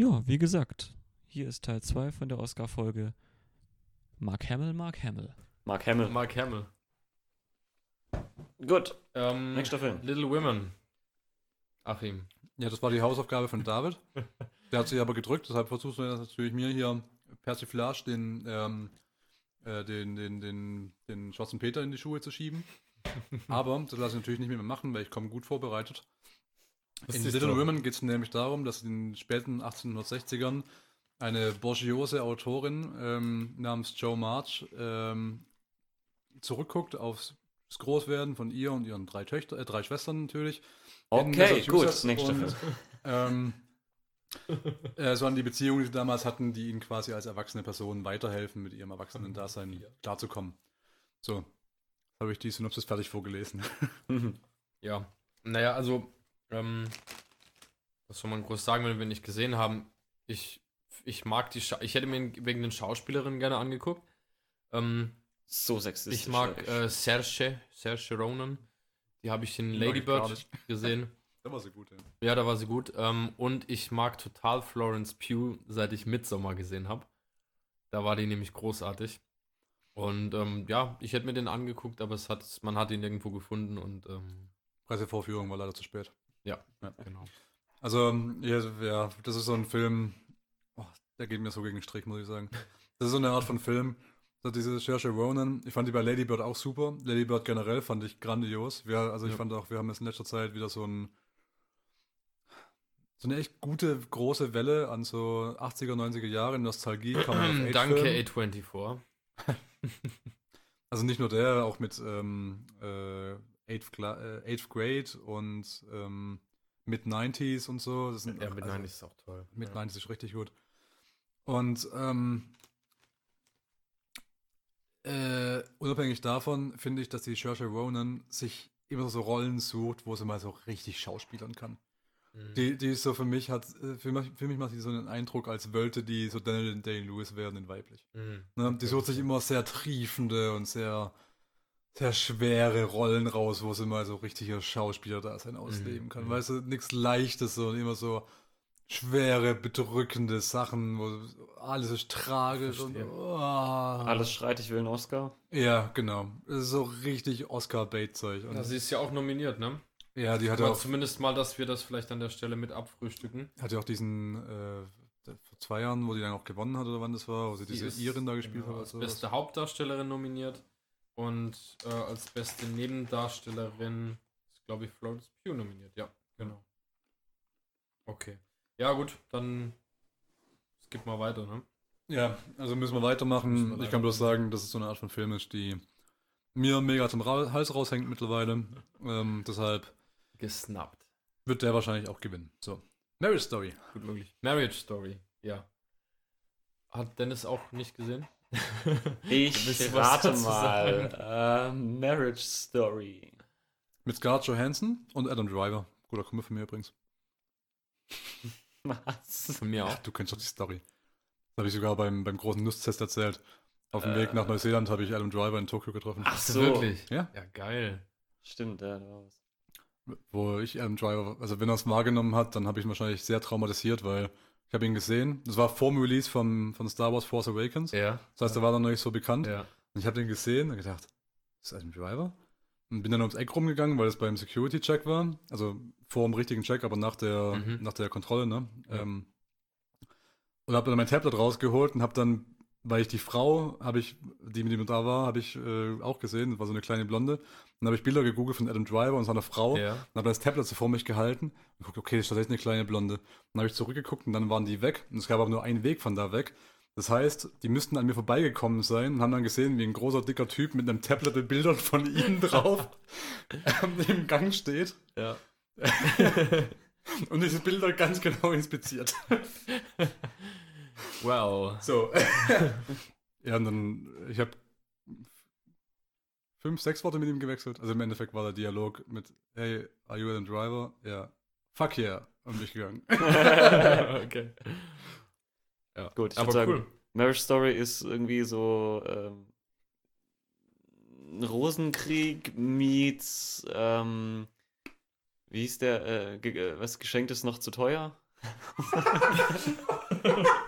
Ja, wie gesagt, hier ist Teil 2 von der Oscar-Folge Mark Hamill, Mark Hamill. Mark Hamill. Mark Hamill. Gut, Ähm, nächster Film. Little Women. Achim. Ja, das war die Hausaufgabe von David. Der hat sich aber gedrückt, deshalb versuchst du jetzt natürlich mir hier Persiflage den, ähm, äh, den, den, den, den schwarzen Peter in die Schuhe zu schieben. Aber das lasse ich natürlich nicht mehr machen, weil ich komme gut vorbereitet. Das in Little Women geht es nämlich darum, dass in den späten 1860ern eine bourgeoise Autorin ähm, namens Joe March ähm, zurückguckt aufs Großwerden von ihr und ihren drei Töchter, äh, drei Schwestern natürlich. Okay, gut, nächster und, ähm, äh, so an die Beziehungen, die sie damals hatten, die ihnen quasi als erwachsene Person weiterhelfen, mit ihrem erwachsenen Dasein klarzukommen. So, habe ich die Synopsis fertig vorgelesen. Ja. Naja, also, ähm, was soll man groß sagen, wenn wir nicht gesehen haben? Ich, ich mag die, Scha ich hätte mir wegen den Schauspielerinnen gerne angeguckt. Ähm, So sexistisch. ich mag äh, Serge, Serge Ronan. Die habe ich in ich Ladybird gesehen. Da war sie gut, ja. Ja, da war sie gut. Ähm, und ich mag total Florence Pugh, seit ich Midsommar gesehen habe. Da war die nämlich großartig. Und ähm, ja, ich hätte mir den angeguckt, aber es hat, man hat ihn irgendwo gefunden und ähm, Pressevorführung war leider zu spät. Ja, Ja. genau. Also, ja, ja, das ist so ein Film, oh, der geht mir so gegen den Strich, muss ich sagen. Das ist so eine Art von Film. So diese Saoirse Ronan, ich fand die bei Lady Bird auch super. Lady Bird generell fand ich grandios. Wir, also ich Ja. fand auch, wir haben jetzt in letzter Zeit wieder so ein so eine echt gute große Welle an so 80er, 90er Jahre Nostalgie. Coming-of-Age-Filmen. Danke, A24. Also nicht nur der, auch mit ähm, äh, Eighth, Gla äh, Eighth Grade und ähm, Mid-90s und so. Das sind Ja, auch- mit also- Nein ist auch toll. Mit ja. 90 ist richtig gut. Und ähm, äh, unabhängig davon finde ich, dass die Saoirse Ronan sich immer so Rollen sucht, wo sie mal so richtig schauspielern kann. Mhm. Die, die ist so für mich hat, äh, für mich, für mich macht die so einen Eindruck, als wollte die so Daniel Day-Lewis werden in weiblich. Mhm. Ne? Die sucht sich immer sehr triefende und sehr, sehr schwere Rollen raus, wo sie mal so richtige Schauspieler da sein ausleben kann. mhm. Weißt du, nichts Leichtes, sondern immer so schwere, bedrückende Sachen, wo alles ist tragisch und oh. Alles schreit, ich will einen Oscar. Ja, genau. Das ist so richtig Oscar-Bait-Zeug. Und Ja, sie ist ja auch nominiert, ne? Ja, die hat Aber ja auch, zumindest mal, dass wir das vielleicht an der Stelle mit abfrühstücken. hat ja auch diesen äh, vor zwei Jahren, wo die dann auch gewonnen hat oder wann das war, wo sie Sie diese ist, Irin da gespielt genau, hat. Als beste Hauptdarstellerin nominiert und äh, als beste Nebendarstellerin ist, glaube ich, Florence Pugh nominiert. Ja, genau. Okay. Ja, gut, dann skip mal weiter, ne? Ja, also müssen wir weitermachen. Müssen wir ich kann bloß sagen, dass es so eine Art von Film ist, die mir mega zum Ra Hals raushängt mittlerweile. Ähm, deshalb Gesnappt. wird der wahrscheinlich auch gewinnen. So. Marriage Story. Gut möglich. Marriage Story, ja. Hat Dennis auch nicht gesehen? Ich rate mal. Äh, Marriage Story. Mit Scarlett Johansson und Adam Driver. Guter Kumpel von mir übrigens. Was? Von mir auch. du kennst doch die Story. Das habe ich sogar beim, beim großen Nusstest erzählt. Auf dem Äh. Weg nach Neuseeland habe ich Adam Driver in Tokio getroffen. Ach so. Wirklich? Ja. Ja, geil. Stimmt, ja, da war was. Wo ich Adam Driver, also wenn er es wahrgenommen hat, dann habe ich ihn wahrscheinlich sehr traumatisiert, weil ich habe ihn gesehen. Das war vor dem Release vom, von Star Wars Force Awakens. Ja. Das heißt, er war noch nicht so bekannt. Ja. Und ich habe den gesehen und gedacht, ist das ein Driver? Und bin dann ums Eck rumgegangen, weil es beim Security-Check war. Also vor dem richtigen Check, aber nach der, Mhm. nach der Kontrolle, ne? Ja. Ähm, und habe dann mein Tablet rausgeholt und habe dann, weil ich die Frau, habe ich, die mit ihm da war, habe ich äh, auch gesehen, das war so eine kleine Blonde. Und dann habe ich Bilder gegoogelt von Adam Driver und seiner Frau. Ja. Und habe das Tablet so vor mich gehalten und geguckt, okay, das ist tatsächlich eine kleine Blonde. Dann habe ich zurückgeguckt und dann waren die weg. Und es gab aber nur einen Weg von da weg. Das heißt, die müssten an mir vorbeigekommen sein und haben dann gesehen, wie ein großer, dicker Typ mit einem Tablet mit Bildern von ihnen drauf im Gang steht Ja. und diese Bilder ganz genau inspiziert. Well. So. ja, und dann, ich habe fünf, sechs Worte mit ihm gewechselt. Also im Endeffekt war der Dialog mit, hey, are you Adam Driver? Ja. Fuck yeah. Und bin ich gegangen. okay. Ja. Gut, ich Aber würd sagen, cool. Marriage Story ist irgendwie so ähm, ein Rosenkrieg meets ähm, wie hieß der, äh, ge äh, was geschenkt ist noch zu teuer?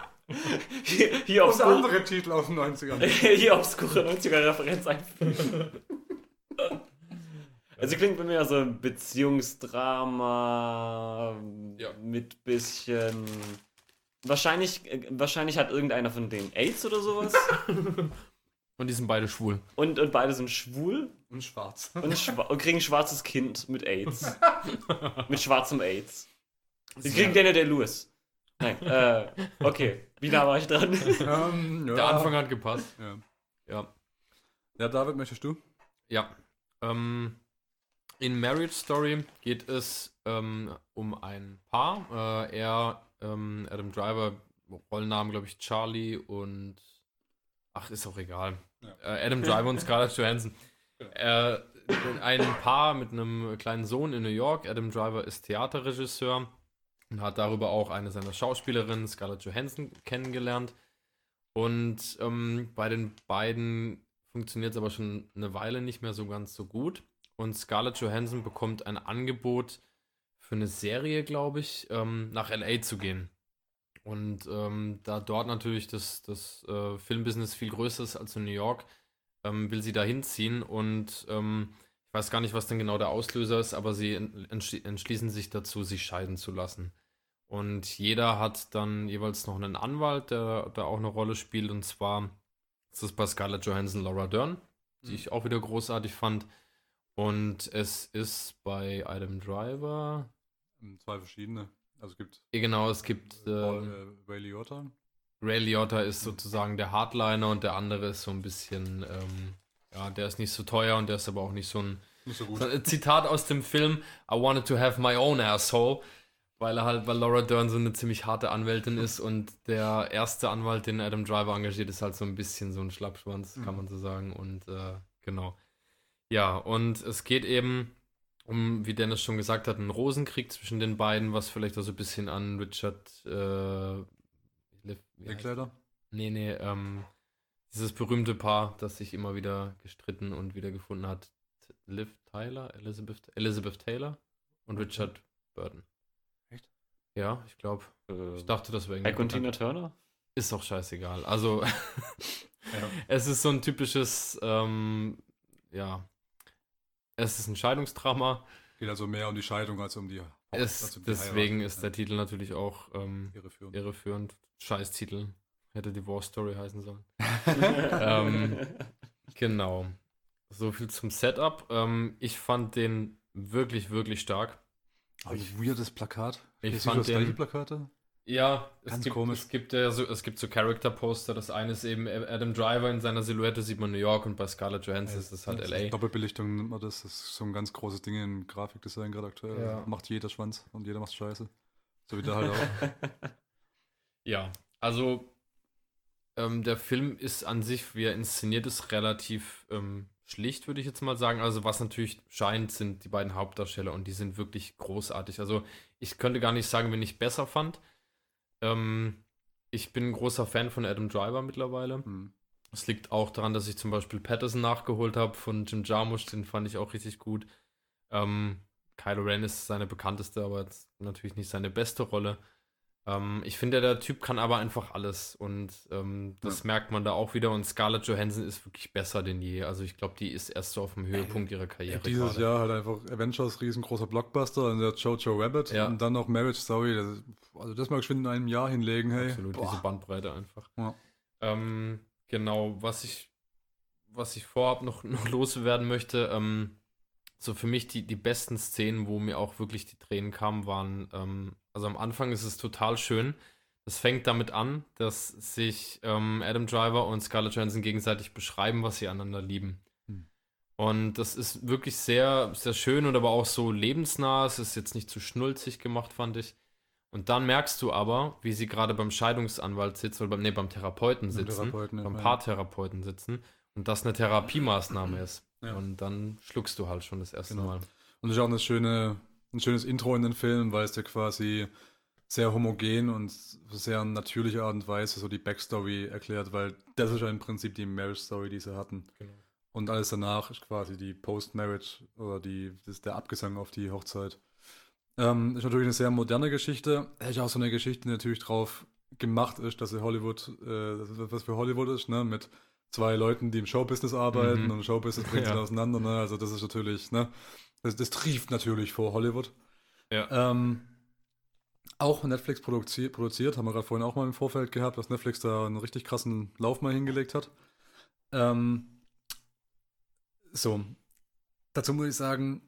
hier, hier, Und obskure, andere Titel aus den 90ern. hier obskure 90er-Referenz einfügen. Also klingt bei mir so ein Beziehungsdrama Ja. mit bisschen. Wahrscheinlich, wahrscheinlich hat irgendeiner von denen AIDS oder sowas. Und die sind beide schwul. und, und beide sind schwul Und schwarz. und, schwa und kriegen ein schwarzes Kind mit AIDS. mit schwarzem AIDS. Die kriegen Daniel Day Lewis. Nein, äh, okay. Wie nah war ich dran? ähm, ja. Der Anfang hat gepasst. Ja. Ja. ja, David, möchtest du? Ja. Ähm, in Marriage Story geht es ähm, um ein Paar. Äh, er, ähm, Adam Driver, Rollennamen, glaube ich, Charlie und. Ach, ist auch egal. Ja. Äh, Adam Driver und Scarlett Johansson. Äh, ein Paar mit einem kleinen Sohn in New York. Adam Driver ist Theaterregisseur und hat darüber auch eine seiner Schauspielerinnen, Scarlett Johansson, kennengelernt. Und ähm, bei den beiden funktioniert es aber schon eine Weile nicht mehr so ganz so gut. Und Scarlett Johansson bekommt ein Angebot für eine Serie, glaube ich, ähm, nach LA zu gehen. Und ähm, da dort natürlich das, das äh, Filmbusiness viel größer ist als in New York, ähm, will sie da hinziehen. Und ähm, ich weiß gar nicht, was denn genau der Auslöser ist, aber sie en- entschli- entschließen sich dazu, sich scheiden zu lassen. Und jeder hat dann jeweils noch einen Anwalt, der da auch eine Rolle spielt. Und zwar ist das bei Scarlett Johansson Laura Dern, die Mhm. ich auch wieder großartig fand. Und es ist bei Adam Driver. Ähm, Zwei verschiedene. Also es gibt Genau, es gibt äh, äh, Paul, äh, Ray Liotta. Ray Liotta ist sozusagen der Hardliner und der andere ist so ein bisschen, ähm, ja, der ist nicht so teuer und der ist aber auch nicht so ein, Nicht so gut. so ein Zitat aus dem Film I wanted to have my own asshole, weil er halt, weil Laura Dern so eine ziemlich harte Anwältin ist und der erste Anwalt, den Adam Driver engagiert, ist halt so ein bisschen so ein Schlappschwanz, kann Mhm. man so sagen und äh, genau. Ja, und es geht eben um, wie Dennis schon gesagt hat, einen Rosenkrieg zwischen den beiden, was vielleicht auch so ein bisschen an Richard äh, Linklater. Nee, nee, ähm, dieses berühmte Paar, das sich immer wieder gestritten und wieder gefunden hat. Liv Tyler, Elizabeth, Elizabeth Taylor und Richard Burton. Ja, ich glaube. Ich dachte, das wäre Ike und Tina. Turner? Ist auch scheißegal. Also, Ja. es ist so ein typisches, ähm, ja, es ist ein Scheidungsdrama. Geht also mehr um die Scheidung als um die. Es, als um die deswegen Heirat. ist der Titel natürlich auch ähm, Irreführend. irreführend. Scheißtitel. Hätte Divorce Story heißen sollen. ähm, genau. So viel zum Setup. Ähm, ich fand den wirklich, wirklich stark. Aber ein weirdes Plakat. Ich Ist fand das gleiche Plakate? Ja, es gibt, komisch. es gibt ja so, es gibt so Charakter-Poster. Das eine ist eben Adam Driver in seiner Silhouette, sieht man New York und bei Scarlett Johansson ist das halt LA. Doppelbelichtung nennt man das. Das ist so ein ganz großes Ding im Grafikdesign gerade aktuell. Ja. Macht jeder Schwanz und jeder macht Scheiße. So wie der halt auch. Ja, also ähm, der Film ist an sich, wie er inszeniert ist, relativ ähm, schlicht, würde ich jetzt mal sagen. Also was natürlich scheint, sind die beiden Hauptdarsteller und die sind wirklich großartig. Also ich könnte gar nicht sagen, wen ich besser fand. Ähm, ich bin ein großer Fan von Adam Driver mittlerweile. Hm. Es liegt auch daran, dass ich zum Beispiel Patterson nachgeholt habe von Jim Jarmusch, den fand ich auch richtig gut. Ähm, Kylo Ren ist seine bekannteste, aber jetzt natürlich nicht seine beste Rolle. Ähm, ich finde, der Typ kann aber einfach alles und ähm, das Ja. merkt man da auch wieder. Und Scarlett Johansson ist wirklich besser denn je. Also ich glaube, die ist erst so auf dem Höhepunkt ihrer Karriere. Dieses gerade. Jahr halt einfach Avengers, riesengroßer Blockbuster und der Jojo Rabbit Ja. und dann noch Marriage Story. Das, also das mal geschwind in einem Jahr hinlegen, hey. Absolut, Boah. diese Bandbreite einfach. Ja. Ähm, genau, was ich, was ich vorab noch, noch loswerden möchte, ähm, so für mich die, die besten Szenen, wo mir auch wirklich die Tränen kamen, waren, ähm, also am Anfang ist es total schön. Es fängt damit an, dass sich ähm, Adam Driver und Scarlett Johansson gegenseitig beschreiben, was sie aneinander lieben. Hm. Und das ist wirklich sehr, sehr schön und aber auch so lebensnah. Es ist jetzt nicht zu schnulzig gemacht, fand ich. Und dann merkst du aber, wie sie gerade beim Scheidungsanwalt sitzen, oder beim, nee, beim Therapeuten sitzen, Therapeuten, beim Ja. Paartherapeuten sitzen und das eine Therapiemaßnahme ist. Ja. Und dann schluckst du halt schon das erste Genau. Mal. Und das ist auch eine schöne, ein schönes Intro in den Film, weil es dir quasi sehr homogen und sehr natürliche Art und Weise so die Backstory erklärt, weil das ist ja im Prinzip die Marriage Story, die sie hatten. Genau. Und alles danach ist quasi die Post-Marriage oder die, das ist der Abgesang auf die Hochzeit. Ähm, ist natürlich eine sehr moderne Geschichte. Ist auch so eine Geschichte, die natürlich drauf gemacht ist, dass sie Hollywood, äh, was für Hollywood ist, ne? Mit zwei Leuten, die im Showbusiness arbeiten Mhm. und Showbusiness bringt sie Ja. auseinander, ne? Also das ist natürlich, ne? Das, das trieft natürlich vor Hollywood. Ja. Ähm, auch Netflix produzi produziert, haben wir gerade vorhin auch mal im Vorfeld gehabt, dass Netflix da einen richtig krassen Lauf mal hingelegt hat. Ähm, so, dazu muss ich sagen,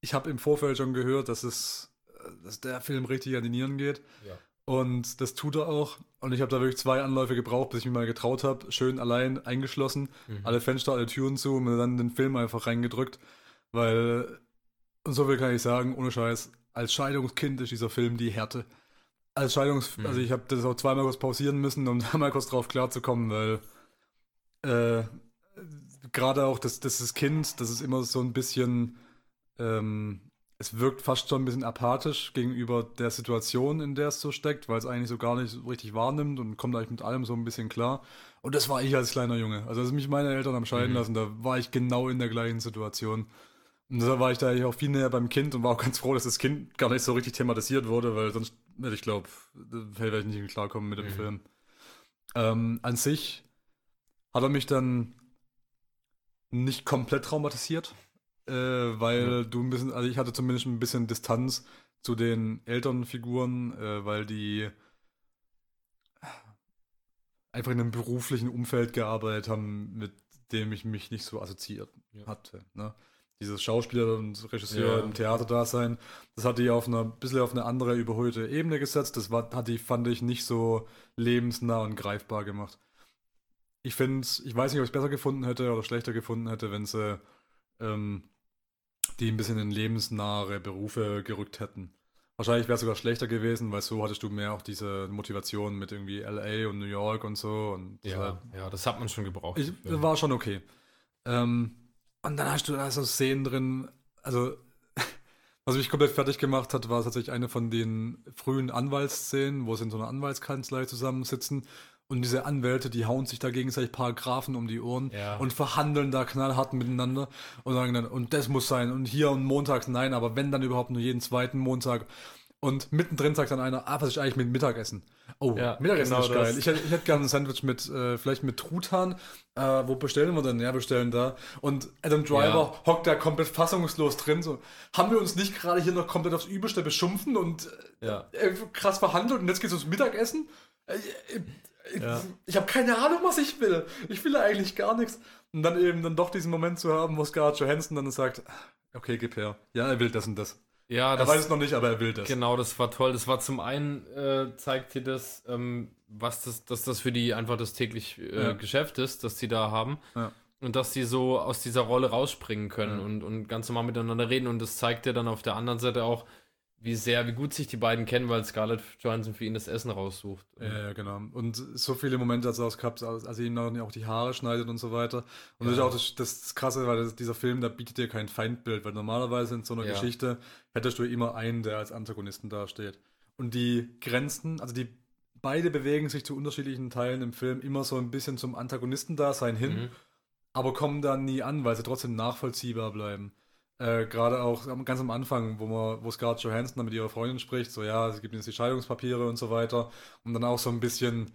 ich habe im Vorfeld schon gehört, dass es, äh, dass der Film richtig an die Nieren geht. Ja. Und das tut er auch. Und ich habe da wirklich zwei Anläufe gebraucht, bis ich mich mal getraut habe. Schön allein eingeschlossen, Mhm. alle Fenster, alle Türen zu und mir dann den Film einfach reingedrückt. Weil, und so viel kann ich sagen, ohne Scheiß, als Scheidungskind ist dieser Film die Härte. Als Scheidungs... Mhm. Also ich habe das auch zweimal kurz pausieren müssen, um da mal kurz drauf klarzukommen, weil äh, gerade auch das, das ist Kind, das ist immer so ein bisschen... Ähm, es wirkt fast schon ein bisschen apathisch gegenüber der Situation, in der es so steckt, weil es eigentlich so gar nicht so richtig wahrnimmt und kommt eigentlich mit allem so ein bisschen klar. Und das war ich als kleiner Junge. Also als mich meine Eltern haben scheiden Mhm. lassen, da war ich genau in der gleichen Situation. Und deshalb war ich da eigentlich auch viel näher beim Kind und war auch ganz froh, dass das Kind gar nicht so richtig thematisiert wurde, weil sonst hätte ich glaube, wäre ich nicht klarkommen mit dem Mhm. Film. Ähm, an sich hat er mich dann nicht komplett traumatisiert, äh, weil du ein bisschen, also ich hatte zumindest ein bisschen Distanz zu den Elternfiguren, äh, weil die einfach in einem beruflichen Umfeld gearbeitet haben, mit dem ich mich nicht so assoziiert Ja. hatte. Ne? Dieses Schauspieler und Regisseur Ja. im Theaterdasein, das hat die auf einer bisschen auf eine andere überhöhte Ebene gesetzt. Das war, hat die, fand ich, nicht so lebensnah und greifbar gemacht. Ich finde, ich weiß nicht, ob ich es besser gefunden hätte oder schlechter gefunden hätte, wenn sie ähm, die ein bisschen in lebensnahe Berufe gerückt hätten. Wahrscheinlich wäre es sogar schlechter gewesen, weil so hattest du mehr auch diese Motivation mit irgendwie LA und New York und so. Und Ja, ja, das hat man schon gebraucht. ich, war schon okay. Ähm, und dann hast du da so Szenen drin, also was mich komplett fertig gemacht hat, war tatsächlich eine von den frühen Anwaltsszenen, wo sie in so einer Anwaltskanzlei zusammensitzen und diese Anwälte, die hauen sich da gegenseitig Paragraphen um die Ohren Ja. und verhandeln da knallhart miteinander und sagen dann, und das muss sein und hier und montags nein, aber wenn dann überhaupt nur jeden zweiten Montag. Und mittendrin sagt dann einer, ah, was ist eigentlich mit Mittagessen? Oh, Ja, Mittagessen genau ist geil. das. Ich hätte, ich hätte gerne ein Sandwich mit, äh, vielleicht mit Truthahn. Äh, wo bestellen wir denn? Ja, bestellen da. Und Adam Driver Ja. hockt da komplett fassungslos drin. So, haben wir uns nicht gerade hier noch komplett aufs Übelste beschimpfen und Ja. äh, krass verhandelt und jetzt geht es ums Mittagessen? Ich Ja. ich habe keine Ahnung, was ich will. Ich will eigentlich gar nichts. Und dann eben dann doch diesen Moment zu haben, wo Scarlett Johansson dann sagt, okay, gib her. Ja, er will das und das. Ja, Er weiß es noch nicht, aber er will das. Genau, das war toll. Das war zum einen, äh, zeigt dir das, ähm, was das, dass das für die einfach das täglich äh, Ja. Geschäft ist, das sie da haben. Ja. Und dass sie so aus dieser Rolle rausspringen können Ja. und, und ganz normal miteinander reden. Und das zeigt dir dann auf der anderen Seite auch, wie sehr, wie gut sich die beiden kennen, weil Scarlett Johansson für ihn das Essen raussucht. Ja, ja, genau. Und so viele Momente es auch gehabt, als als er ihm auch die Haare schneidet und so weiter. Und das ist Ja. auch das, das Krasse, weil das, dieser Film, da bietet dir kein Feindbild, weil normalerweise in so einer Ja. Geschichte hättest du immer einen, der als Antagonisten dasteht. Und die Grenzen, also die beide bewegen sich zu unterschiedlichen Teilen im Film immer so ein bisschen zum Antagonistendasein hin, Mhm. aber kommen da nie an, weil sie trotzdem nachvollziehbar bleiben. Äh, Gerade auch ganz am Anfang, wo man, wo Scarlett Johansson dann mit ihrer Freundin spricht, so ja, sie gibt jetzt die Scheidungspapiere und so weiter und dann auch so ein bisschen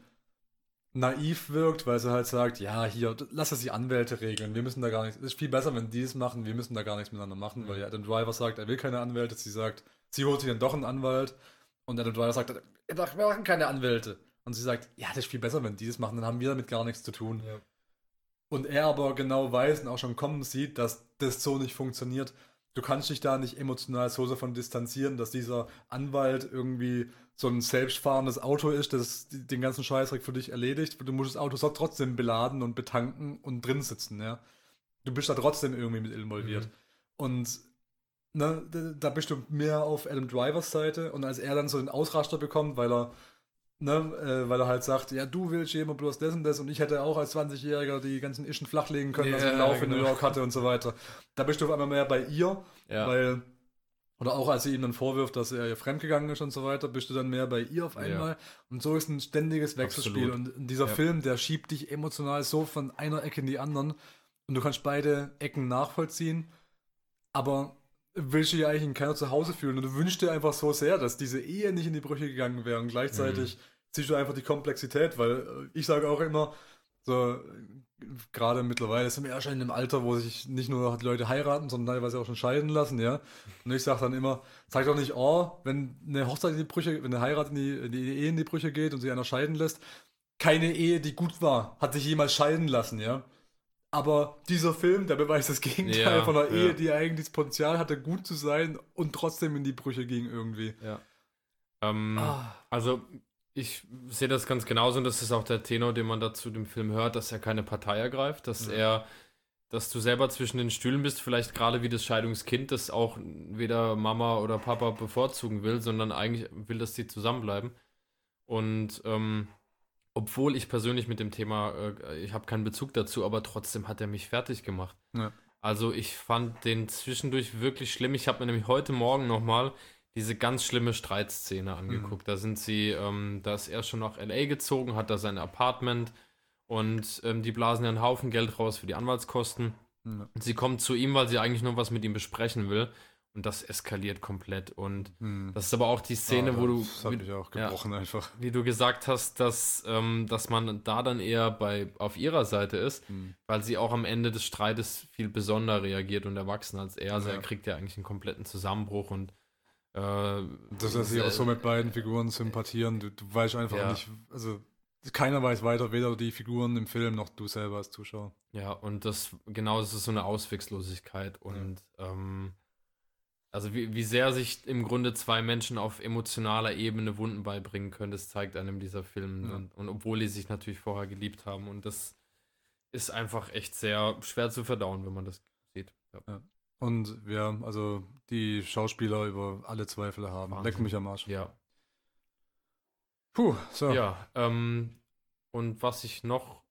naiv wirkt, weil sie halt sagt, ja, hier, lass es die Anwälte regeln, wir müssen da gar nichts, es ist viel besser, wenn die es machen, wir müssen da gar nichts miteinander machen, weil ja Adam Driver sagt, er will keine Anwälte, sie sagt, sie holt sich dann doch einen Anwalt und Adam Driver sagt, wir machen keine Anwälte. Und sie sagt, ja, das ist viel besser, wenn die das machen, dann haben wir damit gar nichts zu tun. Ja. Und er aber genau weiß und auch schon kommen sieht, dass das so nicht funktioniert. Du kannst dich da nicht emotional so davon distanzieren, dass dieser Anwalt irgendwie so ein selbstfahrendes Auto ist, das den ganzen Scheißdreck für dich erledigt. Du musst das Auto so trotzdem beladen und betanken und drin sitzen, ja. Du bist da trotzdem irgendwie mit involviert. Mhm. Und ne, da- da bist du mehr auf Adam Drivers Seite und als er dann so den Ausraster bekommt, weil er Ne, äh, weil er halt sagt, ja, du willst immer bloß das und das und ich hätte auch als 20-Jähriger die ganzen Ischen flachlegen können, was ich Ja, im Lauf in genau. New York hatte und so weiter. Da bist du auf einmal mehr bei ihr, Ja. weil, oder auch als sie ihm dann vorwirft, dass er ihr fremdgegangen ist und so weiter, bist du dann mehr bei ihr auf Ja. einmal. Und so ist ein ständiges Wechselspiel. Absolut. Und dieser Ja. Film, der schiebt dich emotional so von einer Ecke in die anderen und du kannst beide Ecken nachvollziehen, aber willst du dich eigentlich in keiner zu Hause fühlen und du wünschst dir einfach so sehr, dass diese Ehe nicht in die Brüche gegangen wäre und gleichzeitig siehst du einfach die Komplexität, weil äh, ich sage auch immer, so, gerade mittlerweile sind wir ja schon in einem Alter, wo sich nicht nur die Leute heiraten, sondern teilweise auch schon scheiden lassen, ja. Und ich sage dann immer, zeig doch nicht, oh, wenn eine Hochzeit in die Brüche, wenn eine Heirat in die, in die Ehe in die Brüche geht und sich einer scheiden lässt, keine Ehe, die gut war, hat sich jemals scheiden lassen, ja. Aber dieser Film, der beweist das Gegenteil Ja, von einer ja. Ehe, die eigentlich das Potenzial hatte, gut zu sein und trotzdem in die Brüche ging irgendwie. Ja. Ähm, Ah. Also, ich sehe das ganz genauso und das ist auch der Tenor, den man da zu dem Film hört, dass er keine Partei ergreift, dass Ja. er, dass du selber zwischen den Stühlen bist, vielleicht gerade wie das Scheidungskind, das auch weder Mama oder Papa bevorzugen will, sondern eigentlich will, dass die zusammenbleiben. Und ähm, obwohl ich persönlich mit dem Thema, äh, ich habe keinen Bezug dazu, aber trotzdem hat er mich fertig gemacht. Ja. Also ich fand den zwischendurch wirklich schlimm. Ich habe mir nämlich heute Morgen nochmal diese ganz schlimme Streitszene angeguckt. Da sind sie, ähm, da ist er schon nach LA gezogen, hat da sein Apartment und ähm, die blasen ja einen Haufen Geld raus für die Anwaltskosten. Ja. Und sie kommt zu ihm, weil sie eigentlich nur was mit ihm besprechen will. Und das eskaliert komplett. Und Hm. das ist aber auch die Szene, Ah, wo du, Das hat wie, mich auch ja. gebrochen einfach. wie du gesagt hast, dass, ähm, dass man da dann eher bei, auf ihrer Seite ist, Hm. weil sie auch am Ende des Streites viel besonder reagiert und erwachsen als er. Also Ja. er kriegt ja eigentlich einen kompletten Zusammenbruch und äh, Das lässt sich auch so mit beiden Figuren sympathieren. Du, du weißt einfach Ja. nicht, also keiner weiß weiter, weder die Figuren im Film noch du selber als Zuschauer. Ja, und das, genau, das ist so eine Ausweglosigkeit und ähm, also wie, wie sehr sich im Grunde zwei Menschen auf emotionaler Ebene Wunden beibringen können, das zeigt einem dieser Film. Ja. Und, und obwohl die sich natürlich vorher geliebt haben und das ist einfach echt sehr schwer zu verdauen, wenn man das sieht. Ja. Und ja, also die Schauspieler über alle Zweifel haben. Wahnsinn. Leck mich am Arsch. ja. Puh, so. Ja, ähm, und was ich noch,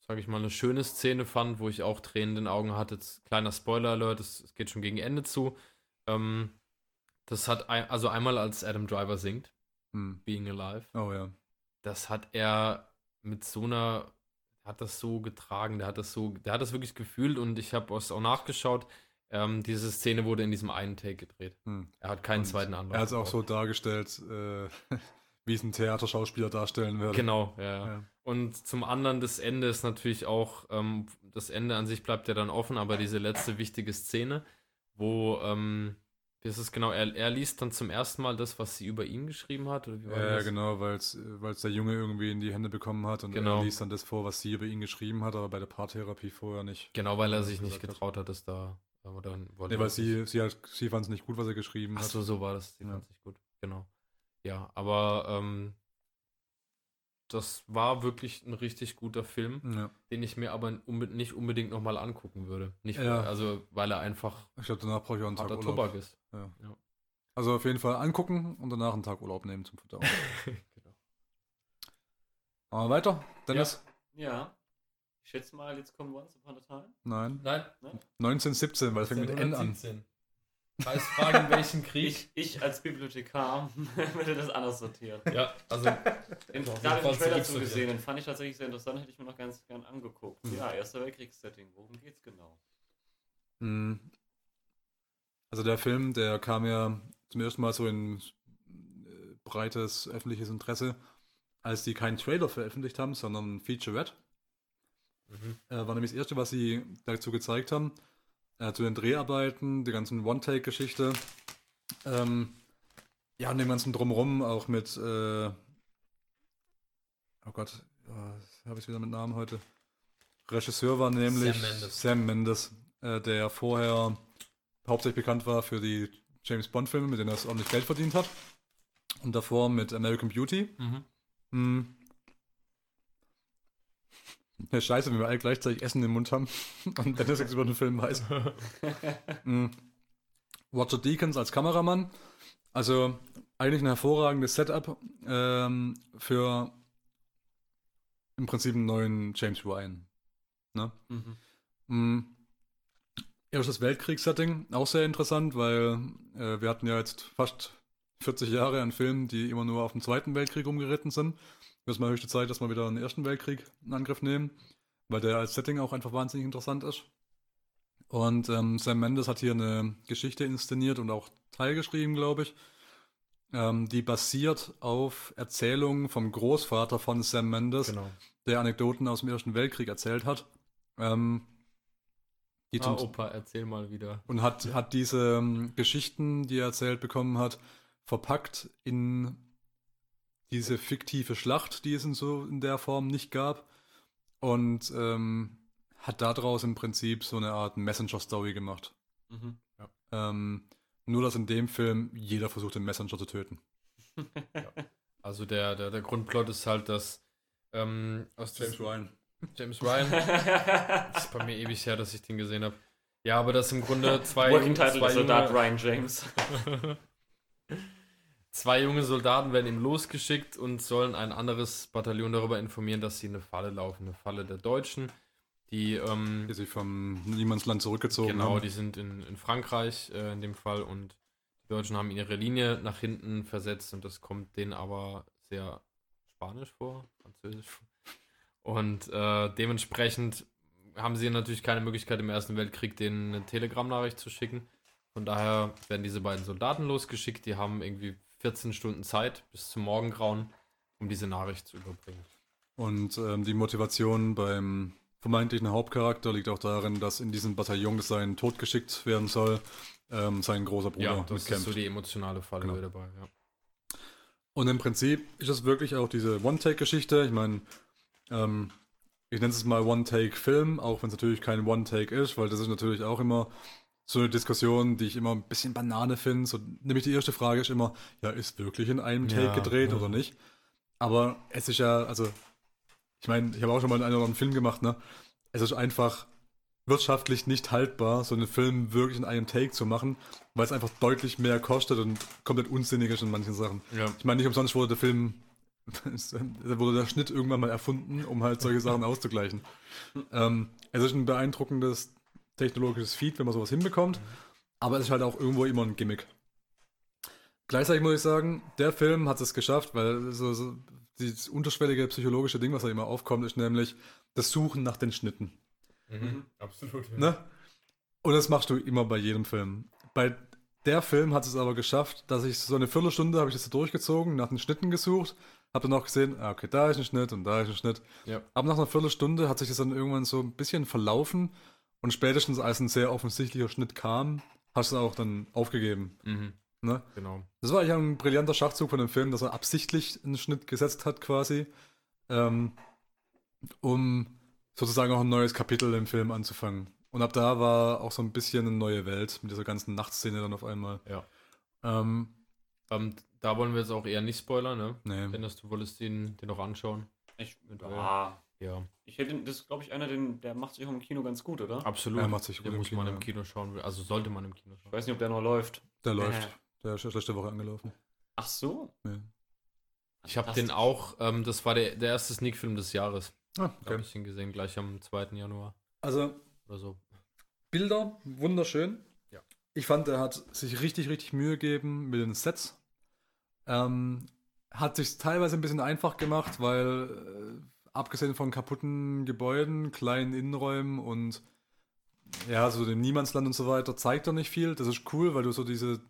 sage ich mal, eine schöne Szene fand, wo ich auch Tränen in den Augen hatte, jetzt, kleiner Spoiler-Alert, es, es geht schon gegen Ende zu. Ähm, das hat, ein, also einmal als Adam Driver singt, Hm. Being Alive, Oh ja. das hat er mit so einer, hat das so getragen, der hat das so, der hat das wirklich gefühlt und ich habe es auch nachgeschaut. Ähm, diese Szene wurde in diesem einen Take gedreht. Hm. Er hat keinen Und zweiten Anlauf. Er hat es auch so dargestellt, äh, wie es ein Theaterschauspieler darstellen würde. Genau, ja. ja. Und zum anderen, das Ende ist natürlich auch, ähm, das Ende an sich bleibt ja dann offen, aber diese letzte wichtige Szene, wo, ähm, wie ist es genau, er, er liest dann zum ersten Mal das, was sie über ihn geschrieben hat. Ja, das? genau, weil es der Junge irgendwie in die Hände bekommen hat und Genau. er liest dann das vor, was sie über ihn geschrieben hat, aber bei der Paartherapie vorher nicht. Genau, weil er sich nicht getraut hat, das da. Oder wollte Nee, weil sie, sie, halt, sie fand es nicht gut, was er geschrieben Ach hat. so, so war das. Die Ja. fand sich gut. Genau. Ja, aber ähm, das war wirklich ein richtig guter Film, Ja. den ich mir aber nicht unbedingt nochmal angucken würde. Nicht, Ja. also, weil er einfach Ich glaube, danach brauche ich auch einen Tag Urlaub. Tobak ist. Also auf jeden Fall angucken und danach einen Tag Urlaub nehmen zum Verdauen. genau. Aber weiter, Dennis? Ja. Ich schätze mal, jetzt kommt Once Upon a Time. Nein. Nein, 1917, weil es fängt mit N an. Heißt fragen, welchen Krieg? Ich, ich als Bibliothekar würde das anders sortieren. ja, also jeden gerade Fall den Trailer zugesehen, den fand ich tatsächlich sehr interessant, hätte ich mir noch ganz gern angeguckt. Mhm. Ja, Erster Weltkriegssetting, worum geht's genau? Mhm. Also der Film, der kam ja zum ersten Mal so in äh, breites öffentliches Interesse, als die keinen Trailer veröffentlicht haben, sondern ein Featurette. Mhm. Äh, war nämlich das erste, was sie dazu gezeigt haben. Äh, zu den Dreharbeiten, die ganzen One-Take-Geschichte. Ähm, ja, und dem ganzen Drumherum auch mit, äh, oh Gott, habe ich wieder mit Namen heute. Regisseur war nämlich Sam Mendes. Sam Mendes, äh, der vorher hauptsächlich bekannt war für die James Bond-Filme, mit denen er ordentlich Geld verdient hat. Und davor mit American Beauty. Mhm. Hm. Ja, scheiße, wenn wir alle gleichzeitig Essen im Mund haben und Dennis jetzt über den Film weiß. Hm. Roger Deakins als Kameramann. Also eigentlich ein hervorragendes Setup ähm, für im Prinzip einen neuen James Ryan. Ne? Mhm. Mm. Erstes Weltkriegssetting, auch sehr interessant, weil äh, wir hatten ja jetzt fast 40 Jahre an Filmen, die immer nur auf den Zweiten Weltkrieg umgeritten sind. Jetzt mal höchste Zeit, dass wir wieder den Ersten Weltkrieg in Angriff nehmen, weil der als Setting auch einfach wahnsinnig interessant ist. Und ähm, Sam Mendes hat hier eine Geschichte inszeniert und auch teilgeschrieben, glaube ich, ähm, die basiert auf Erzählungen vom Großvater von Sam Mendes, Genau. der Anekdoten aus dem Ersten Weltkrieg erzählt hat. Ähm, die Ah, Opa, erzähl mal wieder. und hat, hat diese ähm, Geschichten, die er erzählt bekommen hat, verpackt in diese fiktive Schlacht, die es in so in der Form nicht gab. Und ähm, hat daraus im Prinzip so eine Art Messenger-Story gemacht. Mhm. Ähm, nur, dass in dem Film jeder versucht, den Messenger zu töten. Also der, der, der Grundplot ist halt, dass ähm, aus des- Ryan. James Ryan. Das ist bei mir ewig her, dass ich den gesehen habe. Ja, aber das im Grunde zwei, Working Title zwei, ist Soldat junge, Ryan James. Zwei junge Soldaten werden ihm losgeschickt und sollen ein anderes Bataillon darüber informieren, dass sie in eine Falle laufen. Eine Falle der Deutschen. Die, ähm, Die sich vom Niemandsland zurückgezogen genau, haben. die sind in, in Frankreich äh, in dem Fall und die Deutschen haben ihre Linie nach hinten versetzt und das kommt denen aber sehr spanisch vor, französisch. Und äh, dementsprechend haben sie natürlich keine Möglichkeit im Ersten Weltkrieg denen eine Telegrammnachricht zu schicken. Von daher werden diese beiden Soldaten losgeschickt, die haben irgendwie 14 Stunden Zeit bis zum Morgengrauen, um diese Nachricht zu überbringen. Und ähm, die Motivation beim vermeintlichen Hauptcharakter liegt auch darin, dass in diesem Bataillon, das sein Tod geschickt werden soll, ähm, sein großer Bruder ja, das ist so die emotionale Falle Genau. dabei. Ja. Und im Prinzip ist es wirklich auch diese One-Take-Geschichte. Ich meine, ähm, ich nenne es mal One-Take-Film, auch wenn es natürlich kein One-Take ist, weil das ist natürlich auch immer so eine Diskussion, die ich immer ein bisschen Banane finde. So, nämlich die erste Frage ist immer, ja, ist wirklich in einem Take Ja, gedreht ja. oder nicht? Aber es ist ja, also, ich meine, ich habe auch schon mal einen oder anderen Film gemacht, ne? Es ist einfach wirtschaftlich nicht haltbar, so einen Film wirklich in einem Take zu machen, weil es einfach deutlich mehr kostet und komplett unsinnig ist in manchen Sachen. Ja. Ich meine, nicht umsonst wurde der Film, wurde der Schnitt irgendwann mal erfunden, um halt solche Sachen auszugleichen. Ähm, es ist ein beeindruckendes technologisches Feed, wenn man sowas hinbekommt, aber es ist halt auch irgendwo immer ein Gimmick. Gleichzeitig muss ich sagen, der Film hat es geschafft, weil so, so dieses unterschwellige psychologische Ding, was da immer aufkommt, ist nämlich das Suchen nach den Schnitten. Mhm. Absolut. Ja. Ne? Und das machst du immer bei jedem Film. Bei der Film hat es aber geschafft, dass ich so eine Viertelstunde habe ich das so durchgezogen, nach den Schnitten gesucht, habe dann auch gesehen, ah, okay, da ist ein Schnitt und da ist ein Schnitt. Ja. Aber nach einer Viertelstunde hat sich das dann irgendwann so ein bisschen verlaufen und spätestens als ein sehr offensichtlicher Schnitt kam, hast du auch dann aufgegeben. Mhm. Ne? Genau. Das war eigentlich ein brillanter Schachzug von dem Film, dass er absichtlich einen Schnitt gesetzt hat, quasi, ähm, um sozusagen auch ein neues Kapitel im Film anzufangen. Und ab da war auch so ein bisschen eine neue Welt mit dieser ganzen Nachtszene dann auf einmal. Ja. Ähm, Ähm, da wollen wir jetzt auch eher nicht spoilern, ne? nee. Dennis, du wolltest den, den noch anschauen. Ich, Eventuell. Ja, ich hätte, das ist, glaube ich, einer, den, der macht sich auch im Kino ganz gut, oder? absolut. Ja, macht sich gut den im muss Kino, man im. Kino schauen. Also sollte man im Kino Ich schauen. weiß nicht, ob der noch läuft. Der läuft. Der ist letzte Woche angelaufen. Ach so. Ja. Ich habe den auch, ähm, das war der, der erste Sneak-Film des Jahres. Ah, Da habe ich den gesehen, gleich am 2. Januar Also oder so. Bilder, wunderschön. Ja. Ich fand, er hat sich richtig, richtig Mühe gegeben mit den Sets. Ähm, hat sich teilweise ein bisschen einfach gemacht, weil äh, abgesehen von kaputten Gebäuden, kleinen Innenräumen und ja, so dem Niemandsland und so weiter, zeigt er nicht viel. Das ist cool, weil du so diese,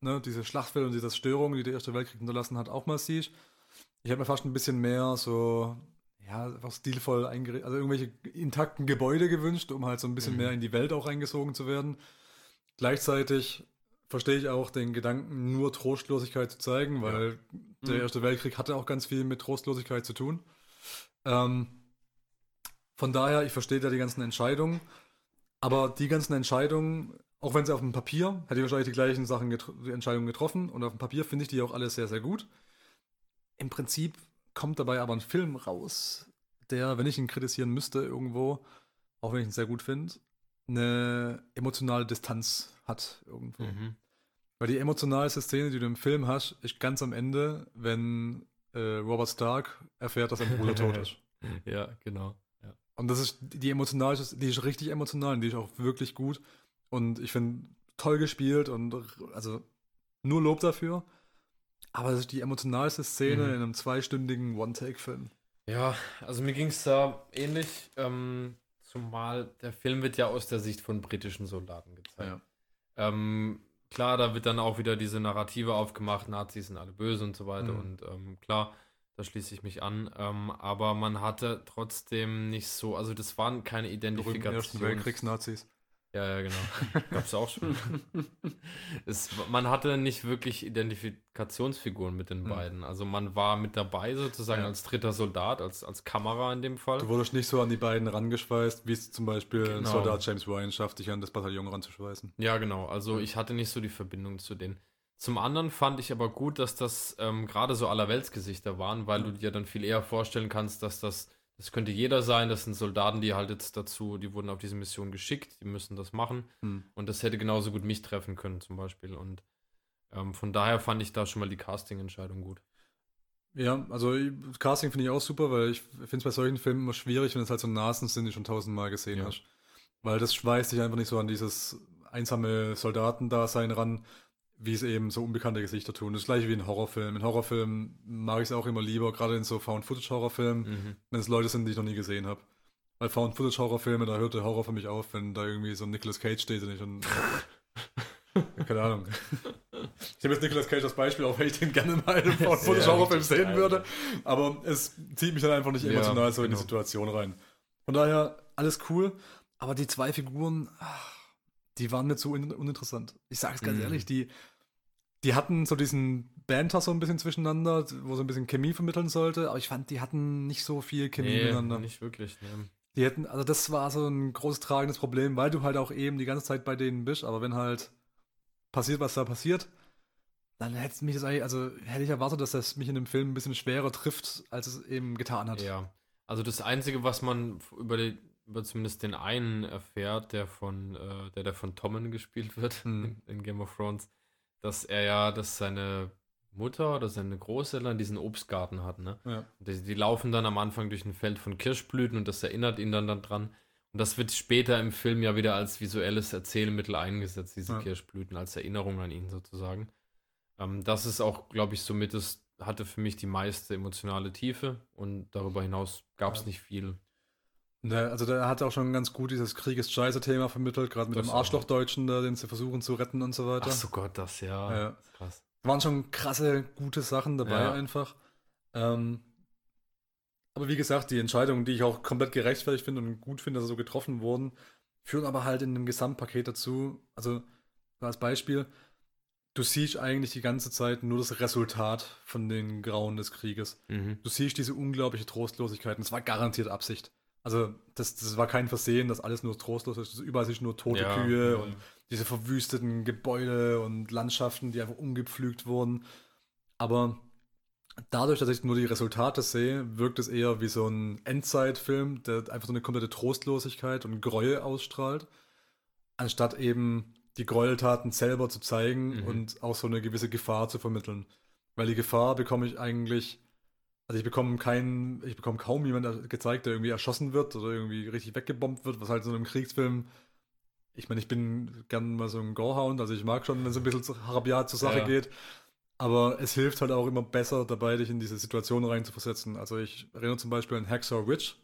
ne, diese Schlachtfelder und diese Zerstörung, die der Erste Weltkrieg hinterlassen hat, auch mal siehst. Ich habe mir fast ein bisschen mehr so, ja, einfach stilvoll eingerichtet, also irgendwelche intakten Gebäude gewünscht, um halt so ein bisschen Mhm. mehr in die Welt auch reingesogen zu werden. Gleichzeitig verstehe ich auch den Gedanken, nur Trostlosigkeit zu zeigen, weil der Mhm. Erste Weltkrieg hatte auch ganz viel mit Trostlosigkeit zu tun. Ähm, von daher, ich verstehe da die ganzen Entscheidungen, aber die ganzen Entscheidungen, auch wenn sie auf dem Papier, hätte ich wahrscheinlich die gleichen Sachen, getro die Entscheidungen getroffen und auf dem Papier finde ich die auch alle sehr, sehr gut. Im Prinzip kommt dabei aber ein Film raus, der, wenn ich ihn kritisieren müsste irgendwo, auch wenn ich ihn sehr gut finde, eine emotionale Distanz hat irgendwo. Mhm. Weil die emotionalste Szene, die du im Film hast, ist ganz am Ende, wenn äh, Robert Stark erfährt, dass sein Bruder tot ist. Ja, genau. Ja. Und das ist die emotionalste, die ist richtig emotional und die ist auch wirklich gut. Und ich finde, toll gespielt und also nur Lob dafür. Aber das ist die emotionalste Szene Mhm. in einem zweistündigen One-Take-Film. Ja, also mir ging es da ähnlich. Ähm, Zumal der Film wird ja aus der Sicht von britischen Soldaten gezeigt. Ja. Ähm, klar, da wird dann auch wieder diese Narrative aufgemacht, Nazis sind alle böse und so weiter. Mhm. Und ähm, klar, da schließe ich mich an. Ähm, aber man hatte trotzdem nicht so, also das waren keine Berühmten Ersten Identifikationen. Weltkriegsnazis. Ja, ja, genau. Gab's auch schon. es, man hatte nicht wirklich Identifikationsfiguren mit den Mhm. beiden. Also man war mit dabei sozusagen Ja. als dritter Soldat, als, als Kamera in dem Fall. Du wurdest nicht so an die beiden rangeschweißt, wie es zum Beispiel ein Genau. Soldat James Ryan schafft, dich an das Bataillon ranzuschweißen. Ja, genau. Also ich hatte nicht so die Verbindung zu denen. Zum anderen fand ich aber gut, dass das ähm, gerade so Allerweltsgesichter waren, weil du dir dann viel eher vorstellen kannst, dass das, das könnte jeder sein, das sind Soldaten, die halt jetzt dazu, die wurden auf diese Mission geschickt, die müssen das machen. Hm. Und das hätte genauso gut mich treffen können, zum Beispiel. Und ähm, von daher fand ich da schon mal die Casting-Entscheidung gut. Ja, also Casting finde ich auch super, weil ich finde es bei solchen Filmen immer schwierig, wenn es halt so Nasen sind, die schon tausendmal gesehen Ja. hast. Weil das schweißt dich einfach nicht so an dieses einsame Soldatendasein ran, wie es eben so unbekannte Gesichter tun. Das ist gleich wie in Horrorfilmen. In Horrorfilmen mag ich es auch immer lieber, gerade in so Found-Footage-Horrorfilmen, Mhm. wenn es Leute sind, die ich noch nie gesehen habe. Weil Found-Footage-Horrorfilme, da hört der Horror für mich auf, wenn da irgendwie so ein Nicolas Cage steht und ich schon. ja, keine Ahnung. Ich habe jetzt Nicolas Cage als Beispiel, auch wenn ich den gerne mal in einem Found-Footage-Horrorfilm sehen geil, würde. Aber es zieht mich dann einfach nicht Ja, emotional so in die genau. Situation rein. Von daher, alles cool. Aber die zwei Figuren, ach, die waren mir zu un uninteressant. Ich sage es ganz Mhm. ehrlich, die, die hatten so diesen Banter so ein bisschen zwischeneinander, wo so ein bisschen Chemie vermitteln sollte, aber ich fand, die hatten nicht so viel Chemie Nee, miteinander. nicht wirklich. Nee. Die hätten, also das war so ein großes tragendes Problem, weil du halt auch eben die ganze Zeit bei denen bist, aber wenn halt passiert, was da passiert, dann hätte mich das eigentlich, also hätte ich erwartet, dass das mich in dem Film ein bisschen schwerer trifft, als es eben getan hat. Ja. Also das Einzige, was man über, die, über zumindest den einen erfährt, der von, äh, der, der von Tommen gespielt wird Hm. in, in Game of Thrones, dass er ja, dass seine Mutter oder seine Großeltern diesen Obstgarten hat, ne? Ja. Die, die laufen dann am Anfang durch ein Feld von Kirschblüten und das erinnert ihn dann, dann dran. Und das wird später im Film ja wieder als visuelles Erzählmittel eingesetzt, diese Ja. Kirschblüten, als Erinnerung an ihn sozusagen. Ähm, das ist auch, glaube ich, somit das hatte für mich die meiste emotionale Tiefe und darüber hinaus gab es Ja. nicht viel. Ne, also der hat auch schon ganz gut dieses Krieges-Scheiße-Thema vermittelt, gerade mit Das dem. Arschlochdeutschen, da, den sie versuchen zu retten und so weiter. Ach so Gott, das ja. Ja. Krass. Waren schon krasse, gute Sachen dabei Ja. einfach. Ähm, aber wie gesagt, die Entscheidungen, die ich auch komplett gerechtfertigt finde und gut finde, dass sie so getroffen wurden, führen aber halt in einem Gesamtpaket dazu. Also als Beispiel, du siehst eigentlich die ganze Zeit nur das Resultat von den Grauen des Krieges. Mhm. Du siehst diese unglaubliche Trostlosigkeit und es war garantiert Absicht. Also das, das war kein Versehen, dass alles nur trostlos ist. Überall siehst du nur tote Ja, Kühe ja. und diese verwüsteten Gebäude und Landschaften, die einfach umgepflügt wurden. Aber dadurch, dass ich nur die Resultate sehe, wirkt es eher wie so ein Endzeitfilm, der einfach so eine komplette Trostlosigkeit und Gräuel ausstrahlt, anstatt eben die Gräueltaten selber zu zeigen Mhm. und auch so eine gewisse Gefahr zu vermitteln. Weil die Gefahr bekomme ich eigentlich, also ich bekomme keinen, ich bekomme kaum jemanden gezeigt, der irgendwie erschossen wird oder irgendwie richtig weggebombt wird, was halt so in einem Kriegsfilm ich meine, ich bin gern mal so ein Gorehound, also ich mag schon, wenn es ein bisschen zu rabiat zur Sache Ja. geht. Aber es hilft halt auch immer besser dabei, dich in diese Situation reinzuversetzen. Also ich erinnere zum Beispiel an Hacksaw Ridge,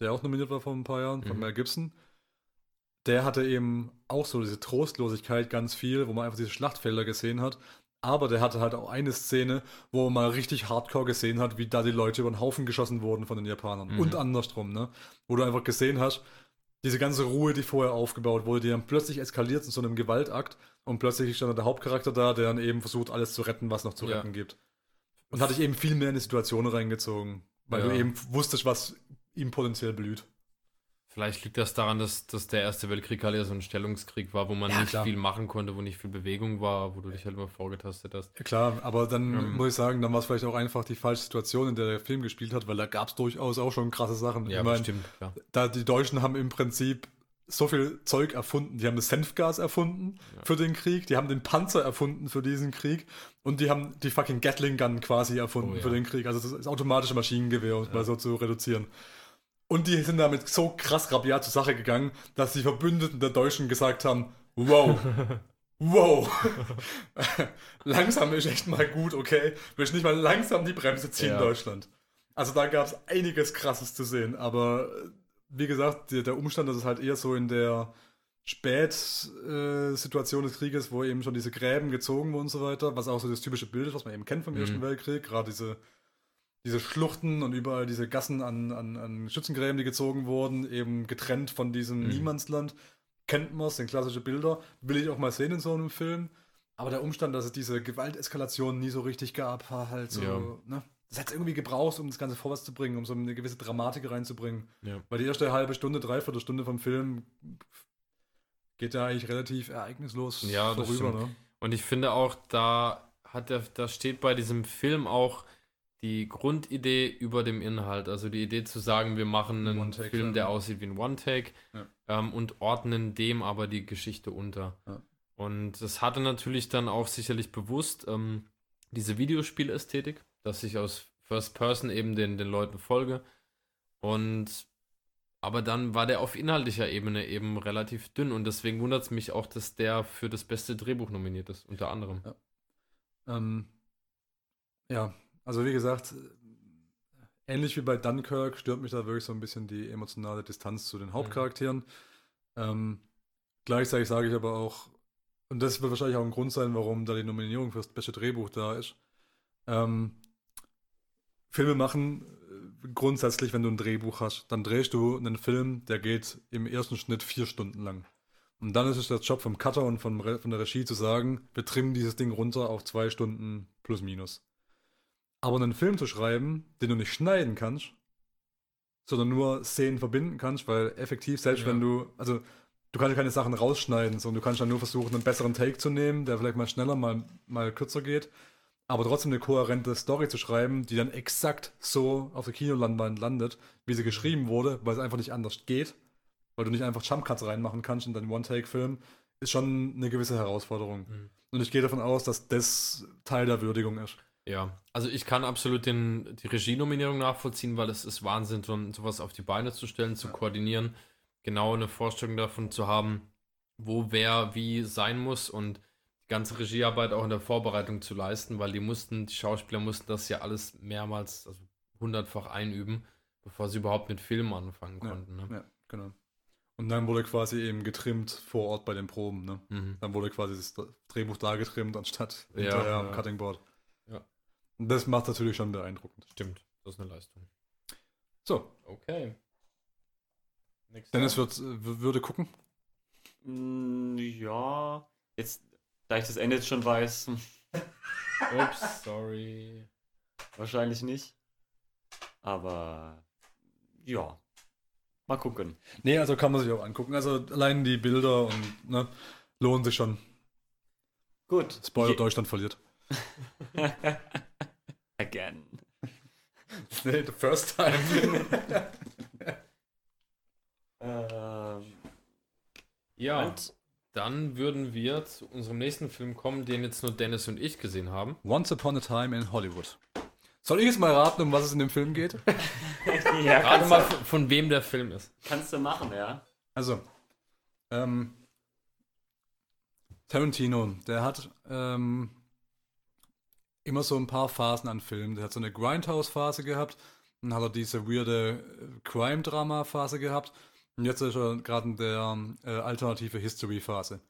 der auch nominiert war vor ein paar Jahren, von Mhm. Mel Gibson. Der hatte eben auch so diese Trostlosigkeit ganz viel, wo man einfach diese Schlachtfelder gesehen hat. Aber der hatte halt auch eine Szene, wo man mal richtig hardcore gesehen hat, wie da die Leute über den Haufen geschossen wurden von den Japanern. Mhm. Und andersrum, ne? Wo du einfach gesehen hast, diese ganze Ruhe, die vorher aufgebaut wurde, die dann plötzlich eskaliert in so einem Gewaltakt und plötzlich ist dann der Hauptcharakter da, der dann eben versucht, alles zu retten, was noch zu Ja. retten gibt. Und hat dich eben viel mehr in die Situation reingezogen, weil Ja. du eben wusstest, was ihm potenziell blüht. Vielleicht liegt das daran, dass, dass der Erste Weltkrieg halt ja so ein Stellungskrieg war, wo man Ja, nicht klar. viel machen konnte, wo nicht viel Bewegung war, wo du dich halt immer vorgetastet hast. Ja, klar, aber dann Ähm. muss ich sagen, dann war es vielleicht auch einfach die falsche Situation, in der der Film gespielt hat, weil da gab es durchaus auch schon krasse Sachen. Ja, ich mein, bestimmt, klar. da die Deutschen haben im Prinzip so viel Zeug erfunden. Die haben das Senfgas erfunden Ja. für den Krieg, die haben den Panzer erfunden für diesen Krieg und die haben die fucking Gatling Gun quasi erfunden Oh, ja. für den Krieg. Also das, das automatische Maschinengewehr, um es Ja. mal so zu reduzieren. Und die sind damit so krass rabiat zur Sache gegangen, dass die Verbündeten der Deutschen gesagt haben, wow, wow, langsam ist echt mal gut, okay? Willst nicht mal langsam die Bremse ziehen, Ja. Deutschland. Also da gab es einiges Krasses zu sehen, aber wie gesagt, der, der Umstand, dass es halt eher so in der Spätsituation des Krieges, wo eben schon diese Gräben gezogen wurden und so weiter, was auch so das typische Bild ist, was man eben kennt vom Mhm. Ersten Weltkrieg, gerade diese, diese Schluchten und überall diese Gassen an, an, an Schützengräben, die gezogen wurden, eben getrennt von diesem Mhm. Niemandsland. Kennt man es, sind klassische Bilder. Will ich auch mal sehen in so einem Film. Aber der Umstand, dass es diese Gewalteskalation nie so richtig gab, war halt so, Ja. ne? Das hat es irgendwie gebraucht, um das Ganze vorwärts zu bringen, um so eine gewisse Dramatik reinzubringen. Ja. Weil die erste halbe Stunde, dreiviertel Stunde vom Film geht ja eigentlich relativ ereignislos Ja, vorüber. Ne? Und ich finde auch, da hat der, da steht bei diesem Film auch die Grundidee über dem Inhalt. Also die Idee zu sagen, wir machen einen. Film, der aussieht wie ein One-Take Ja. ähm, und ordnen dem aber die Geschichte unter. Ja. Und das hatte natürlich dann auch sicherlich bewusst ähm, diese Videospielästhetik, dass ich aus First Person eben den, den Leuten folge. Und aber dann war der auf inhaltlicher Ebene eben relativ dünn und deswegen wundert es mich auch, dass der für das beste Drehbuch nominiert ist, unter anderem. Ähm, ja, also wie gesagt, äh, ähnlich wie bei Dunkirk stört mich da wirklich so ein bisschen die emotionale Distanz zu den Hauptcharakteren. Ähm, gleichzeitig sage ich aber auch, und das wird wahrscheinlich auch ein Grund sein, warum da die Nominierung fürs beste Drehbuch da ist. Ähm, Filme machen äh, grundsätzlich, wenn du ein Drehbuch hast, dann drehst du einen Film, der geht im ersten Schnitt vier Stunden lang. Und dann ist es der Job vom Cutter und vom Re von der Regie zu sagen, wir trimmen dieses Ding runter auf zwei Stunden plus minus. Aber einen Film zu schreiben, den du nicht schneiden kannst, sondern nur Szenen verbinden kannst, weil effektiv, selbst Ja. wenn du, also du kannst ja keine Sachen rausschneiden, sondern du kannst dann nur versuchen, einen besseren Take zu nehmen, der vielleicht mal schneller, mal, mal kürzer geht, aber trotzdem eine kohärente Story zu schreiben, die dann exakt so auf der Kinoleinwand landet, wie sie geschrieben wurde, weil es einfach nicht anders geht, weil du nicht einfach Jumpcuts reinmachen kannst in deinen One-Take-Film, ist schon eine gewisse Herausforderung. Mhm. Und ich gehe davon aus, dass das Teil der Würdigung ist. Ja, also ich kann absolut den, die Regienominierung nachvollziehen, weil es ist Wahnsinn, so, sowas auf die Beine zu stellen, zu Ja. koordinieren, genau eine Vorstellung davon zu haben, wo wer wie sein muss und die ganze Regiearbeit auch in der Vorbereitung zu leisten, weil die mussten, die Schauspieler mussten das ja alles mehrmals, also hundertfach einüben, bevor sie überhaupt mit Filmen anfangen Ja, konnten. Ne? Ja, genau. Und dann wurde quasi eben getrimmt vor Ort bei den Proben. Ne? Mhm. Dann wurde quasi das Drehbuch da getrimmt, anstatt Ja, hinterher am ja. Cutting Board. Ja. Und das macht natürlich schon beeindruckend. Stimmt, das ist eine Leistung. So, Okay. Nächster. Dennis wird, äh, würde gucken. Mm, ja. Jetzt, da ich das Ende jetzt schon weiß, Ups, sorry. wahrscheinlich nicht. Aber ja. Mal gucken. Nee, also kann man sich auch angucken. Also allein die Bilder und ne, lohnen sich schon. Gut. Spoiler, Je- Deutschland verliert. Again. Nee, the first time. Ähm, Ja, und dann würden wir zu unserem nächsten Film kommen, den jetzt nur Dennis und ich gesehen haben. Once Upon a Time in Hollywood. Soll ich jetzt mal raten, um was es in dem Film geht? ja, Gerade kannst, mal du, von, von wem der Film ist. kannst du machen, ja. Also, ähm, Tarantino, der hat ähm, immer so ein paar Phasen an Filmen. Der hat so eine Grindhouse-Phase gehabt, dann hat er diese weirde äh, Crime-Drama-Phase gehabt und jetzt ist er gerade in der äh, alternative History-Phase.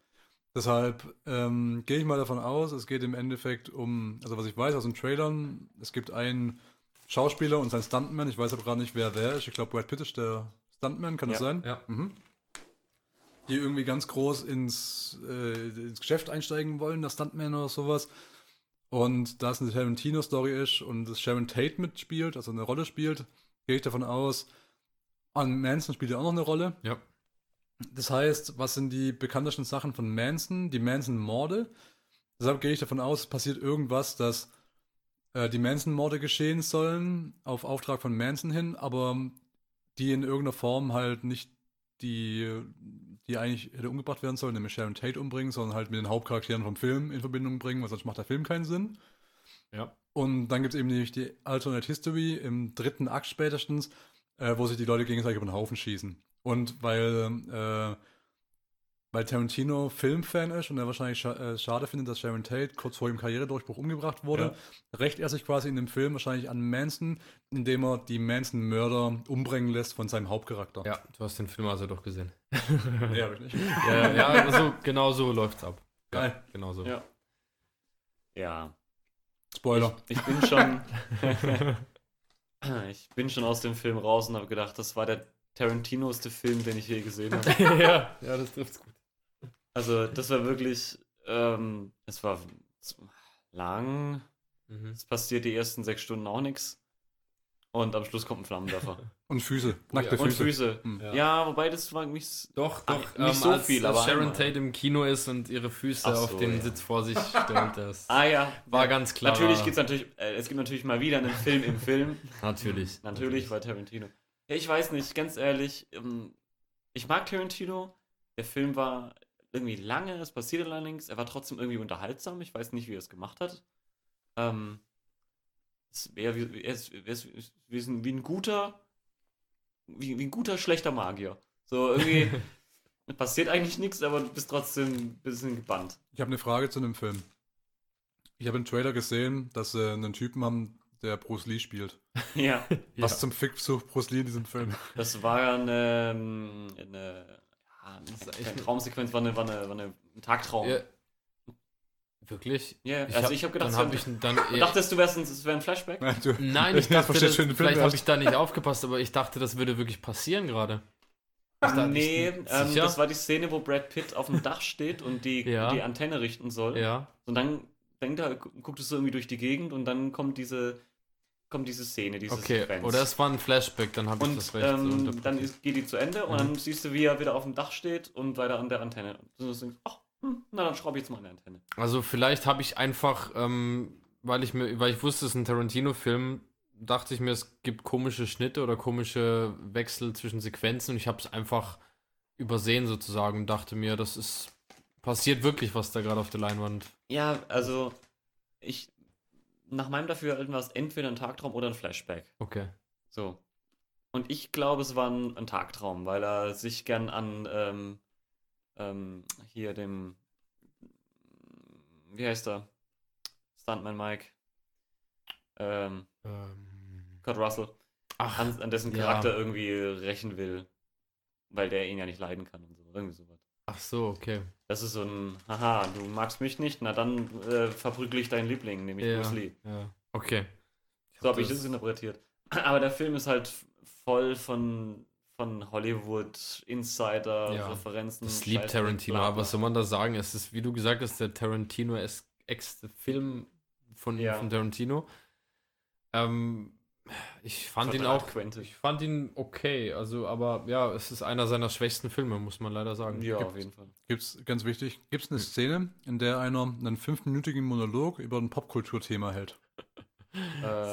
Deshalb ähm, gehe ich mal davon aus, es geht im Endeffekt um, also was ich weiß aus den Trailern, es gibt einen Schauspieler und seinen Stuntman, ich weiß aber gerade nicht, wer wer ist. Ich glaube, Brad Pitt ist der Stuntman, kann das Ja. sein? Ja. Mhm. Die irgendwie ganz groß ins, äh, ins Geschäft einsteigen wollen, der Stuntman oder sowas. Und da es eine Tarantino-Story ist und das Sharon Tate mitspielt, also eine Rolle spielt, gehe ich davon aus, an Manson spielt ja auch noch eine Rolle. Ja. Das heißt, was sind die bekanntesten Sachen von Manson? Die Manson-Morde. Deshalb gehe ich davon aus, es passiert irgendwas, dass äh, die Manson-Morde geschehen sollen, auf Auftrag von Manson hin, aber die in irgendeiner Form halt nicht die, die eigentlich hätte umgebracht werden sollen, nämlich Sharon Tate umbringen, sondern halt mit den Hauptcharakteren vom Film in Verbindung bringen, weil sonst macht der Film keinen Sinn. Ja. Und dann gibt es eben nämlich die Alternate History im dritten Akt spätestens, äh, wo sich die Leute gegenseitig über den Haufen schießen. Und weil äh, weil Tarantino Filmfan ist und er wahrscheinlich scha äh, schade findet, dass Sharon Tate kurz vor dem Karrieredurchbruch umgebracht wurde, rächt er sich quasi in dem Film wahrscheinlich an Manson, indem er die Manson-Mörder umbringen lässt von seinem Hauptcharakter. Ja, du hast den Film also doch gesehen. nee, hab ich nicht. ja, ja, also genau so läuft's ab. Ja, Geil. genau so. Ja. Ja. Spoiler. Ich, ich bin schon. ich bin schon aus dem Film raus und habe gedacht, das war der Tarantinoste Film, den ich je gesehen habe. ja, ja, das trifft's gut. Also, das war wirklich. Ähm, es war lang. Mhm. Es passiert die ersten sechs Stunden auch nichts. Und am Schluss kommt ein Flammenwerfer. Und Füße. Nackte Und Füße. Füße. Hm. Ja. Ja. wobei das war mich. Doch, Ach, doch. nicht so als, viel, als aber Sharon einmal. Tate im Kino ist und ihre Füße so, auf den ja. Sitz vor sich stellt, das Ah ja. war ganz klar. Natürlich gibt's natürlich, äh, es gibt natürlich mal wieder einen Film im Film. Natürlich. Natürlich bei Tarantino. Ja, ich weiß nicht, ganz ehrlich, ähm, ich mag Tarantino. Der Film war irgendwie lange, es passierte allerdings, er war trotzdem irgendwie unterhaltsam. Ich weiß nicht, wie er es gemacht hat. Ähm, es wäre wie, er ist, er ist, wie, ein- wie ein guter, wie, wie ein guter, schlechter Magier. So irgendwie passiert eigentlich nichts, aber du bist trotzdem ein bisschen gebannt. Ich habe eine Frage zu einem Film. Ich habe im Trailer gesehen, dass sie einen Typen haben, der Bruce Lee spielt. Ja, Was zum Fick sucht Bruce Lee in diesem Film? das war ja eine, eine, ja, echt- Traumsequenz, war eine, war eine, war eine ein Tagtraum. Ja. Wirklich? Ja, also ich habe gedacht, dann wär- ich dann Dachtest du, wärst ein- es wäre ein Flashback? Nein, du- Nein, ich Das dachte, das, vielleicht habe ich da nicht aufgepasst, aber ich dachte, das würde wirklich passieren gerade. Nee, ähm, das war die Szene, wo Brad Pitt auf dem Dach steht und die, Ja. die Antenne richten soll. Ja, Und dann denkt er, gu- guckt es so irgendwie durch die Gegend und dann kommt diese, kommt diese Szene, diese okay. Sequenz. Oder es war ein Flashback, dann habe ich und das recht. so ähm, interpretiert. dann ist, geht die zu Ende und Mhm. dann siehst du, wie er wieder auf dem Dach steht und weiter an der Antenne. Und du denkst, ach, hm, na dann schraube ich jetzt mal an der Antenne. Also vielleicht habe ich einfach, ähm, weil ich mir, weil ich wusste, es ist ein Tarantino-Film, dachte ich mir, es gibt komische Schnitte oder komische Wechsel zwischen Sequenzen und ich habe es einfach übersehen sozusagen und dachte mir, das ist passiert wirklich, was da gerade auf der Leinwand. Ja, also ich, nach meinem Dafürhalten war es entweder ein Tagtraum oder ein Flashback. Okay. So. Und ich glaube, es war ein, ein Tagtraum, weil er sich gern an ähm, ähm, hier dem wie heißt er? Stuntman Mike. Ähm, Ähm, Kurt Russell. ach, An, an dessen ja. Charakter irgendwie rächen will. Weil der ihn ja nicht leiden kann und so. Irgendwie sowas. ach so, okay. Das ist so ein, haha, du magst mich nicht, na dann äh, verprügel ich deinen Liebling, nämlich Ja, Bruce Lee. ja. Okay. So habe ich das interpretiert. Aber der Film ist halt voll von, von Hollywood, Insider, Ja. Das liebt Scheiß- Tarantino, aber was soll man da sagen? Es ist, wie du gesagt hast, der Tarantino ex Film von, Ja. von Tarantino. Ähm, ich fand ihn auch, Quentin. ich fand ihn okay, also, aber ja, es ist einer seiner schwächsten Filme, muss man leider sagen. Ja, Gibt- auf jeden Fall. Gibt's, ganz wichtig, gibt es eine Szene, in der einer einen fünfminütigen Monolog über ein Popkulturthema hält?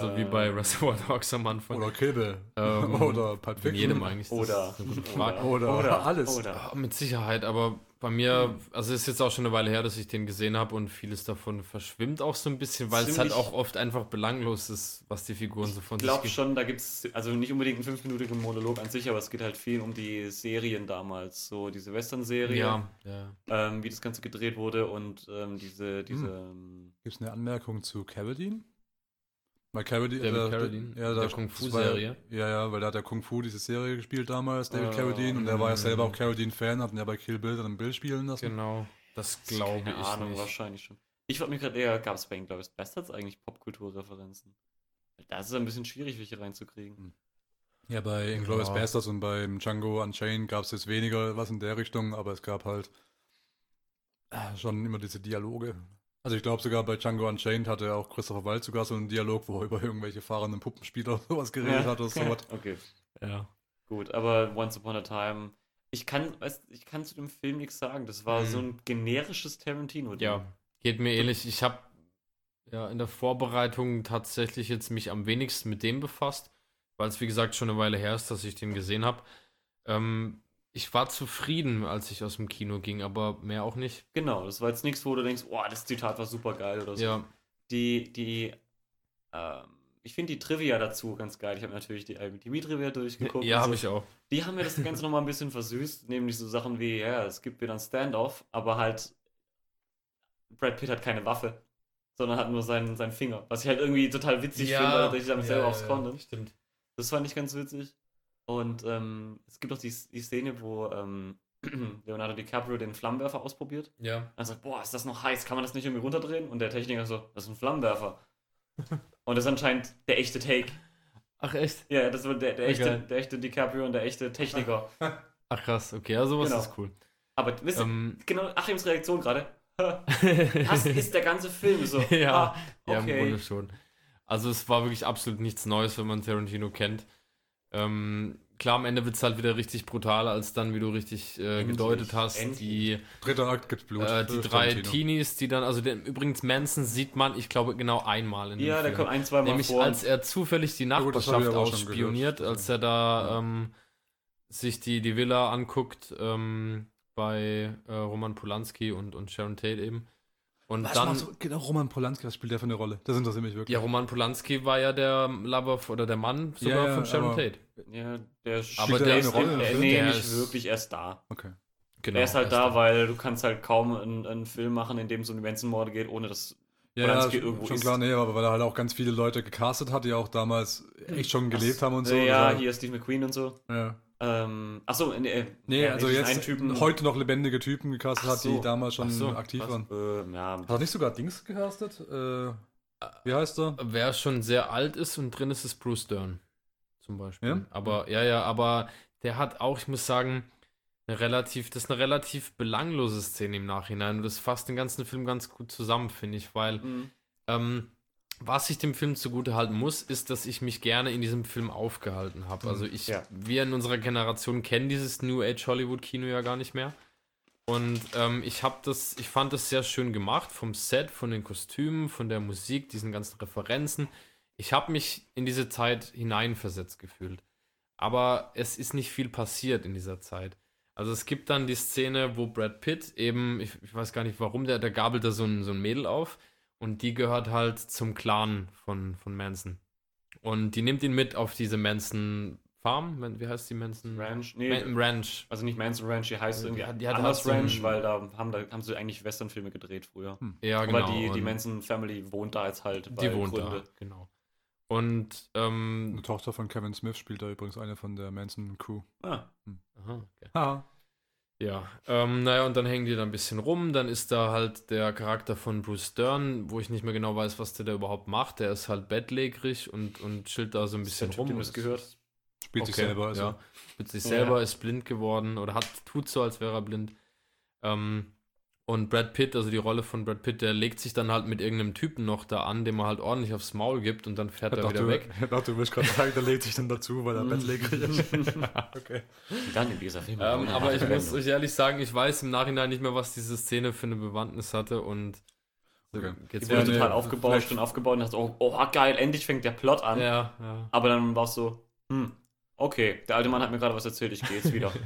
So wie bei Reservoir Dogs am Anfang. Oder Kill Bill. Ähm, oder Pulp In Fiction. jedem eigentlich. Oder. gute Frage. Oder, alles. Oder. Mit Sicherheit, aber bei mir, also es ist jetzt auch schon eine Weile her, dass ich den gesehen habe und vieles davon verschwimmt auch so ein bisschen, weil es halt Ziemlich- auch oft einfach belanglos ist, was die Figuren so von Ich sich glaube geben. schon, da gibt es, also nicht unbedingt einen fünfminütigen Monolog an sich, aber es geht halt viel um die Serien damals. So diese Western-Serie, Ja, ja. ähm, wie das Ganze gedreht wurde und ähm, diese, diese. ähm, Gibt es eine Anmerkung zu Carradine? Weil Carradine, David äh, Carradine? ja, Der da- Kung das Fu war ja- Serie? Ja, ja, weil der hat ja Kung Fu diese Serie gespielt damals, David Äh, Carradine, und der war ja selber auch Carradine-Fan, hat ihn ja bei Kill Bill dann im Bild spielen lassen. Genau. Das glaube keine ich Ahnung, nicht. wahrscheinlich schon. Ich frage mich gerade eher, gab es bei Inglourious Bastards eigentlich Popkulturreferenzen? Das ist ein bisschen schwierig, welche reinzukriegen. Ja, bei Inglourious Ja. Bastards und beim Django Unchained gab es jetzt weniger was in der Richtung, aber es gab halt äh, schon immer diese Dialoge. Also ich glaube sogar bei Django Unchained hatte auch Christopher Waltz sogar so einen Dialog, wo er über irgendwelche fahrenden Puppenspieler oder sowas geredet hat oder sowas. Okay, Ja. gut, aber Once Upon a Time. Ich kann, weißt, ich kann zu dem Film nichts sagen. Das war Mhm. so ein generisches tarantino ja, geht mir ähnlich. Ich habe ja in der Vorbereitung tatsächlich jetzt mich am wenigsten mit dem befasst, weil es wie gesagt schon eine Weile her ist, dass ich den gesehen habe. Ähm, ich war zufrieden, als ich aus dem Kino ging, aber mehr auch nicht. Genau, das war jetzt nichts, wo du denkst, oh, das Zitat war super geil oder so. Ja, Die, die, ähm, ich finde die Trivia dazu ganz geil. Ich habe natürlich die IMDb-Trivia durchgeguckt. Ja, habe so. ich auch. Die haben mir das Ganze nochmal ein bisschen versüßt, nämlich so Sachen wie, ja, es gibt wieder ein Standoff, aber halt Brad Pitt hat keine Waffe, sondern hat nur seinen, seinen Finger. Was ich halt irgendwie total witzig finde, weil sich damit selber aufs Korn nimmt. Stimmt. Das fand ich ganz witzig. Und ähm, es gibt auch die, die Szene, wo ähm, Leonardo DiCaprio den Flammenwerfer ausprobiert. Ja. Er sagt, boah, ist das noch heiß? Kann man das nicht irgendwie runterdrehen? Und der Techniker so, das ist ein Flammenwerfer. und das ist anscheinend der echte Take. Ach, echt? Ja, das war der, der, echte, Okay. der echte DiCaprio und der echte Techniker. Ach, krass. Okay, ja, sowas Genau. ist cool. Aber wisst ihr, Ähm, genau, Achims Reaktion gerade. Das ist der ganze Film. So, Ja. ah, Ja, im okay. Grunde schon. Also es war wirklich absolut nichts Neues, wenn man Tarantino kennt. Ähm, klar, am Ende wird es halt wieder richtig brutal, als dann, wie du richtig äh, gedeutet hast, endlich. die, Dritter Akt gibt Blut. äh, die drei. Teenies, die dann, also den, übrigens Manson sieht man, ich glaube, genau einmal in dem ja, der Film. kommt ein, zwei Mal Nämlich vor. als er zufällig die Nachbarschaft schon ausspioniert, als er da ähm, sich die, die Villa anguckt ähm, bei äh, Roman Polanski und, und Sharon Tate eben. Und Was dann, machst du? Genau, Roman Polanski, was spielt der für eine Rolle? Das interessiert mich wirklich. ja, Roman Polanski war ja der Lover oder der Mann sogar Ja, ja, von Sharon aber- Tate. ja, der Aber spielt der- ist, eine Rolle im Film? nee, Der nicht ist- wirklich erst da. Okay. Genau, er ist halt er da, weil du kannst halt kaum einen, einen Film machen, in dem es um die Menschenmorde geht, ohne dass Ja, Polanski ja irgendwo schon ist. klar, nee, aber weil er halt auch ganz viele Leute gecastet hat, die auch damals echt schon gelebt haben und so. Ja, Das hier Steve McQueen und so. ja. Ähm, achso, äh, Nee, ja, also jetzt Typen. heute noch lebendige Typen gecastet hat, so. die damals schon so, aktiv was? waren. Äh, ja, Hat er nicht sogar Dings gecastet? Äh, wie heißt er? Wer schon sehr alt ist und drin ist, ist Bruce Dern. Zum Beispiel. Ja? Aber, ja, ja, aber der hat auch, ich muss sagen, eine relativ, das ist eine relativ belanglose Szene im Nachhinein und das fasst den ganzen Film ganz gut zusammen, finde ich, weil Mhm. ähm, was ich dem Film zugute halten muss, ist, dass ich mich gerne in diesem Film aufgehalten habe. Mhm. Also ich, Ja. wir in unserer Generation kennen dieses New Age Hollywood Kino ja gar nicht mehr. Und ähm, ich habe das, ich fand das sehr schön gemacht vom Set, von den Kostümen, von der Musik, diesen ganzen Referenzen. Ich habe mich in diese Zeit hineinversetzt gefühlt. Aber es ist nicht viel passiert in dieser Zeit. Also es gibt dann die Szene, wo Brad Pitt eben, ich, ich weiß gar nicht warum, der, der gabelt da so ein, so ein Mädel auf und die gehört halt zum Clan von, von Manson. Und die nimmt ihn mit auf diese Manson Farm, wie heißt die Manson? Ranch? Nee, Man Ranch. also nicht Manson Ranch, die heißt Die irgendwie die hat anders halt Ranch, weil da haben, da haben sie eigentlich Westernfilme gedreht früher. Ja, genau. Aber die, die und Manson Family wohnt da jetzt halt die wohnt Gründe. da, genau. Und, ähm, Eine Tochter von Kevin Smith spielt da übrigens eine von der Manson Crew. Ah, aha, okay. Haha. Ja, ähm, naja, und dann hängen die da ein bisschen rum. Dann ist da halt der Charakter von Bruce Dern, wo ich nicht mehr genau weiß, was der da überhaupt macht. Der ist halt bettlägerig und, und chillt da so ein bisschen Typ, rum. dem das gehört. Spielt sich Okay, selber. Also. Ja, spielt sich Ja. selber, ist blind geworden oder hat, tut so, als wäre er blind. Ähm, und Brad Pitt, also die Rolle von Brad Pitt, der legt sich dann halt mit irgendeinem Typen noch da an, dem er halt ordentlich aufs Maul gibt und dann fährt Ich er wieder du, weg. ich dachte, du willst gerade sagen, der legt sich dann dazu, weil er bettlägerig ist. okay. Dann in dieser Film. Ähm, aber ich muss euch ehrlich sagen, ich weiß im Nachhinein nicht mehr, was diese Szene für eine Bewandtnis hatte und Okay. jetzt wurde Ja, nee, total aufgebauscht und aufgebaut und dachte, oh, oh, geil, endlich fängt der Plot an. ja, ja. Aber dann war es so, hm, okay, der alte Mann hat mir gerade was erzählt, ich gehe jetzt wieder.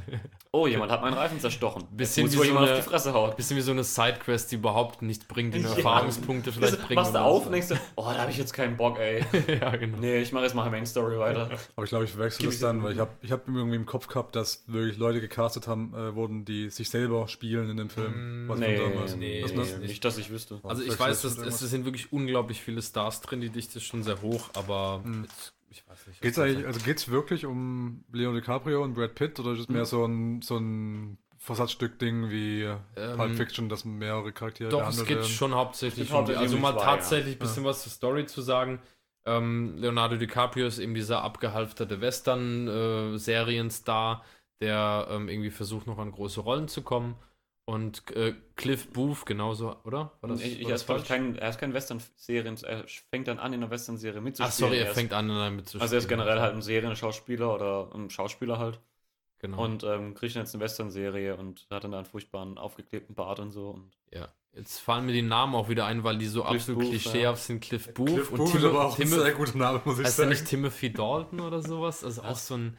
Oh, jemand hat meinen Reifen zerstochen. Bisschen Jetzt wie muss so jemand eine- auf die Fresse hauen. Bisschen wie so eine Sidequest, die überhaupt nicht bringt, die nur Ja. Erfahrungspunkte vielleicht Das, bringt. machst du auf und denkst du, oh, da habe ich jetzt keinen Bock, ey. ja, genau. Nee, ich mache jetzt mal Main Story weiter. Aber ich glaube, ich verwechsel das dann, weil ich habe ich hab irgendwie im Kopf gehabt, dass wirklich Leute gecastet haben, äh, wurden, die sich selber spielen in dem Film. Mm, Was Nee, nee, Was nee, ist das? nicht, dass ich wüsste. Also ich weiß, dass, das es sind wirklich unglaublich viele Stars drin, die Dichte ist schon sehr hoch, aber Hm. jetzt, nicht. Geht's das eigentlich, also geht's wirklich um Leonardo DiCaprio und Brad Pitt oder ist es mehr so ein, so ein Versatzstück-Ding wie Ähm, Pulp Fiction, dass mehrere Charaktere Doch, es geht werden? schon hauptsächlich um die, also mal ja. tatsächlich ein bisschen was zur Story zu sagen. Ähm, Leonardo DiCaprio ist eben dieser abgehalfterte Western-Serienstar, der ähm, irgendwie versucht, noch an große Rollen zu kommen. Und äh, Cliff Booth genauso, oder? War das, ich, ich, war er, das ist, kein, er ist kein Western-Serien, er fängt dann an, in einer Western-Serie mitzuspielen. Ach, sorry, er ist- fängt an, damit zu Also er ist generell halt ein Serienschauspieler oder ein Schauspieler halt. Genau. Und ähm, kriegt dann jetzt eine Western-Serie und hat dann da einen furchtbaren, aufgeklebten Bart und so. Und Ja, jetzt fallen mir die Namen auch wieder ein, weil die so Cliff absolut Booth, klischeehaft sind. Cliff Booth Cliff und Booth ist Tim aber auch ein Tim sehr guter Name, muss ich heißt er sagen. nicht Timothy Dalton oder sowas? Also auch Was? so ein,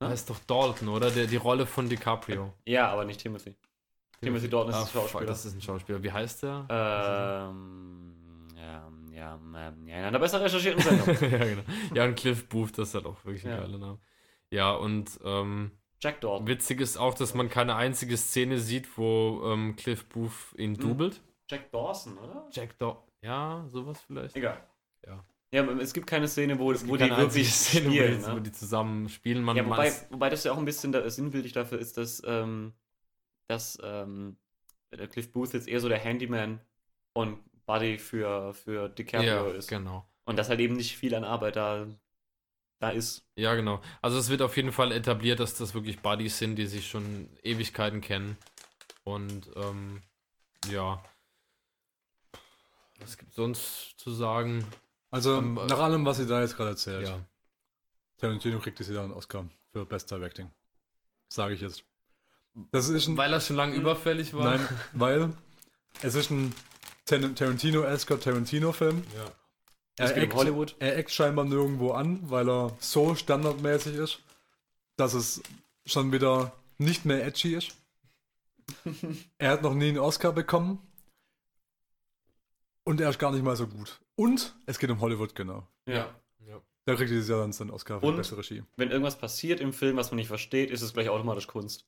Ja? heißt doch Dalton, oder? Der, die Rolle von DiCaprio. ja, aber nicht Timothy. Timothy Dalton ist Ah, ein Schauspieler. Das ist ein Schauspieler. Wie heißt der? Ähm, ja, ja, ja, in einer besser recherchierten Sendung. ja, genau. Ja, und Cliff Booth, das ist halt auch wirklich ein Ja. geiler Name. Ja, und ähm, Jack Dalton. witzig ist auch, dass man keine einzige Szene sieht, wo ähm, Cliff Booth ihn Hm. dubelt. Jack Dawson, oder? Jack Dog. Ja, sowas vielleicht. Egal. Ja. Ja, es gibt keine Szene, wo, Es wo die wirklich Szene, spielen. wo, die, wo ne? die zusammen spielen. Man, Ja, wobei, wobei das ja auch ein bisschen da, sinnbildlich dafür ist, dass, ähm, dass ähm, Cliff Booth jetzt eher so der Handyman und Buddy für, für DiCaprio ja, ist. genau. Und dass halt eben nicht viel an Arbeit da, da ist. Ja, genau. Also es wird auf jeden Fall etabliert, dass das wirklich Buddies sind, die sich schon Ewigkeiten kennen. Und ähm, ja. Was gibt sonst zu sagen? Also, Ähm, äh, nach allem, was sie da jetzt gerade erzählt, Ja. Tarantino kriegt dieses Jahr einen Oscar für Best Directing. Sage ich jetzt. Das ist ein. Weil er schon lange überfällig war. Nein, weil es ist ein Tar- Tarantino-esker Tarantino-Film. Ja. Er um eckt, Hollywood. er eckt scheinbar nirgendwo an, weil er so standardmäßig ist, dass es schon wieder nicht mehr edgy ist. er hat noch nie einen Oscar bekommen. Und er ist gar nicht mal so gut. Und es geht um Hollywood, genau. Ja. ja. Da kriegt dieses Jahr dann seinen Oscar für Und? die beste Regie. Wenn irgendwas passiert im Film, was man nicht versteht, ist es gleich automatisch Kunst.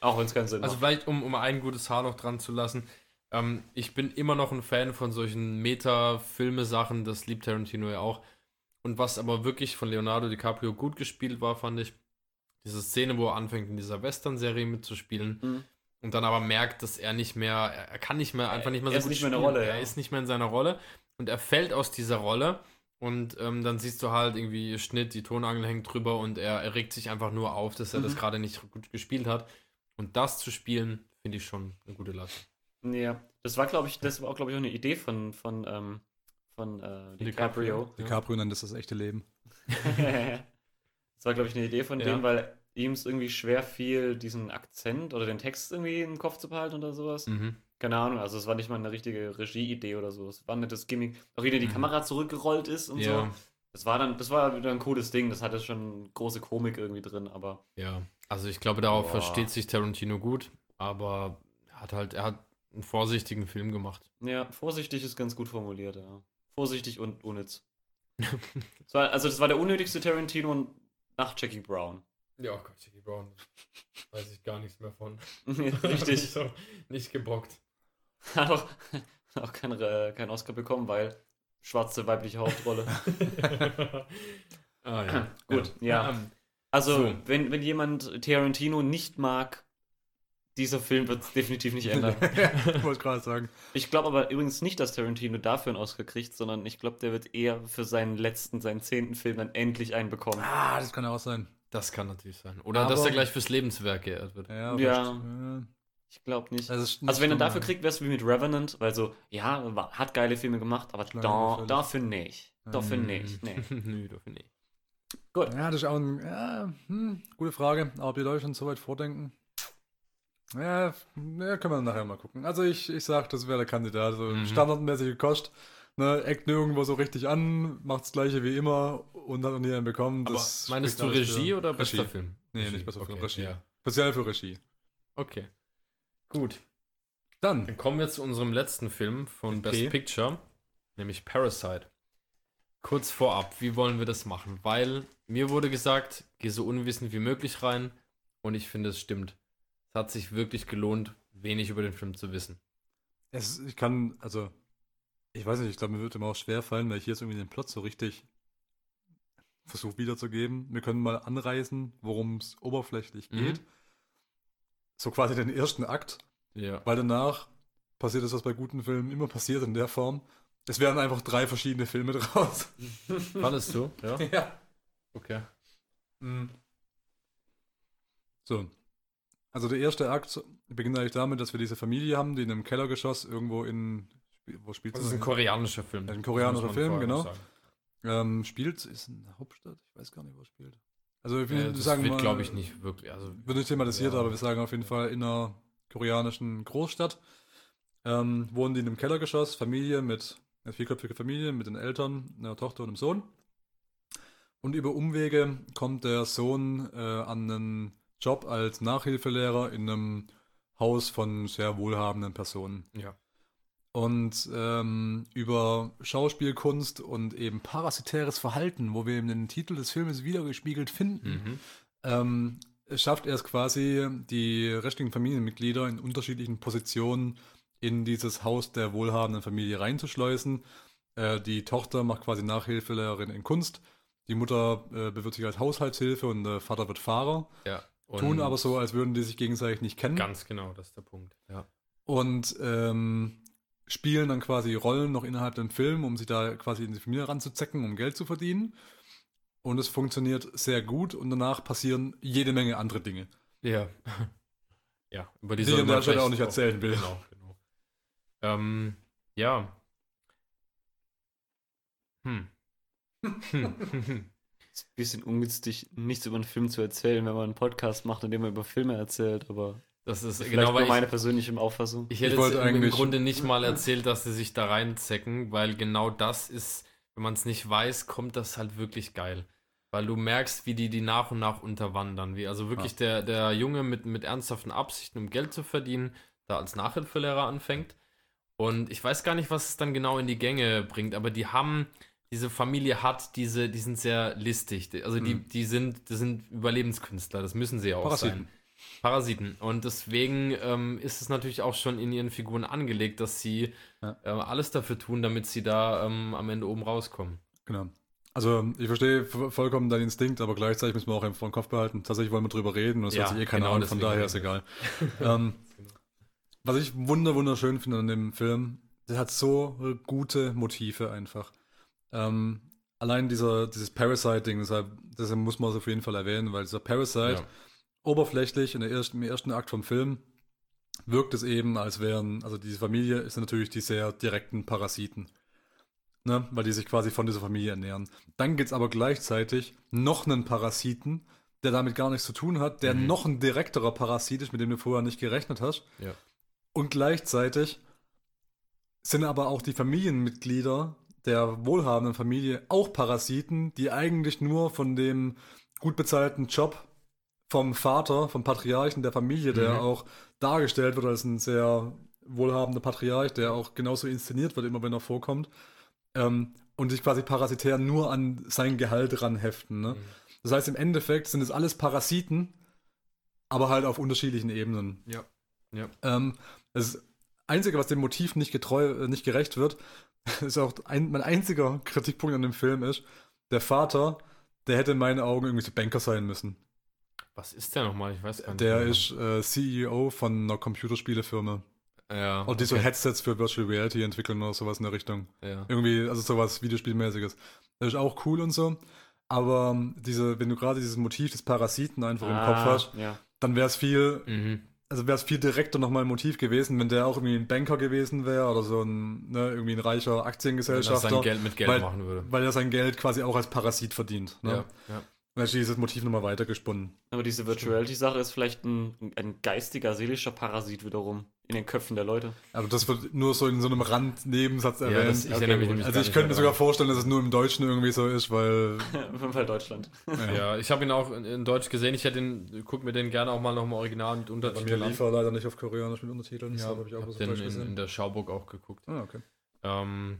Auch wenn es keinen Sinn Also macht. vielleicht, um, um ein gutes Haar noch dran zu lassen. Ähm, ich bin immer noch ein Fan von solchen Meta-Filme-Sachen, das liebt Tarantino ja auch. Und was aber wirklich von Leonardo DiCaprio gut gespielt war, fand ich, diese Szene, wo er anfängt, in dieser Western-Serie mitzuspielen Mhm. und dann aber merkt, dass er nicht mehr, er kann nicht mehr, einfach nicht mehr Er so ist nicht gut mehr in der spielen. Rolle, Er ist nicht mehr in seiner Rolle und er fällt aus dieser Rolle und ähm, dann siehst du halt irgendwie Schnitt, die Tonangel hängt drüber und er, er regt sich einfach nur auf, dass er das Mhm. gerade nicht gut gespielt hat. Und das zu spielen, finde ich schon eine gute Latte. Ja, das war, glaube ich, das war auch, glaube ich, auch eine Idee von, von, ähm, von äh, DiCaprio. DiCaprio. DiCaprio nennt das das echte Leben. das war, glaube ich, eine Idee von Ja. denen, weil ihm es irgendwie schwer fiel, diesen Akzent oder den Text irgendwie im Kopf zu behalten oder sowas. Mhm. Keine Ahnung, also es war nicht mal eine richtige Regieidee oder so. Es war ein nettes Gimmick. Auch wieder die Mhm. Kamera zurückgerollt ist und Ja, so. Das war dann, das war wieder ein cooles Ding. Das hatte schon große Komik irgendwie drin, aber ja. Also ich glaube, darauf Boah. versteht sich Tarantino gut, aber er hat halt, er hat einen vorsichtigen Film gemacht. ja, vorsichtig ist ganz gut formuliert, ja. Vorsichtig und unnütz. das war, also das war der unnötigste Tarantino nach Jackie Brown. Ja, Gott, Jackie Brown. Weiß ich gar nichts mehr von. Richtig. so, nicht gebockt. Hat auch, hat auch keinen äh, keinen Oscar bekommen, weil schwarze weibliche Hauptrolle. ah ja. Gut, ja. Ähm, Also, So. wenn, wenn jemand Tarantino nicht mag, dieser Film wird es definitiv nicht ändern. ich wollte gerade sagen. Ich glaube aber übrigens nicht, dass Tarantino dafür einen Oscar kriegt, sondern ich glaube, der wird eher für seinen letzten, seinen zehnten Film dann endlich einen bekommen. Ah, das kann ja auch sein. das kann natürlich sein. Oder Aber- dass er gleich fürs Lebenswerk geehrt wird. Ja, Ja. Ich glaube nicht. Das ist Also wenn er nicht dafür kriegt, wäre es wie mit Revenant, weil so, ja, war- hat geile Filme gemacht, aber da, dafür nicht. Dafür Mhm. nicht. Nee. Nö, dafür nicht. Ja, das ist auch ein, ja, hm, gute Frage. Aber ob die Leute schon so weit vordenken? Ja, ja, können wir nachher mal gucken. Also ich, ich sag, das wäre der Kandidat. So Mhm. standardmäßige Kost. Ne, eckt nirgendwo so richtig an, macht das gleiche wie immer und hat noch nie einen bekommen. Aber meinst du Regie oder bester Regie. Film? Nee, Regie, nicht besser Film, okay, Regie. Ja. Speziell für Regie. Okay. Gut. Dann, Dann kommen wir zu unserem letzten Film von Mit Best. Picture, nämlich Parasite. Kurz vorab, wie wollen wir das machen? Weil mir wurde gesagt, geh so unwissend wie möglich rein und ich finde, es stimmt. Es hat sich wirklich gelohnt, wenig über den Film zu wissen. es, ich kann, also, ich weiß nicht, ich glaube, mir wird immer auch schwer fallen, weil ich jetzt irgendwie den Plot so richtig versuche wiederzugeben. Wir können mal anreißen, worum es oberflächlich Mhm. So quasi den ersten Akt, Ja. weil danach passiert das, was bei guten Filmen immer passiert in der Form. Es werden einfach drei verschiedene Filme draus. Fandest du? Ja. ja. Okay. Mhm. So. Also der erste Akt beginnt eigentlich damit, dass wir diese Familie haben, die in einem Kellergeschoss irgendwo in. Wo spielt Das sie ist ein koreanischer Film. Ein koreanischer Das Film, genau. Ähm, spielt, ist in der Hauptstadt? Ich weiß gar nicht, wo es spielt. Also wir Äh, das sagen wird, glaube ich, nicht wirklich. Also, Wird nicht thematisiert, Ja. aber wir sagen auf jeden Fall in einer koreanischen Großstadt. Ähm, wohnen die in einem Kellergeschoss, Familie mit, eine vierköpfige Familie mit den Eltern, einer Tochter und einem Sohn. Und über Umwege kommt der Sohn äh, an einen Job als Nachhilfelehrer in einem Haus von sehr wohlhabenden Personen. ja. Und ähm, über Schauspielkunst und eben parasitäres Verhalten, wo wir eben den Titel des Filmes wiedergespiegelt finden, Mhm. ähm, schafft er es quasi, die restlichen Familienmitglieder in unterschiedlichen Positionen in dieses Haus der wohlhabenden Familie reinzuschleusen. Äh, die Tochter macht quasi Nachhilfelehrerin in Kunst. Die Mutter äh, bewirbt sich als Haushaltshilfe und der Vater wird Fahrer. Ja. Tun aber so, als würden die sich gegenseitig nicht kennen. Ganz genau, das ist der Punkt. Ja. Und ähm, spielen dann quasi Rollen noch innerhalb dem Film, um sich da quasi in die Familie ranzuzecken, um Geld zu verdienen. Und es funktioniert sehr gut und danach passieren jede Menge andere Dinge. Ja. ja, über die Die ich soll man auch nicht erzählen will. Genau, genau. Ähm, ja. Hm. Hm. Ist ein bisschen ungünstig, nichts über einen Film zu erzählen, wenn man einen Podcast macht, in dem man über Filme erzählt, aber Das ist vielleicht genau, nur weil meine ich, persönliche Auffassung. ich hätte Ich wollte jetzt im, Grunde nicht mal erzählt, dass sie sich da reinzecken, weil genau das ist, wenn man es nicht weiß, kommt das halt wirklich geil. Weil du merkst, wie die die nach und nach unterwandern. Wie also wirklich der, der Junge mit, mit ernsthaften Absichten, um Geld zu verdienen, da als Nachhilfelehrer anfängt. Und ich weiß gar nicht, was es dann genau in die Gänge bringt, aber die haben, diese Familie hat diese, die sind sehr listig. Also die, Mhm. die sind, das sind Überlebenskünstler, das müssen sie ja auch Parasiten. sein. Parasiten. Und deswegen ähm, ist es natürlich auch schon in ihren Figuren angelegt, dass sie Ja. äh, alles dafür tun, damit sie da ähm, am Ende oben rauskommen. Genau. Also ich verstehe vollkommen deinen Instinkt, aber gleichzeitig müssen wir auch vor den Kopf behalten. Tatsächlich wollen wir drüber reden und es Ja, hört sich eh keiner genau an, von daher ist egal. ähm, was ich wunder wunderschön finde an dem Film, der hat so gute Motive einfach. Ähm, allein dieser, dieses Parasite-Ding, deshalb, deshalb muss man es auf jeden Fall erwähnen, weil dieser Parasite Ja. Oberflächlich in der ersten, im ersten Akt vom Film wirkt es eben, als wären, also diese Familie ist natürlich die sehr direkten Parasiten. Ne? Weil die sich quasi von dieser Familie ernähren. Dann gibt es aber gleichzeitig noch einen Parasiten, der damit gar nichts zu tun hat, der Mhm. noch ein direkterer Parasit ist, mit dem du vorher nicht gerechnet hast. Ja. Und gleichzeitig sind aber auch die Familienmitglieder der wohlhabenden Familie auch Parasiten, die eigentlich nur von dem gut bezahlten Job vom Vater, vom Patriarchen der Familie, der Mhm. auch dargestellt wird als ein sehr wohlhabender Patriarch, der auch genauso inszeniert wird, immer wenn er vorkommt, ähm, und sich quasi parasitär nur an sein Gehalt ranheften. Ne? Das heißt, im Endeffekt sind es alles Parasiten, aber halt auf unterschiedlichen Ebenen. Ja. Ja. Ähm, das Einzige, was dem Motiv nicht, getreu, äh, nicht gerecht wird, ist auch ein, mein einziger Kritikpunkt an dem Film ist, der Vater, der hätte in meinen Augen irgendwie so Banker sein müssen. Was ist der nochmal? Ich weiß gar nicht. Der mehr. ist äh, CEO von einer Computerspielefirma. Ja. Und die so. Headsets für Virtual Reality entwickeln oder sowas in der Richtung. Ja. Irgendwie, also sowas Videospielmäßiges. Das ist auch cool und so. Aber ähm, diese, wenn du gerade dieses Motiv des Parasiten einfach im Kopf hast, Ah, ja. dann wäre es viel, Mhm. also wäre es viel direkter nochmal ein Motiv gewesen, wenn der auch irgendwie ein Banker gewesen wäre oder so ein, ne, irgendwie ein reicher Wenn er Aktiengesellschafter, sein Geld mit Geld weil- machen würde. weil er sein Geld quasi auch als Parasit verdient. Ne? Ja. Ja. Dann ist dieses Motiv nochmal weitergesponnen. Aber diese Virtual Reality-Sache ist vielleicht ein, ein geistiger, seelischer Parasit wiederum in den Köpfen der Leute. Aber das wird nur so in so einem Randnebensatz Ja, erwähnt. das, ich Okay, nämlich also ich könnte mir sogar vorstellen, dass es nur im Deutschen irgendwie so ist, weil Auf jeden Fall Deutschland. Ja, ich habe ihn auch in, in Deutsch gesehen. Ich hätte ihn, guck mir den gerne auch mal nochmal original mit bei mir Untertiteln an. lief er leider nicht auf Koreanisch mit Untertiteln. Ja, habe ich auch hab auf den in, in der Schauburg auch geguckt. Ah, okay. Ähm,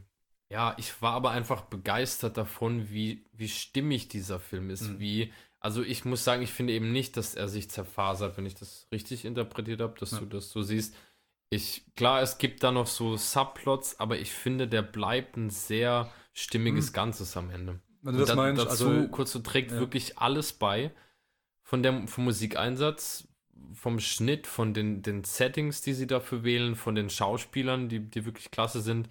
ja, ich war aber einfach begeistert davon, wie, wie stimmig dieser Film ist. Mhm. Wie, also ich muss sagen, ich finde eben nicht, dass er sich zerfasert, wenn ich das richtig interpretiert habe, dass Ja. du das so siehst. Ich, klar, es gibt da noch so Subplots, aber ich finde, der bleibt ein sehr stimmiges Mhm. Ganzes am Ende. Wenn du das da- meinst, dazu, also kurz, so trägt ja. wirklich alles bei. Von der, vom Musikeinsatz, vom Schnitt, von den, den Settings, die sie dafür wählen, von den Schauspielern, die, die wirklich klasse sind.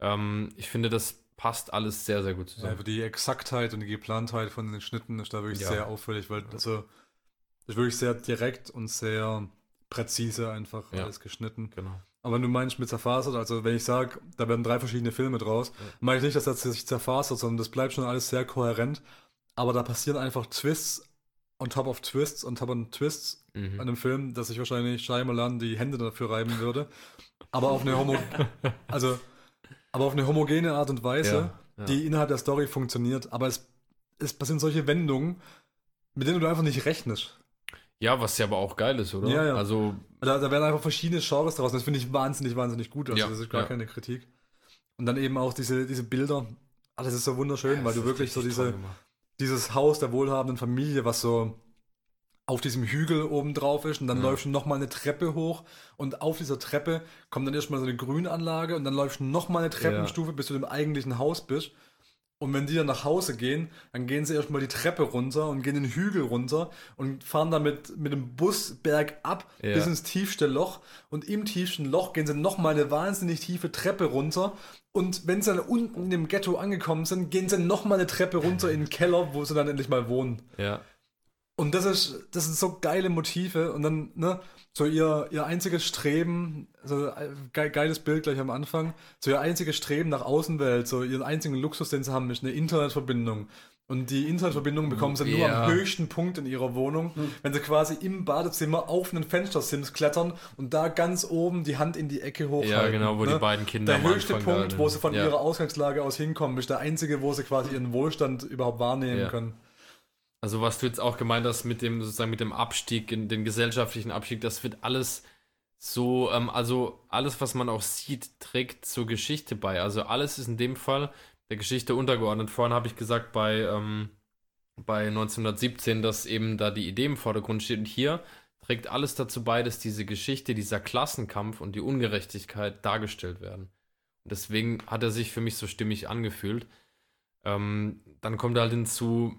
Ähm, ich finde, das passt alles sehr, sehr gut ja, zusammen. für die Exaktheit und die Geplantheit von den Schnitten ist da wirklich Ja. sehr auffällig, weil also das ist wirklich sehr direkt und sehr präzise einfach Ja. alles geschnitten. Genau. Aber wenn du meinst mit zerfasert, also wenn ich sage, da werden drei verschiedene Filme draus, Ja. meine ich nicht, dass das sich zerfasert, sondern das bleibt schon alles sehr kohärent. Aber da passieren einfach Twists on top of Twists on top of Twists Mhm. an einem Film, dass sich wahrscheinlich Shyamalan die Hände dafür reiben würde. Aber auf eine Homo also aber auf eine homogene Art und Weise, Ja, die innerhalb der Story funktioniert. Aber es, es passieren solche Wendungen, mit denen du einfach nicht rechnest. Ja, was ja aber auch geil ist, oder? Ja, ja. Also, Da, da werden einfach verschiedene Genres draus. Das finde ich wahnsinnig, wahnsinnig gut. Also Ja, das ist gar ja. keine Kritik. Und dann eben auch diese, diese Bilder. Ah, das ist so wunderschön, weil du wirklich so diese, dieses Haus der wohlhabenden Familie, was so auf diesem Hügel oben drauf ist und dann Ja. läufst du nochmal eine Treppe hoch und auf dieser Treppe kommt dann erstmal so eine Grünanlage und dann läufst du nochmal eine Treppenstufe, bis du im eigentlichen Haus bist. Und wenn die dann nach Hause gehen, dann gehen sie erstmal die Treppe runter und gehen den Hügel runter und fahren dann mit, mit dem Bus bergab Ja. bis ins tiefste Loch. Und im tiefsten Loch gehen sie nochmal eine wahnsinnig tiefe Treppe runter. Und wenn sie dann unten in dem Ghetto angekommen sind, gehen sie nochmal eine Treppe runter in den Keller, wo sie dann endlich mal wohnen. Ja. Und das ist, das sind so geile Motive und dann, ne, so ihr, ihr einziges Streben, so äh, ge geiles Bild gleich am Anfang, so ihr einziges Streben nach Außenwelt, so ihren einzigen Luxus, den sie haben, ist eine Internetverbindung. Und die Internetverbindung bekommen sie nur Ja. am höchsten Punkt in ihrer Wohnung, wenn sie quasi im Badezimmer auf einen Fenstersims klettern und da ganz oben die Hand in die Ecke hochhalten. Ja, genau, wo ne? die beiden Kinder Der höchste Anfang Punkt, wo sie von ja. ihrer Ausgangslage aus hinkommen, ist der einzige, wo sie quasi ihren Wohlstand überhaupt wahrnehmen Ja. können. Also was du jetzt auch gemeint hast mit dem sozusagen mit dem Abstieg, in den gesellschaftlichen Abstieg, das wird alles so, ähm, also alles, was man auch sieht, trägt zur Geschichte bei. Also alles ist in dem Fall der Geschichte untergeordnet. Vorhin habe ich gesagt bei, ähm, bei 1917, dass eben da die Idee im Vordergrund steht. Und hier trägt alles dazu bei, dass diese Geschichte, dieser Klassenkampf und die Ungerechtigkeit dargestellt werden. Und deswegen hat er sich für mich so stimmig angefühlt. Ähm, dann kommt halt hinzu,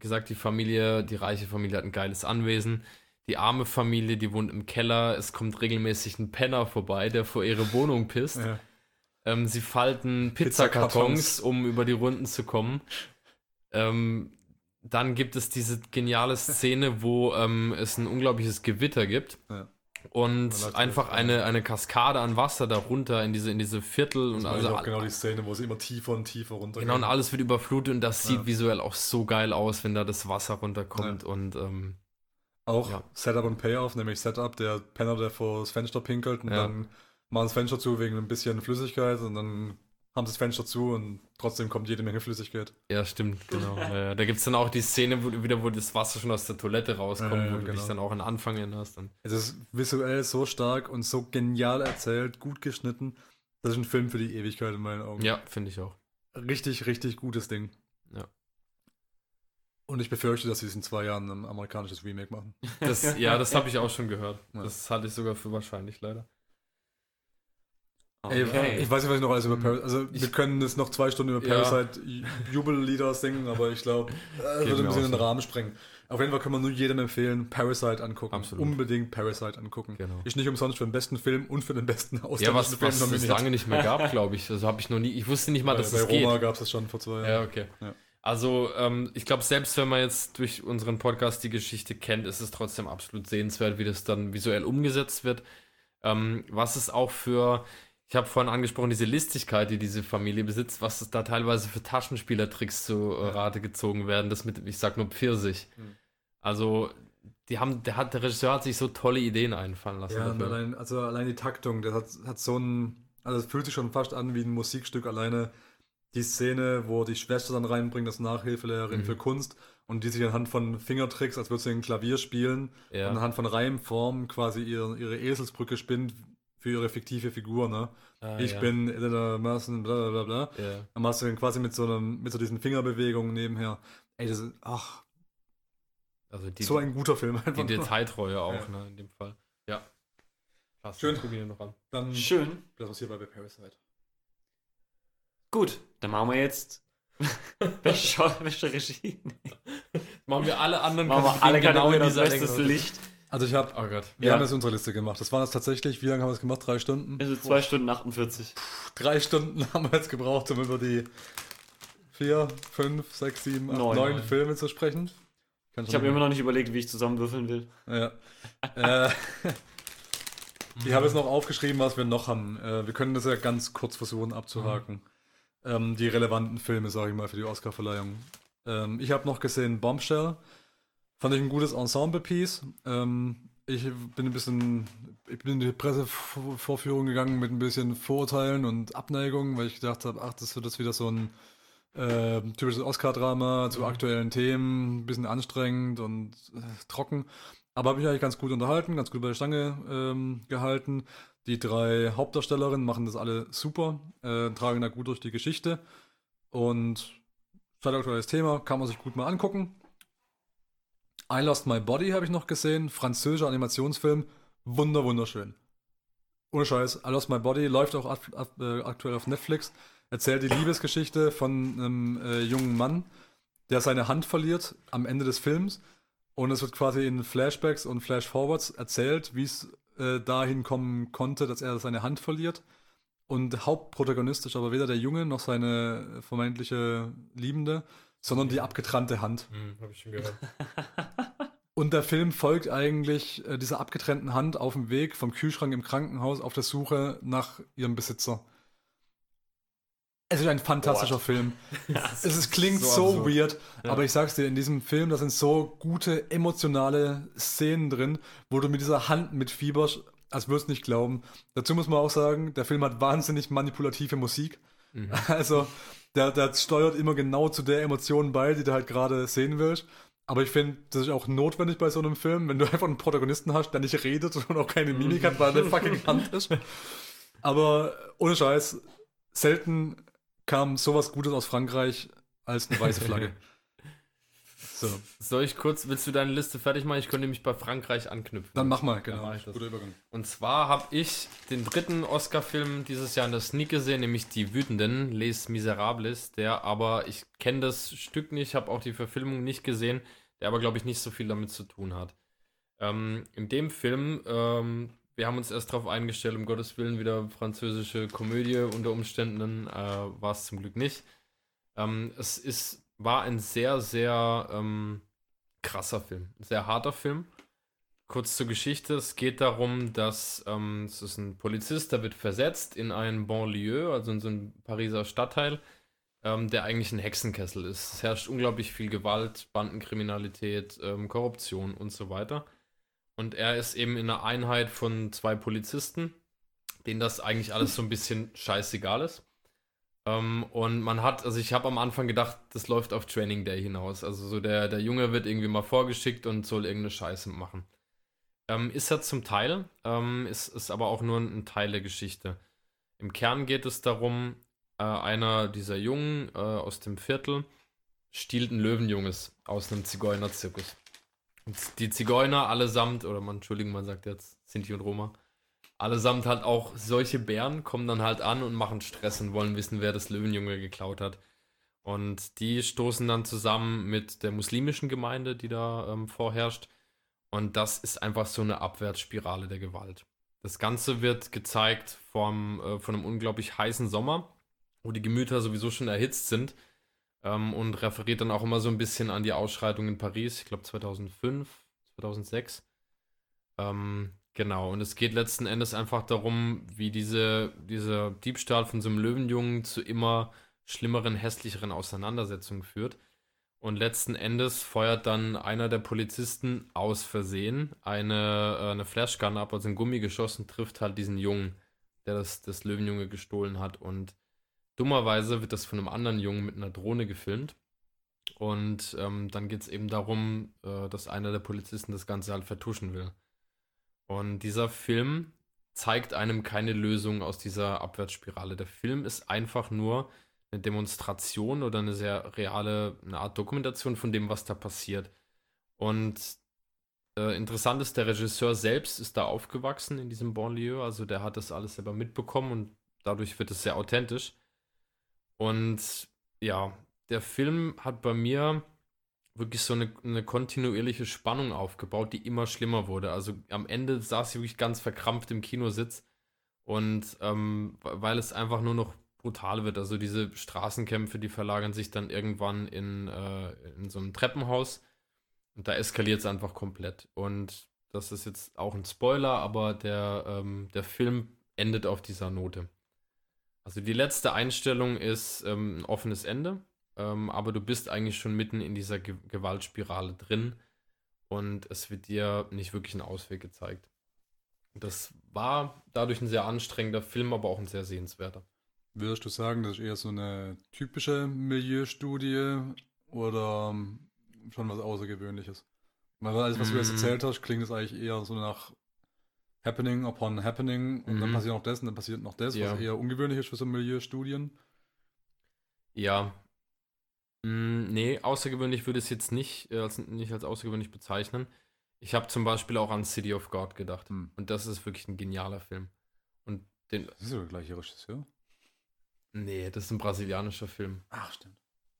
gesagt, die Familie, die reiche Familie hat ein geiles Anwesen. Die arme Familie, die wohnt im Keller. Es kommt regelmäßig ein Penner vorbei, der vor ihre Wohnung pisst. Ja. Ähm, sie falten Pizzakartons. Pizzakartons, um über die Runden zu kommen. Ähm, dann gibt es diese geniale Szene, wo ähm, es ein unglaubliches Gewitter gibt. Ja. Und einfach eine, eine Kaskade an Wasser darunter in diese, in diese Viertel und Das also also auch genau die Szene, wo sie immer tiefer und tiefer runtergehen. Genau, und alles wird überflutet und das sieht Ja. visuell auch so geil aus, wenn da das Wasser runterkommt und ähm, Auch Ja. Setup und Payoff, nämlich Setup, der Penner, der vor das Fenster pinkelt und Ja. dann machen das Fenster zu wegen ein bisschen Flüssigkeit und dann haben sie das Fenster zu und trotzdem kommt jede Menge Flüssigkeit. ja, stimmt, genau. ja, da gibt es dann auch die Szene, wo, wieder, wo das Wasser schon aus der Toilette rauskommt, Ja, ja, wo du dich genau. dann auch an Anfang erinnerst. Es ist visuell so stark und so genial erzählt, gut geschnitten. Das ist ein Film für die Ewigkeit in meinen Augen. Ja, finde ich auch. Richtig, richtig gutes Ding. Ja. Und ich befürchte, dass sie es in zwei Jahren ein amerikanisches Remake machen. Das, ja, das habe ich auch schon gehört. Ja. Das halte ich sogar für wahrscheinlich, leider. Ey, ich weiß nicht, was ich noch alles über Parasite. Also, wir Ich- können jetzt noch zwei Stunden über Ja. Parasite Ju- Jubellieder singen, aber ich glaube, äh, Geht würde ein bisschen den. Rahmen sprengen. Auf jeden Fall können wir nur jedem empfehlen, Parasite angucken. Absolut. Unbedingt Parasite angucken. Genau. Ist nicht umsonst für den besten Film und für den besten Ja, ausländischen was, Film was es lange nicht mehr gab, glaube ich. Also habe ich noch nie, ich wusste nicht mal, bei dass bei es geht. Roma gab es das schon vor zwei Ja, Jahren. okay. Ja. Also, ähm, ich glaube, selbst wenn man jetzt durch unseren Podcast die Geschichte kennt, ist es trotzdem absolut sehenswert, wie das dann visuell umgesetzt wird. Ähm, was es auch für, ich habe vorhin angesprochen, diese Listigkeit, die diese Familie besitzt, was da teilweise für Taschenspielertricks zu äh, Rate gezogen werden, das mit, ich sag nur Pfirsich. Mhm. Also, die haben, der, hat, der Regisseur hat sich so tolle Ideen einfallen lassen. Ja, allein, also allein die Taktung, das hat, hat so ein, also es fühlt sich schon fast an wie ein Musikstück, alleine die Szene, wo die Schwester dann reinbringt, das Nachhilfelehrerin Mhm. für Kunst und die sich anhand von Fingertricks, als würde sie ein Klavier spielen, ja. und anhand von Reimformen quasi ihre, ihre Eselsbrücke spinnt für ihre fiktive Figur, ne? Ah, ich ja. bin Elena Merson, bla bla bla bla. Ja. Dann machst du dann quasi mit so einem, mit so diesen Fingerbewegungen nebenher. Ey, das ist, ach, Also die, so ein guter Film einfach. die. Detailtreue auch, Ja. ne, in dem Fall. Ja. Krass, Schön. Ich noch an. Dann Schön. das was hier bei Parasite. Gut, dann machen wir jetzt. Welche welche Regie? Machen wir alle anderen Machen wir alle genau in dieser Licht. Also ich habe, Oh Gott. wir Ja. haben jetzt unsere Liste gemacht. Das waren jetzt tatsächlich, wie lange haben wir es gemacht? Drei Stunden? Also 2 Stunden 48. Drei Stunden haben wir jetzt gebraucht, um über die vier, fünf, sechs, sieben, acht, Neun. neun Filme zu sprechen. Kann Ich habe immer noch nicht überlegt, wie ich zusammenwürfeln will. Ja. äh, ich habe jetzt noch aufgeschrieben, was wir noch haben. Äh, wir können das ja ganz kurz versuchen abzuhaken. Ähm, die relevanten Filme, sage ich mal, für die Oscarverleihung. Ähm, ich habe noch gesehen Bombshell. Fand ich ein gutes Ensemble-Piece. Ähm, ich bin ein bisschen, ich bin in die Pressevorführung gegangen mit ein bisschen Vorurteilen und Abneigung, weil ich gedacht habe, ach, das wird jetzt wieder so ein Äh, typisches Oscar-Drama zu Mhm. aktuellen Themen, ein bisschen anstrengend und äh, trocken. Aber habe ich eigentlich ganz gut unterhalten, ganz gut bei der Stange ähm, gehalten. Die drei Hauptdarstellerinnen machen das alle super, äh, tragen da gut durch die Geschichte. Und aktuelles Thema, kann man sich gut mal angucken. I Lost My Body habe ich noch gesehen, französischer Animationsfilm, wunder wunderschön. Ohne Scheiß, I Lost My Body läuft auch äh, aktuell auf Netflix. Erzählt die Liebesgeschichte von einem äh, jungen Mann, der seine Hand verliert am Ende des Films. Und es wird quasi in Flashbacks und Flashforwards erzählt, wie es äh, dahin kommen konnte, dass er seine Hand verliert. Und Hauptprotagonist ist aber weder der Junge noch seine vermeintliche Liebende, sondern die abgetrennte Hand. Hm, hab ich schon gehört. Und der Film folgt eigentlich äh, dieser abgetrennten Hand auf dem Weg vom Kühlschrank im Krankenhaus auf der Suche nach ihrem Besitzer. Es ist ein fantastischer What? Film. es ist, klingt so so, weird, Ja. aber ich sag's dir, in diesem Film, da sind so gute emotionale Szenen drin, wo du mit dieser Hand mitfieberst, als würdest du nicht glauben. Dazu muss man auch sagen, der Film hat wahnsinnig manipulative Musik. Mhm. Also, der, der steuert immer genau zu der Emotion bei, die du halt gerade sehen willst. Aber ich finde, das ist auch notwendig bei so einem Film, wenn du einfach einen Protagonisten hast, der nicht redet und auch keine Mimik hat, weil er eine fucking Hand ist. Aber ohne Scheiß, selten kam sowas Gutes aus Frankreich als eine weiße Flagge. So, Soll ich kurz, willst du deine Liste fertig machen? Ich könnte nämlich bei Frankreich anknüpfen. dann mach mal, genau. mach. Guter Übergang. Und zwar habe ich den dritten Oscar-Film dieses Jahr in der Sneak gesehen, nämlich Die Wütenden, Les Miserables, der aber, ich kenne das Stück nicht, habe auch die Verfilmung nicht gesehen, der aber, glaube ich, nicht so viel damit zu tun hat. Ähm, in dem Film, ähm, wir haben uns erst darauf eingestellt, um Gottes Willen wieder französische Komödie unter Umständen, äh, war es zum Glück nicht. Ähm, es ist, war ein sehr, sehr ähm, krasser Film, sehr harter Film. Kurz zur Geschichte. Es geht darum, dass ähm, es ist ein Polizist, der wird versetzt in einen Banlieue, also in so einen Pariser Stadtteil, ähm, der eigentlich ein Hexenkessel ist. Es herrscht unglaublich viel Gewalt, Bandenkriminalität, ähm, Korruption und so weiter. Und er ist eben in einer Einheit von zwei Polizisten, denen das eigentlich alles so ein bisschen scheißegal ist. Ähm, und man hat, also ich habe am Anfang gedacht, das läuft auf Training Day hinaus. Also so der, der Junge wird irgendwie mal vorgeschickt und soll irgendeine Scheiße machen. Ähm, ist er zum Teil, ähm, ist, ist aber auch nur ein, Teil der Geschichte. Im Kern geht es darum, äh, einer dieser Jungen äh, aus dem Viertel stiehlt ein Löwenjunges aus einem Zigeunerzirkus. Und die Zigeuner allesamt, oder man, Entschuldigung, man sagt jetzt Sinti und Roma, allesamt halt auch solche Bären kommen dann halt an und machen Stress und wollen wissen, wer das Löwenjunge geklaut hat. Und die stoßen dann zusammen mit der muslimischen Gemeinde, die da ähm, vorherrscht. Und das ist einfach so eine Abwärtsspirale der Gewalt. Das Ganze wird gezeigt vom, äh, von einem unglaublich heißen Sommer, wo die Gemüter sowieso schon erhitzt sind. Ähm, und referiert dann auch immer so ein bisschen an die Ausschreitung in Paris, ich glaube 2005, 2006. Ähm, genau, und es geht letzten Endes einfach darum, wie diese, dieser Diebstahl von so einem Löwenjungen zu immer schlimmeren, hässlicheren Auseinandersetzungen führt. Und letzten Endes feuert dann einer der Polizisten aus Versehen eine, äh, eine Flashgun ab, also ein Gummigeschoss und trifft halt diesen Jungen, der das, das Löwenjunge gestohlen hat. Und dummerweise wird das von einem anderen Jungen mit einer Drohne gefilmt. Und ähm, dann geht es eben darum, äh, dass einer der Polizisten das Ganze halt vertuschen will. Und dieser Film zeigt einem keine Lösung aus dieser Abwärtsspirale. Der Film ist einfach nur eine Demonstration oder eine sehr reale, eine Art Dokumentation von dem, was da passiert. Und äh, interessant ist, der Regisseur selbst ist da aufgewachsen in diesem Banlieue, also der hat das alles selber mitbekommen und dadurch wird es sehr authentisch. Und ja, der Film hat bei mir wirklich so eine, eine kontinuierliche Spannung aufgebaut, die immer schlimmer wurde. Also am Ende saß ich wirklich ganz verkrampft im Kinositz und ähm, weil es einfach nur noch brutal wird. Also diese Straßenkämpfe, die verlagern sich dann irgendwann in, äh, in so einem Treppenhaus und da eskaliert es einfach komplett. Und das ist jetzt auch ein Spoiler, aber der, ähm, der Film endet auf dieser Note. Also die letzte Einstellung ist ähm, ein offenes Ende, ähm, aber du bist eigentlich schon mitten in dieser Ge Gewaltspirale drin und es wird dir nicht wirklich ein Ausweg gezeigt. Das war dadurch ein sehr anstrengender Film, aber auch ein sehr sehenswerter. Würdest du sagen, das ist eher so eine typische Milieustudie oder ähm, schon was Außergewöhnliches? Weil alles, was du jetzt Mm. erzählt hast, klingt es eigentlich eher so nach Happening upon Happening und dann Mhm. passiert noch das und dann passiert noch das, Ja. was eher ungewöhnlich ist für so Milieustudien. Ja. Mm, nee, außergewöhnlich würde ich es jetzt nicht, äh, als, nicht als außergewöhnlich bezeichnen. Ich habe zum Beispiel auch an City of God gedacht. Hm. Und das ist wirklich ein genialer Film. Und den. Das ist der gleiche Regisseur. Nee, das ist ein brasilianischer Film. Ach, stimmt.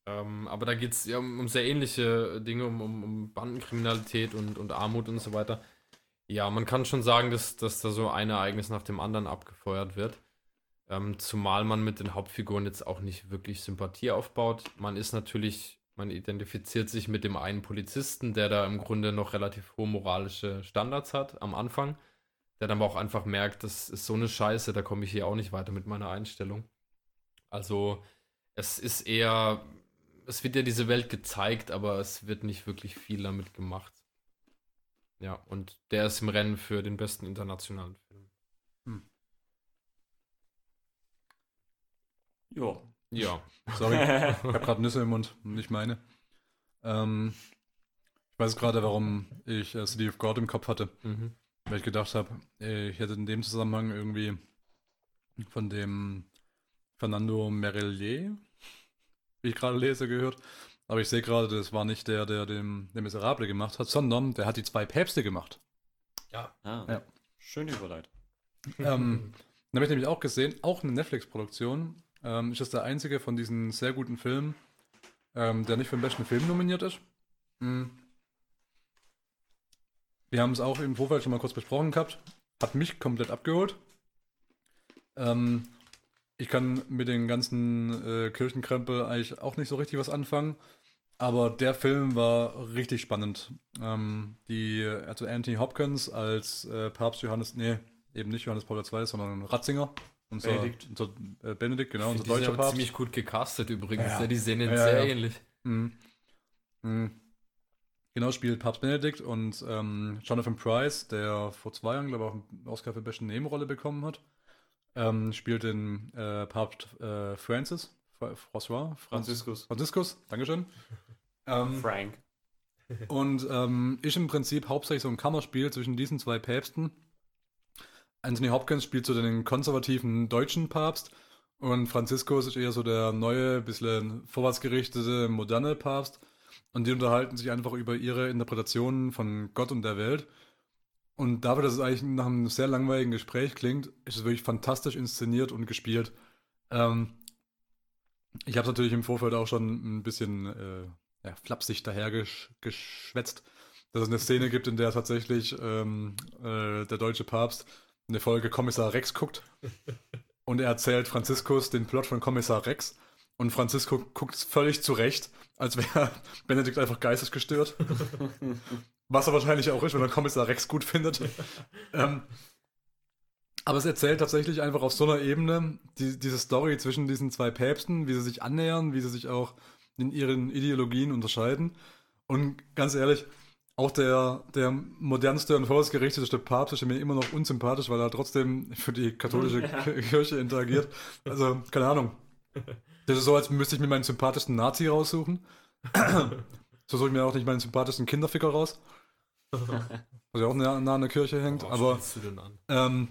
Ähm, aber da geht es ja um, um sehr ähnliche Dinge, um, um, um Bandenkriminalität und, und Armut und so weiter. Ja, man kann schon sagen, dass, dass da so ein Ereignis nach dem anderen abgefeuert wird. Ähm, zumal man mit den Hauptfiguren jetzt auch nicht wirklich Sympathie aufbaut. Man ist natürlich, man identifiziert sich mit dem einen Polizisten, der da im Grunde noch relativ hohe moralische Standards hat am Anfang. Der dann aber auch einfach merkt, das ist so eine Scheiße, da komme ich hier auch nicht weiter mit meiner Einstellung. Also, es ist eher, es wird ja diese Welt gezeigt, aber es wird nicht wirklich viel damit gemacht. Ja, und der ist im Rennen für den besten internationalen Film. Jo. Ja. Sorry, ich habe gerade Nüsse im Mund, nicht meine. Ähm, ich weiß gerade, warum ich äh, City of God im Kopf hatte. Mhm. Weil ich gedacht habe, ich hätte in dem Zusammenhang irgendwie von dem Fernando Merelier, wie ich gerade lese, gehört. Aber ich sehe gerade, das war nicht der, der den, den Miserable gemacht hat, sondern der hat die zwei Päpste gemacht. Ja. Ah, Ja. Schöne Überleitung. ähm, dann habe ich nämlich auch gesehen, auch eine Netflix-Produktion. Ähm, ist das der einzige von diesen sehr guten Filmen, ähm, der nicht für den besten Film nominiert ist. Mhm. Wir haben es auch im Vorfeld schon mal kurz besprochen gehabt. Hat mich komplett abgeholt. Ähm, ich kann mit den ganzen äh, Kirchenkrempel eigentlich auch nicht so richtig was anfangen. Aber der Film war richtig spannend. Ähm, die, also Anthony Hopkins als äh, Papst Johannes, nee, eben nicht Johannes Paul II, sondern Ratzinger. Unser, Benedikt. Unser, äh, Benedikt, genau, unser die deutscher Papst. ziemlich gut gecastet übrigens. Ja. Ja. Die sehen jetzt Ja, sehr ja. ähnlich. Mhm. Mhm. Genau, spielt Papst Benedikt und ähm, Jonathan Price, der vor zwei Jahren, glaube ich, auch einen Oscar für beste Nebenrolle bekommen hat, ähm, spielt den äh, Papst äh, Francis, Fra- François, Franz- Franziskus. Franziskus, Dankeschön. Ähm, Frank. und ähm, ist im Prinzip hauptsächlich so ein Kammerspiel zwischen diesen zwei Päpsten. Anthony Hopkins spielt so den konservativen deutschen Papst und Franziskus ist eher so der neue, bisschen vorwärtsgerichtete, moderne Papst. Und die unterhalten sich einfach über ihre Interpretationen von Gott und der Welt. Und dafür, dass es eigentlich nach einem sehr langweiligen Gespräch klingt, ist es wirklich fantastisch inszeniert und gespielt. Ähm, ich habe es natürlich im Vorfeld auch schon ein bisschen äh, ja, flapsig dahergeschwätzt, dass es eine Szene gibt, in der tatsächlich ähm, äh, der deutsche Papst eine Folge Kommissar Rex guckt und er erzählt Franziskus den Plot von Kommissar Rex und Francisco guckt völlig zurecht, als wäre Benedikt einfach geistesgestört. Was er wahrscheinlich auch ist, wenn er Kommissar Rex gut findet. ähm, aber es erzählt tatsächlich einfach auf so einer Ebene die, diese Story zwischen diesen zwei Päpsten, wie sie sich annähern, wie sie sich auch in ihren Ideologien unterscheiden. Und ganz ehrlich, auch der, der modernste und volksgerichtete Papst ist mir immer noch unsympathisch, weil er trotzdem für die katholische Ja. Ki- Kirche interagiert. Also, keine Ahnung. Das ist so, als müsste ich mir meinen sympathischsten Nazi raussuchen. so suche ich mir auch nicht meinen sympathischsten Kinderficker raus. Was ja auch nah, nah an der Kirche hängt. Worauf aber spielst du denn an? ähm,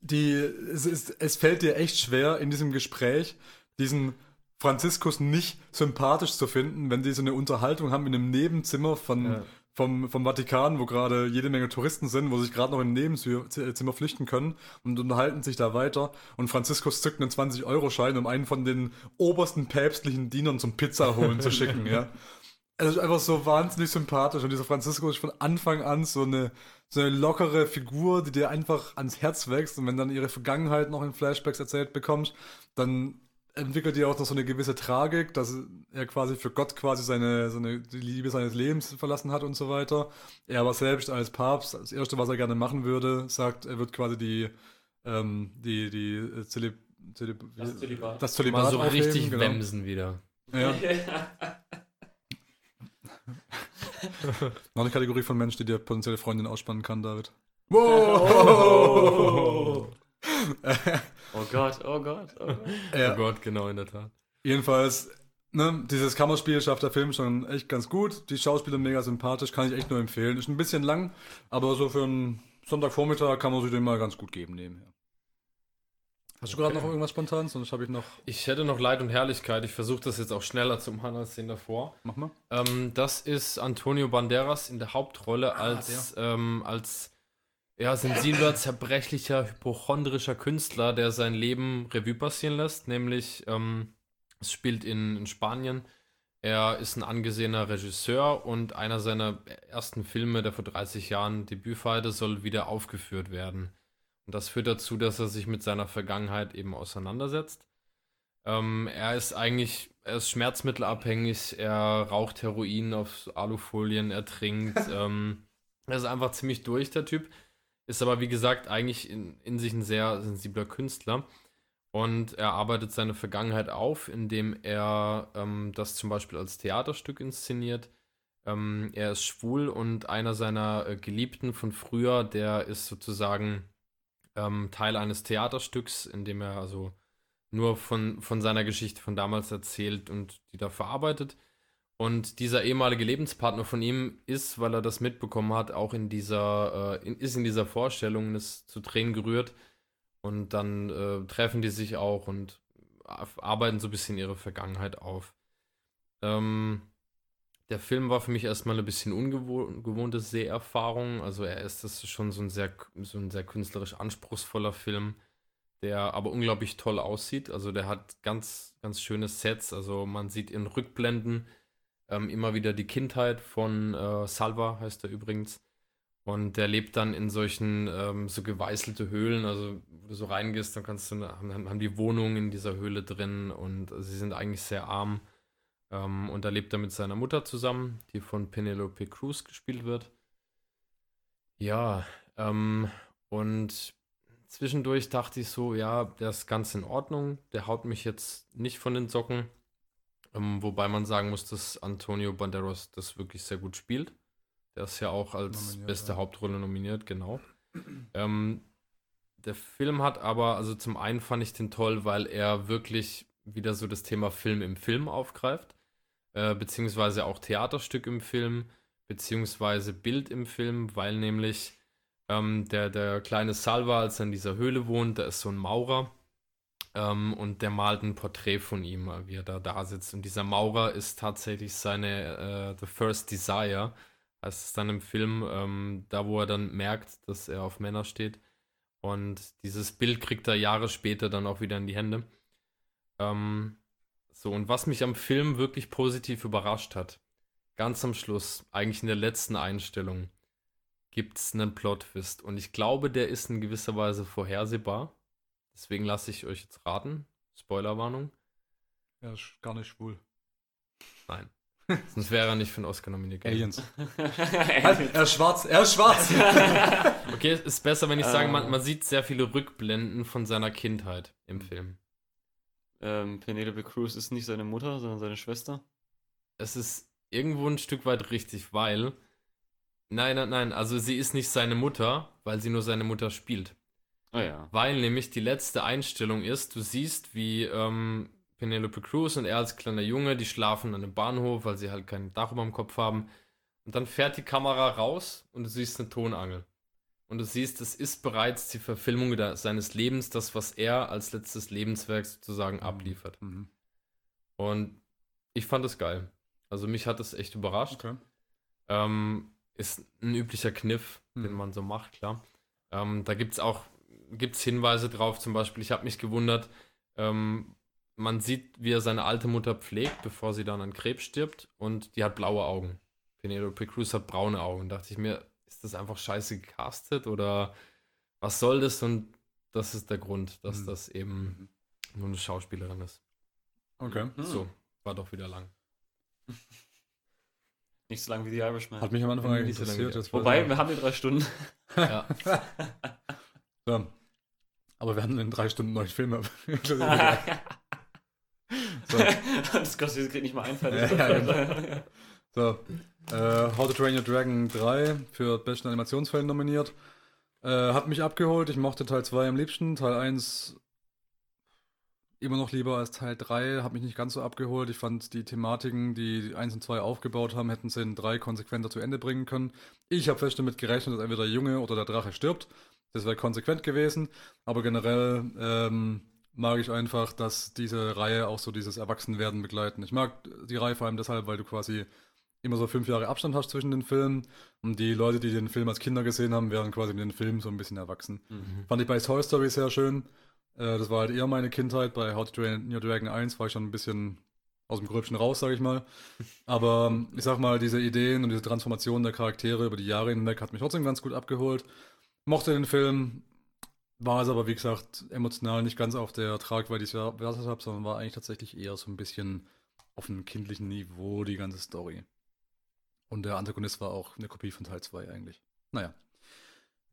die, es, ist, es fällt dir echt schwer, in diesem Gespräch diesen Franziskus nicht sympathisch zu finden, wenn die so eine Unterhaltung haben in einem Nebenzimmer von, Ja. vom, vom Vatikan, wo gerade jede Menge Touristen sind, wo sich gerade noch in ein Nebenzimmer flüchten können und unterhalten sich da weiter. Und Franziskus zückt einen 20-Euro-Schein, um einen von den obersten päpstlichen Dienern zum Pizza holen zu schicken, ja. Es ist einfach so wahnsinnig sympathisch und dieser Franziskus ist von Anfang an so eine, so eine lockere Figur, die dir einfach ans Herz wächst und wenn dann ihre Vergangenheit noch in Flashbacks erzählt bekommst, dann entwickelt die auch noch so eine gewisse Tragik, dass er quasi für Gott quasi seine, seine die Liebe seines Lebens verlassen hat und so weiter. Er aber selbst als Papst, das Erste, was er gerne machen würde, sagt, er wird quasi die, ähm, die, die äh, Zelib, Zelib, Das Zölibat. das Zölibat Mal so aufheben, richtig genau. wemsen wieder. Ja. Noch eine Kategorie von Menschen, die dir potenzielle Freundin ausspannen kann, David. Oh. Oh Gott, oh Gott, oh Gott. ja. Oh Gott, genau, in der Tat. Jedenfalls, ne, dieses Kammerspiel schafft der Film schon echt ganz gut. Die Schauspieler mega sympathisch, kann ich echt nur empfehlen. Ist ein bisschen lang, aber so für einen Sonntagvormittag kann man sich den mal ganz gut geben nebenher. Hast du gerade noch irgendwas spontan? Sonst habe ich noch. Ich hätte noch Leid und Herrlichkeit. Ich versuche das jetzt auch schneller zu machen als den davor. Mach mal. Ähm, das ist Antonio Banderas in der Hauptrolle Ah, als, ähm, als ja, sensibler, zerbrechlicher, hypochondrischer Künstler, der sein Leben Revue passieren lässt. Nämlich, ähm, es spielt in, in Spanien. Er ist ein angesehener Regisseur und einer seiner ersten Filme, der vor 30 Jahren Debüt feierte, soll wieder aufgeführt werden. Und das führt dazu, dass er sich mit seiner Vergangenheit eben auseinandersetzt. Ähm, er ist eigentlich, er ist schmerzmittelabhängig, er raucht Heroin auf Alufolien, er trinkt. ähm, er ist einfach ziemlich durch, der Typ. Ist aber, wie gesagt, eigentlich in, in sich ein sehr sensibler Künstler. Und er arbeitet seine Vergangenheit auf, indem er ähm, das zum Beispiel als Theaterstück inszeniert. Ähm, er ist schwul und einer seiner äh, Geliebten von früher, der ist sozusagen ähm, Teil eines Theaterstücks, in dem er also nur von, von seiner Geschichte von damals erzählt und die da verarbeitet. Und dieser ehemalige Lebenspartner von ihm ist, weil er das mitbekommen hat, auch in dieser, äh, in, ist in dieser Vorstellung ist zu Tränen gerührt. Und dann äh, treffen die sich auch und arbeiten so ein bisschen ihre Vergangenheit auf. Ähm, der Film war für mich erstmal eine bisschen ungewohnte Seherfahrung. Also er ist das schon so ein sehr, so ein sehr künstlerisch anspruchsvoller Film, der aber unglaublich toll aussieht. Also der hat ganz, ganz schöne Sets. Also man sieht in Rückblenden ähm, immer wieder die Kindheit von äh, Salva, heißt er übrigens. Und der lebt dann in solchen ähm, so geweißelte Höhlen, also wo du so reingehst, dann kannst du haben, haben die Wohnungen in dieser Höhle drin und sie sind eigentlich sehr arm. Ähm, und da lebt er mit seiner Mutter zusammen, die von Penelope Cruz gespielt wird. Ja, ähm, und zwischendurch dachte ich so, ja, der ist ganz in Ordnung, der haut mich jetzt nicht von den Socken. Ähm, wobei man sagen muss, dass Antonio Banderas das wirklich sehr gut spielt. Der ist ja auch als Nominiert, beste ja. Hauptrolle nominiert, genau. ähm, der Film hat aber, also zum einen fand ich den toll, weil er wirklich wieder so das Thema Film im Film aufgreift, äh, beziehungsweise auch Theaterstück im Film, beziehungsweise Bild im Film, weil nämlich ähm, der, der kleine Salva, als er in dieser Höhle wohnt, da ist so ein Maurer ähm, und der malt ein Porträt von ihm, äh, wie er da da sitzt. Und dieser Maurer ist tatsächlich seine äh, The First Desire, heißt es dann im Film, ähm, da wo er dann merkt, dass er auf Männer steht. Und dieses Bild kriegt er Jahre später dann auch wieder in die Hände. Ähm, so, und was mich am Film wirklich positiv überrascht hat, ganz am Schluss, eigentlich in der letzten Einstellung, gibt es einen Plot-Twist. Und ich glaube, der ist in gewisser Weise vorhersehbar. Deswegen lasse ich euch jetzt raten. Spoilerwarnung. Er ist gar nicht schwul. Nein. Sonst wäre er nicht für einen Oscar nominiert. Aliens. Halt, er ist schwarz, er ist schwarz. Okay, es ist besser, wenn ich sage, man, man sieht sehr viele Rückblenden von seiner Kindheit im Film. ähm, Penelope Cruz ist nicht seine Mutter, sondern seine Schwester. Es ist irgendwo ein Stück weit richtig, weil. Nein, nein, nein, also sie ist nicht seine Mutter, weil sie nur seine Mutter spielt. Ah ja. Weil nämlich die letzte Einstellung ist, du siehst, wie ähm, Penelope Cruz und er als kleiner Junge, die schlafen an einem Bahnhof, weil sie halt kein Dach über dem Kopf haben. Und dann fährt die Kamera raus und du siehst eine Tonangel. Und du siehst, es ist bereits die Verfilmung seines Lebens, das, was er als letztes Lebenswerk sozusagen abliefert. Mhm. Und ich fand es geil. Also mich hat es echt überrascht. Okay. Ähm, ist ein üblicher Kniff, den Mhm. man so macht, klar. Ähm, da gibt es auch gibt's Hinweise drauf, zum Beispiel, ich habe mich gewundert, ähm, man sieht, wie er seine alte Mutter pflegt, bevor sie dann an Krebs stirbt und die hat blaue Augen. Penelope Cruz hat braune Augen. Da dachte ich mir, ist das einfach scheiße gecastet oder was soll das? Und das ist der Grund, dass Mhm. das eben nur eine Schauspielerin ist. Okay. Hm. So, war doch wieder lang. Nicht so lang wie die Irishman. Hat mich am Anfang eigentlich so interessiert. weiß Wobei, wir haben hier drei Stunden. Ja. Ja. Aber wir hatten in drei Stunden neun Filme. so, das kostet jetzt nicht mal einfallen. Ja, ja, so. Äh, How to Train Your Dragon 3 für besten Animationsfilm nominiert. Äh, hat mich abgeholt. Ich mochte Teil 2 am liebsten. Teil 1 immer noch lieber als Teil 3. Hat mich nicht ganz so abgeholt. Ich fand die Thematiken, die 1 und 2 aufgebaut haben, hätten sie in 3 konsequenter zu Ende bringen können. Ich habe fest damit gerechnet, dass entweder der Junge oder der Drache stirbt. Das wäre konsequent gewesen. Aber generell ähm, mag ich einfach, dass diese Reihe auch so dieses Erwachsenwerden begleiten. Ich mag die Reihe vor allem deshalb, weil du quasi immer so fünf Jahre Abstand hast zwischen den Filmen. Und die Leute, die den Film als Kinder gesehen haben, werden quasi mit den Film so ein bisschen erwachsen. Mhm. Fand ich bei Toy Story sehr schön. Äh, das war halt eher meine Kindheit. Bei How to Train Your Dragon 1 war ich schon ein bisschen aus dem Gröbchen raus, sage ich mal. Aber ähm, ich sag mal, diese Ideen und diese Transformation der Charaktere über die Jahre hinweg hat mich trotzdem ganz gut abgeholt. Mochte den Film, war es aber, wie gesagt, emotional nicht ganz auf der Tragweite, die ich erwartet habe, sondern war eigentlich tatsächlich eher so ein bisschen auf einem kindlichen Niveau, die ganze Story. Und der Antagonist war auch eine Kopie von Teil 2 eigentlich. Naja.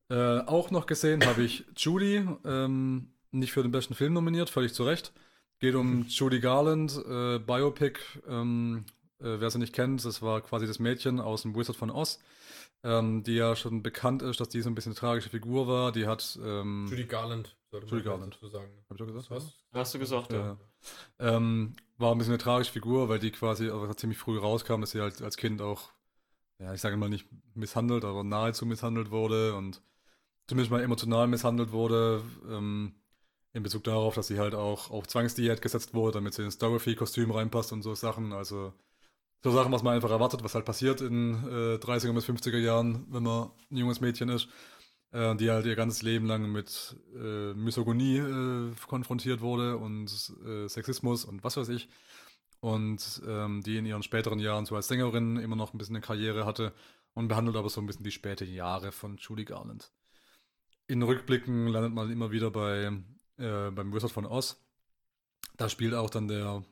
Äh, auch noch gesehen habe ich Judy, ähm, nicht für den besten Film nominiert, völlig zu Recht. Geht um Judy Garland, äh, Biopic. Ähm, äh, wer sie nicht kennt, das war quasi das Mädchen aus dem Wizard von Oz, ähm, die ja schon bekannt ist, dass die so ein bisschen eine tragische Figur war. Die hat. Ähm, Judy Garland, sollte Judy Garland. dazu sagen. hab ich schon gesagt? Was? Hast du gesagt, ja. Ja. Ähm, war ein bisschen eine tragische Figur, weil die quasi ziemlich früh rauskam, dass sie halt als Kind auch, ja, ich sage mal nicht misshandelt, aber nahezu misshandelt wurde und zumindest mal emotional misshandelt wurde, ähm, in Bezug darauf, dass sie halt auch auf Zwangsdiät gesetzt wurde, damit sie ins Dorothy-Kostüm reinpasst und so Sachen. Also so Sachen, was man einfach erwartet, was halt passiert in äh, 30er bis 50er Jahren, wenn man ein junges Mädchen ist, äh, die halt ihr ganzes Leben lang mit äh, Misogonie äh, konfrontiert wurde und äh, Sexismus und was weiß ich. Und ähm, die in ihren späteren Jahren so als Sängerin immer noch ein bisschen eine Karriere hatte und behandelt aber so ein bisschen die späten Jahre von Judy Garland. In Rückblicken landet man immer wieder bei, äh, beim Wizard von Oz. Da spielt auch dann der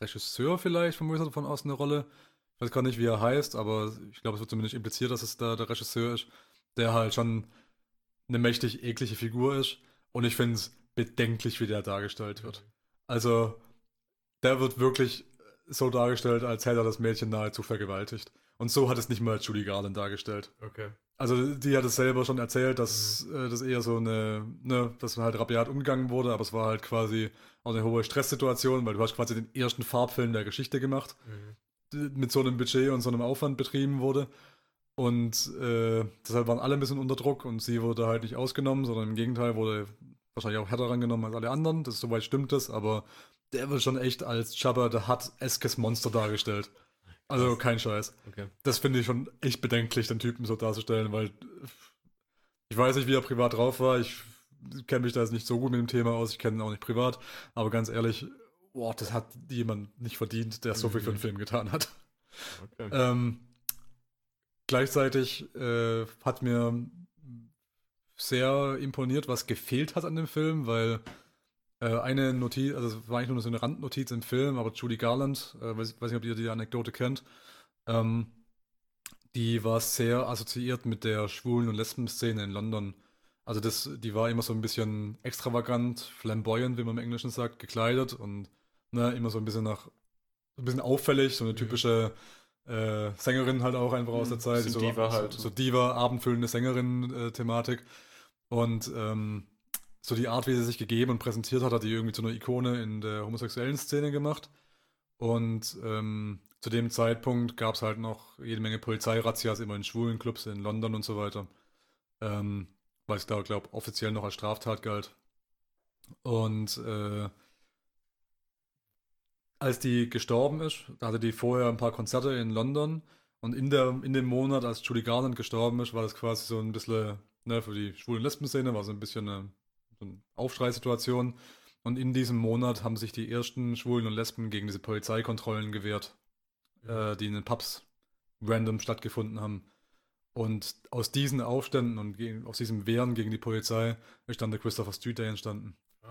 Regisseur vielleicht vom Wizard von Oz eine Rolle. Ich weiß gar nicht, wie er heißt, aber ich glaube, es wird zumindest impliziert, dass es da der Regisseur ist, der halt schon eine mächtig eklige Figur ist. Und ich finde es bedenklich, wie der dargestellt wird. Also, der wird wirklich so dargestellt, als hätte er das Mädchen nahezu vergewaltigt. Und so hat es nicht mal Judy Garland dargestellt. Okay. Also die hat es selber schon erzählt, dass äh, das eher so eine, ne, dass halt rabiat umgegangen wurde, aber es war halt quasi eine hohe Stresssituation, weil du hast quasi den ersten Farbfilm der Geschichte gemacht, Mhm. mit so einem Budget und so einem Aufwand betrieben wurde. Und äh, deshalb waren alle ein bisschen unter Druck und sie wurde halt nicht ausgenommen, sondern im Gegenteil wurde wahrscheinlich auch härter rangenommen als alle anderen. Das soweit stimmt das, aber der wird schon echt als Jabba the Hutt-eskes Monster dargestellt. Also Krass. kein Scheiß. Okay. Das finde ich schon echt bedenklich, den Typen so darzustellen, weil ich weiß nicht, wie er privat drauf war. Ich kenne mich da jetzt nicht so gut mit dem Thema aus. Ich kenne ihn auch nicht privat. Aber ganz ehrlich, boah, das hat jemand nicht verdient, der so viel für den Mhm. Film getan hat. okay. Ähm, gleichzeitig äh, hat mir sehr imponiert, was gefehlt hat an dem Film, weil äh, eine Notiz, also es war eigentlich nur so eine Randnotiz im Film, aber Judy Garland, äh, weiß, weiß nicht, ob ihr die Anekdote kennt, ähm, die war sehr assoziiert mit der Schwulen- und Lesben-Szene in London. Also das, die war immer so ein bisschen extravagant, flamboyant, wie man im Englischen sagt, gekleidet und ne, immer so ein bisschen nach, so ein bisschen auffällig, so eine Mhm. typische äh, Sängerin halt auch einfach aus der Mhm, Zeit. so, Diva halt. So, so Diva, abendfüllende Sängerin-Thematik. Und ähm, so die Art, wie sie sich gegeben und präsentiert hat, hat die irgendwie zu einer Ikone in der homosexuellen Szene gemacht. Und ähm, zu dem Zeitpunkt gab es halt noch jede Menge Polizeirazzias immer in schwulen Clubs in London und so weiter. Ähm, weil es da, glaube offiziell noch als Straftat galt. Und äh, als die gestorben ist, da hatte die vorher ein paar Konzerte in London. Und in, der, in dem Monat, als Judy Garland gestorben ist, war das quasi so ein bisschen, ne, für die schwulen Lesben-Szene war so ein bisschen eine, so eine Aufschreisituation. Und in diesem Monat haben sich die ersten Schwulen und Lesben gegen diese Polizeikontrollen gewehrt, äh, die in den Pubs random stattgefunden haben. Und aus diesen Aufständen und gegen, aus diesem Wehren gegen die Polizei ist dann der Christopher Street Day entstanden. Ah,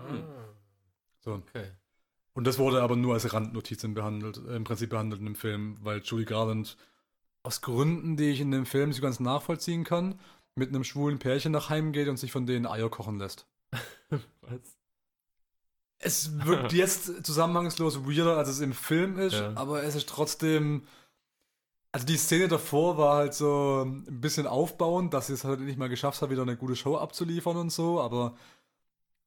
So. okay. Und das wurde aber nur als Randnotizen behandelt, äh, im Prinzip behandelt in dem Film, weil Judy Garland aus Gründen, die ich in dem Film nicht ganz nachvollziehen kann, mit einem schwulen Pärchen nach Heim geht und sich von denen Eier kochen lässt. Was? Es wirkt jetzt zusammenhangslos weirder, als es im Film ist, Ja. aber es ist trotzdem. Also die Szene davor war halt so ein bisschen aufbauend, dass sie es halt nicht mal geschafft hat, wieder eine gute Show abzuliefern und so, aber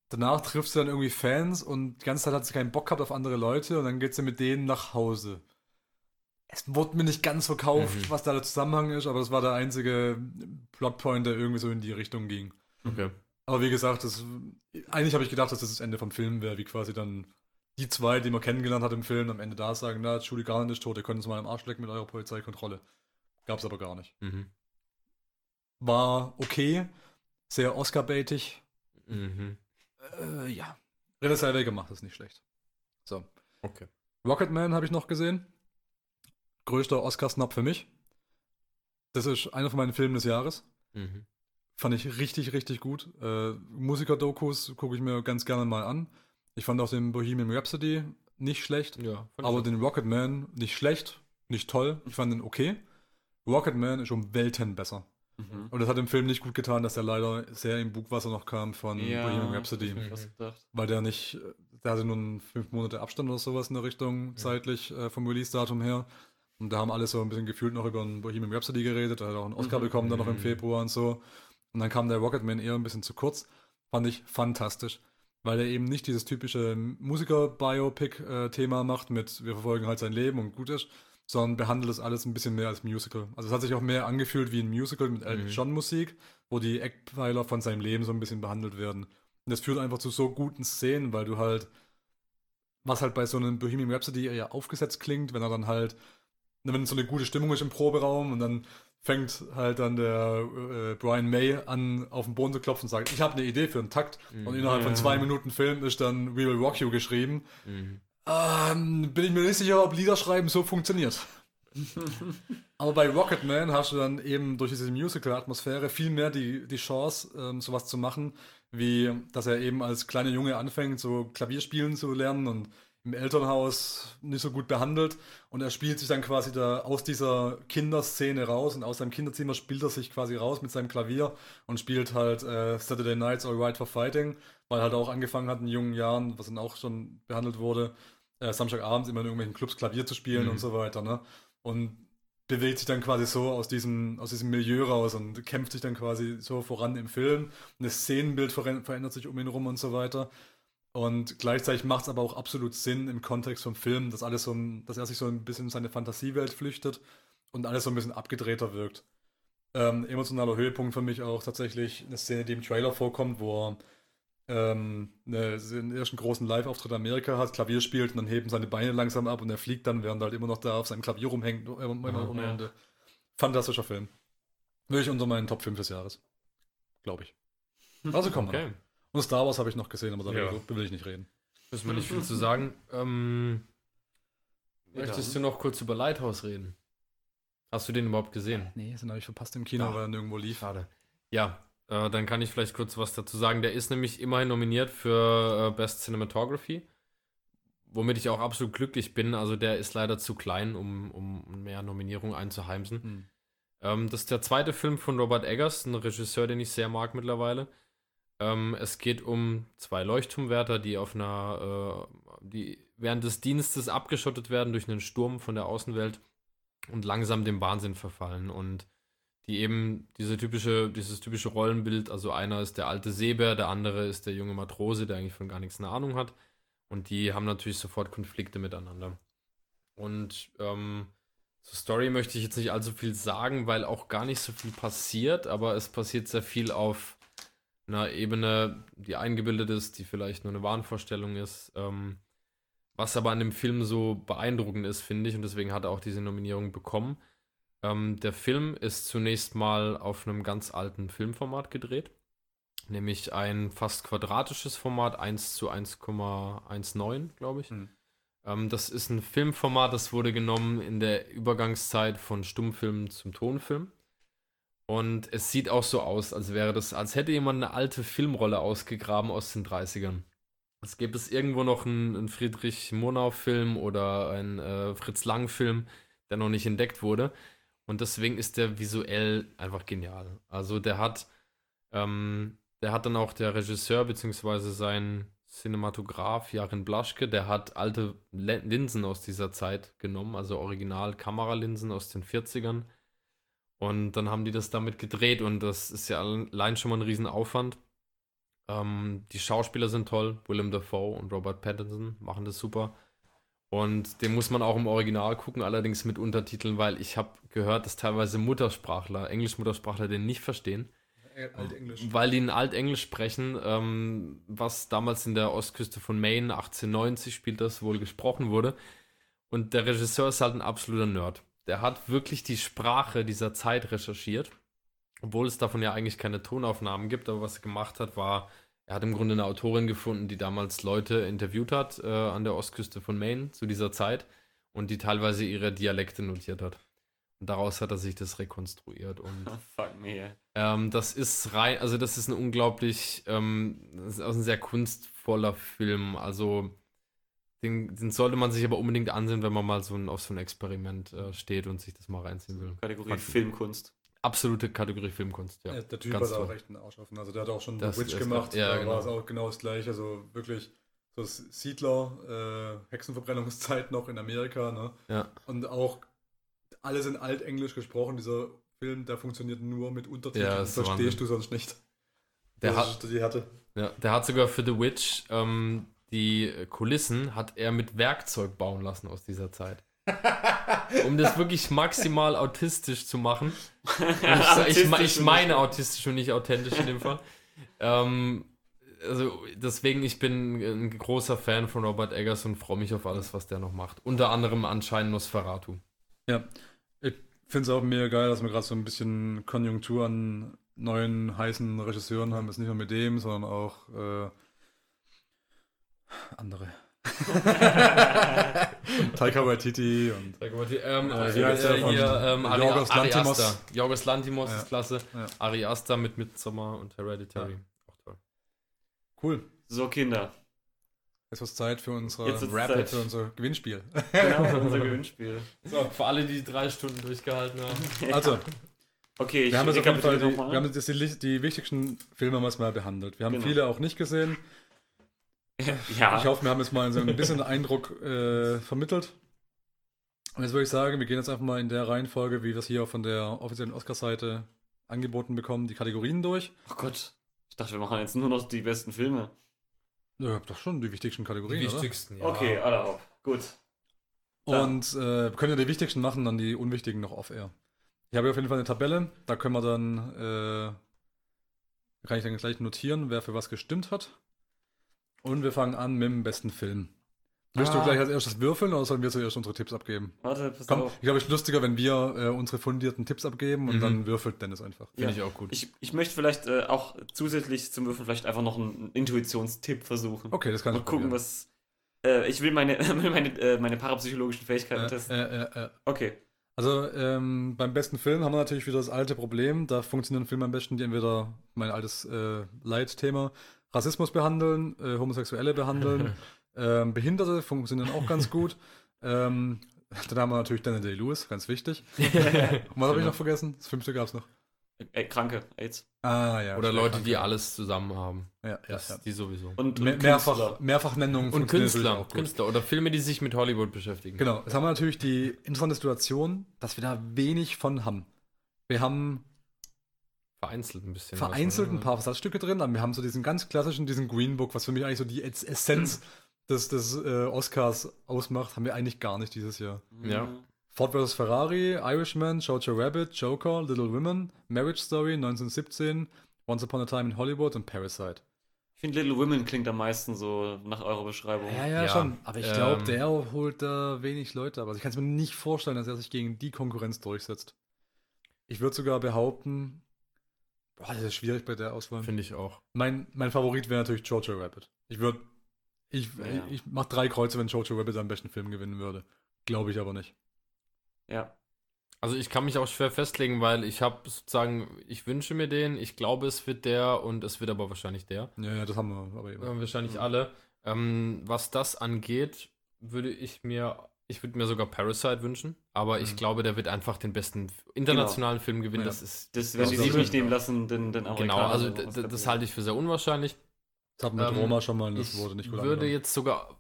danach trifft sie dann irgendwie Fans und die ganze Zeit hat sie keinen Bock gehabt auf andere Leute und dann geht sie mit denen nach Hause. Es wurde mir nicht ganz verkauft, Mhm. was da der Zusammenhang ist, aber es war der einzige Plotpoint, der irgendwie so in die Richtung ging. Okay. Aber wie gesagt, das, eigentlich habe ich gedacht, dass das das Ende vom Film wäre, wie quasi dann die zwei, die man kennengelernt hat im Film, am Ende da sagen, na, Judy Garland ist tot, ihr könnt uns mal im Arsch lecken mit eurer Polizeikontrolle. Gab's aber gar nicht. Mhm. War okay, sehr Oscar-baitig. Mhm. Äh, ja. Renée Zellweger macht das nicht schlecht. So. Okay. Rocketman habe ich noch gesehen. Größter Oscar-Snap für mich. Das ist einer von meinen Filmen des Jahres. Mhm. Fand ich richtig, richtig gut. Äh, Musiker-Dokus gucke ich mir ganz gerne mal an. Ich fand auch den Bohemian Rhapsody nicht schlecht, Ja, aber den Rocketman nicht schlecht, nicht toll. Ich fand den okay. Rocketman ist um Welten besser. Mhm. Und das hat dem Film nicht gut getan, dass er leider sehr im Bugwasser noch kam von Ja, Bohemian Rhapsody. Weil der nicht, äh, der hatte nur einen fünf Monate Abstand oder sowas in der Richtung, zeitlich äh, vom Release-Datum her. Und da haben alle so ein bisschen gefühlt noch über einen Bohemian Rhapsody geredet. Er hat auch einen Oscar Mhm. bekommen, dann noch im Mhm. Februar und so. Und dann kam der Rocketman eher ein bisschen zu kurz. Fand ich fantastisch. Weil er eben nicht dieses typische Musiker-Biopic-Thema macht mit, wir verfolgen halt sein Leben und gut ist, sondern behandelt das alles ein bisschen mehr als Musical. Also es hat sich auch mehr angefühlt wie ein Musical mit Elton Mhm. John Musik, wo die Eckpfeiler von seinem Leben so ein bisschen behandelt werden. Und das führt einfach zu so guten Szenen, weil du halt, was halt bei so einem Bohemian Rhapsody eher aufgesetzt klingt, wenn er dann halt, wenn so eine gute Stimmung ist im Proberaum und dann fängt halt dann der äh, Brian May an, auf den Boden zu klopfen und sagt, ich habe eine Idee für einen Takt. Und innerhalb von zwei Minuten Film ist dann We Will Rock You geschrieben. Mhm. Ähm, bin ich mir nicht sicher, ob Liederschreiben so funktioniert. Aber bei Rocketman hast du dann eben durch diese Musical-Atmosphäre viel mehr die, die Chance, ähm, sowas zu machen, wie dass er eben als kleiner Junge anfängt, so Klavierspielen zu lernen und im Elternhaus nicht so gut behandelt. Und er spielt sich dann quasi da aus dieser Kinderszene raus und aus seinem Kinderzimmer spielt er sich quasi raus mit seinem Klavier und spielt halt äh, Saturday Nights Alright for Fighting, weil er halt auch angefangen hat in jungen Jahren, was dann auch schon behandelt wurde, äh, Samstagabends immer in irgendwelchen Clubs Klavier zu spielen Mhm. und so weiter, ne? Und bewegt sich dann quasi so aus diesem, aus diesem Milieu raus und kämpft sich dann quasi so voran im Film. Und das Szenenbild verändert verändert sich um ihn rum und so weiter. Und gleichzeitig macht es aber auch absolut Sinn im Kontext vom Film, dass alles so ein, dass er sich so ein bisschen in seine Fantasiewelt flüchtet und alles so ein bisschen abgedrehter wirkt. Ähm, emotionaler Höhepunkt für mich auch tatsächlich eine Szene, die im Trailer vorkommt, wo er ähm, eine, den ersten großen Live-Auftritt in Amerika hat, Klavier spielt und dann heben seine Beine langsam ab und er fliegt dann, während er halt immer noch da auf seinem Klavier rumhängt. Aha. ohne Ja. Ende. Fantastischer Film. Wirklich unter meinen Top 5 des Jahres. Glaube ich. Also kommen wir. Okay. Und Star Wars habe ich noch gesehen, aber darüber Ja. will ich nicht reden. Müssen wir nicht viel zu sagen. Ähm, möchtest du noch kurz über Lighthouse reden? Hast du den überhaupt gesehen? Nee, den habe ich verpasst im Kino, Ja. weil er nirgendwo lief. Schade. Ja, äh, dann kann ich vielleicht kurz was dazu sagen. Der ist nämlich immerhin nominiert für äh, Best Cinematography, womit ich auch absolut glücklich bin. Also der ist leider zu klein, um, um mehr Nominierungen einzuheimsen. Hm. Ähm, das ist der zweite Film von Robert Eggers, ein Regisseur, den ich sehr mag mittlerweile. Ähm, es geht um zwei Leuchtturmwärter, die auf einer, äh, die während des Dienstes abgeschottet werden durch einen Sturm von der Außenwelt und langsam dem Wahnsinn verfallen und die eben diese typische, dieses typische Rollenbild, also einer ist der alte Seebär, der andere ist der junge Matrose, der eigentlich von gar nichts eine Ahnung hat. Und die haben natürlich sofort Konflikte miteinander. Und ähm, zur Story möchte ich jetzt nicht allzu viel sagen, weil auch gar nicht so viel passiert, aber es passiert sehr viel auf einer Ebene, die eingebildet ist, die vielleicht nur eine Wahnvorstellung ist. Ähm, was aber an dem Film so beeindruckend ist, finde ich, und deswegen hat er auch diese Nominierung bekommen. Ähm, der Film ist zunächst mal auf einem ganz alten Filmformat gedreht, nämlich ein fast quadratisches Format, 1 zu 1,19, glaube ich. Hm. Ähm, das ist ein Filmformat, das wurde genommen in der Übergangszeit von Stummfilm zum Tonfilm. Und es sieht auch so aus, als wäre das, als hätte jemand eine alte Filmrolle ausgegraben aus den 30ern. Es gibt es irgendwo noch einen, einen Friedrich Monau-Film oder einen äh, Fritz Lang-Film, der noch nicht entdeckt wurde. Und deswegen ist der visuell einfach genial. Also der hat, ähm, der hat dann auch der Regisseur beziehungsweise sein, Cinematograph Jarin Blaschke, der hat alte Linsen aus dieser Zeit genommen, also original Kameralinsen aus den 40ern. Und dann haben die das damit gedreht und das ist ja allein schon mal ein Riesenaufwand. Ähm, die Schauspieler sind toll, Willem Dafoe und Robert Pattinson machen das super. Und den muss man auch im Original gucken, allerdings mit Untertiteln, weil ich habe gehört, dass teilweise Muttersprachler, Englisch-Muttersprachler den nicht verstehen Altenglisch. weil die ein Altenglisch sprechen, ähm, was damals in der Ostküste von Maine 1890 spielt das wohl gesprochen wurde. Und der Regisseur ist halt ein absoluter Nerd. Der hat wirklich die Sprache dieser Zeit recherchiert, obwohl es davon ja eigentlich keine Tonaufnahmen gibt. Aber was er gemacht hat, war, er hat im Grunde eine Autorin gefunden, die damals Leute interviewt hat äh, an der Ostküste von Maine zu dieser Zeit und die teilweise ihre Dialekte notiert hat. Und daraus hat er sich das rekonstruiert. Und Fuck me. ähm, das ist rein, also das ist ein unglaublich, ähm, das ist ein sehr kunstvoller Film. Also den, den sollte man sich aber unbedingt ansehen, wenn man mal so ein, auf so ein Experiment äh, steht und sich das mal reinziehen will. Kategorie Fakt- Filmkunst. Absolute Kategorie Filmkunst, ja. Ja, der Typ ganz hat auch echt einen Arsch offen. Also der hat auch schon Das The Witch gemacht. ja, da genau. war es auch genau das gleiche. Also wirklich so das Siedler, äh, Hexenverbrennungszeit noch in Amerika. Ne? Ja. Und auch alles in Altenglisch gesprochen. Dieser Film, der funktioniert nur mit Untertiteln. Ja, verstehst du sonst nicht. Der das hat, ist die Härte. ja, der hat sogar für The Witch ähm, die Kulissen hat er mit Werkzeug bauen lassen aus dieser Zeit. um das wirklich maximal autistisch zu machen. Ich, ich, ich meine autistisch und nicht authentisch in dem Fall. Ähm, also deswegen, ich bin ein großer Fan von Robert Eggers und freue mich auf alles, was der noch macht. Unter anderem anscheinend Nosferatu. Ja, ich finde es auch mega geil, dass wir gerade so ein bisschen Konjunktur an neuen heißen Regisseuren haben. Jetzt nicht nur mit dem, sondern auch äh, andere. Taika Waititi und Ähm, Äh, äh, wie heißt der äh, von hier, ähm, Ari, Lanthimos? Aster. Yorgos Lantimos Ja. ist klasse. Ja. Ari Aster mit Midsommar und Hereditary. Auch toll. cool. So, Kinder. Jetzt ist Zeit für unser Jetzt ist Rapid, Zeit. für unser Gewinnspiel. Genau, für unser Gewinnspiel. So, für alle, die drei Stunden durchgehalten haben. Also, Okay, ich wir haben jetzt auf jeden Fall die, wir haben jetzt die, die wichtigsten Filme haben wir jetzt mal behandelt. Wir haben Genau. viele auch nicht gesehen. Ja, Ich hoffe, wir haben jetzt mal so ein bisschen Eindruck äh, vermittelt. Und jetzt würde ich sagen, wir gehen jetzt einfach mal in der Reihenfolge, wie wir es hier von der offiziellen Oscar-Seite angeboten bekommen, die Kategorien durch. oh Gott. Ich dachte, wir machen jetzt nur noch die besten Filme. Ja, doch schon die wichtigsten Kategorien, oder? ja. Okay, alle auf. Gut. Und äh, wir können ja die wichtigsten machen, dann die unwichtigen noch off-air. Ich habe hier auf jeden Fall eine Tabelle, da können wir dann, äh, kann ich dann gleich notieren, wer für was gestimmt hat. Und wir fangen an mit dem besten Film. Willst du Ah. gleich als erstes würfeln oder sollen wir zuerst unsere Tipps abgeben? Warte, pass Komm, auf. ich glaube, es ist lustiger, wenn wir äh, unsere fundierten Tipps abgeben und Mhm. dann würfelt Dennis einfach. Finde Ja. ich auch gut. Ich, ich möchte vielleicht äh, auch zusätzlich zum Würfeln vielleicht einfach noch einen Intuitionstipp versuchen. Okay, das kann Mal ich gucken, probieren. was. Äh, ich will meine, meine, äh, meine parapsychologischen Fähigkeiten Äh, testen. äh, äh, äh. Okay. Also ähm, beim besten Film haben wir natürlich wieder das alte Problem. Da funktionieren Filme am besten, die entweder mein altes äh, Leitthema Rassismus behandeln, äh, Homosexuelle behandeln, ähm, Behinderte funktionieren auch ganz gut. Ähm, dann haben wir natürlich Daniel Day-Lewis, ganz wichtig. Und was habe ich noch vergessen? Das fünfte gab es noch. Äh, Kranke, AIDS. Ah ja. Oder Leute, krank, die alles zusammen haben. Ja, ja, Das, ja. Die sowieso. Und, Mehr, und mehrfach, Künstler. Mehrfachnennungen Und Künstler. Künstler oder Filme, die sich mit Hollywood beschäftigen. Genau, jetzt haben wir natürlich die interessante Situation, dass wir da wenig von haben. Wir haben Vereinzelt ein bisschen. vereinzelt was, ein ne? paar Versatzstücke drin, aber wir haben so diesen ganz klassischen, diesen Green Book, was für mich eigentlich so die Ess- Essenz des, des äh, Oscars ausmacht, haben wir eigentlich gar nicht dieses Jahr. Ja. Ford vs. Ferrari, Irishman, Jojo Rabbit, Joker, Little Women, Marriage Story 1917, Once Upon a Time in Hollywood und Parasite. Ich finde Little Women klingt am meisten so nach eurer Beschreibung. Ja, ja, Ja, schon. Aber ich glaube, ähm, der holt da wenig Leute ab. Also ich kann es mir nicht vorstellen, dass er sich gegen die Konkurrenz durchsetzt. Ich würde sogar behaupten, boah, das ist schwierig bei der Auswahl. Finde ich auch. Mein, mein Favorit wäre natürlich Jojo Rabbit. Ich würde, ich, Ja. ich mache drei Kreuze, wenn Jojo Rabbit am besten Film gewinnen würde. Glaube ich aber nicht. Ja. Also ich kann mich auch schwer festlegen, weil ich habe sozusagen, ich wünsche mir den, ich glaube, es wird der und es wird aber wahrscheinlich der. Ja, ja, das haben wir aber eben. Äh, wahrscheinlich Mhm. alle. Ähm, was das angeht, würde ich mir, ich würde mir sogar Parasite wünschen, aber ich Mhm. glaube, der wird einfach den besten internationalen Film gewinnen. Ja. Das ist Das werden die Das sich nicht nehmen lassen, den, den genau, also der das halte ich für sehr unwahrscheinlich. Das wir mit Ähm, Roma schon mal das ich wurde nicht gut würde angenommen. jetzt sogar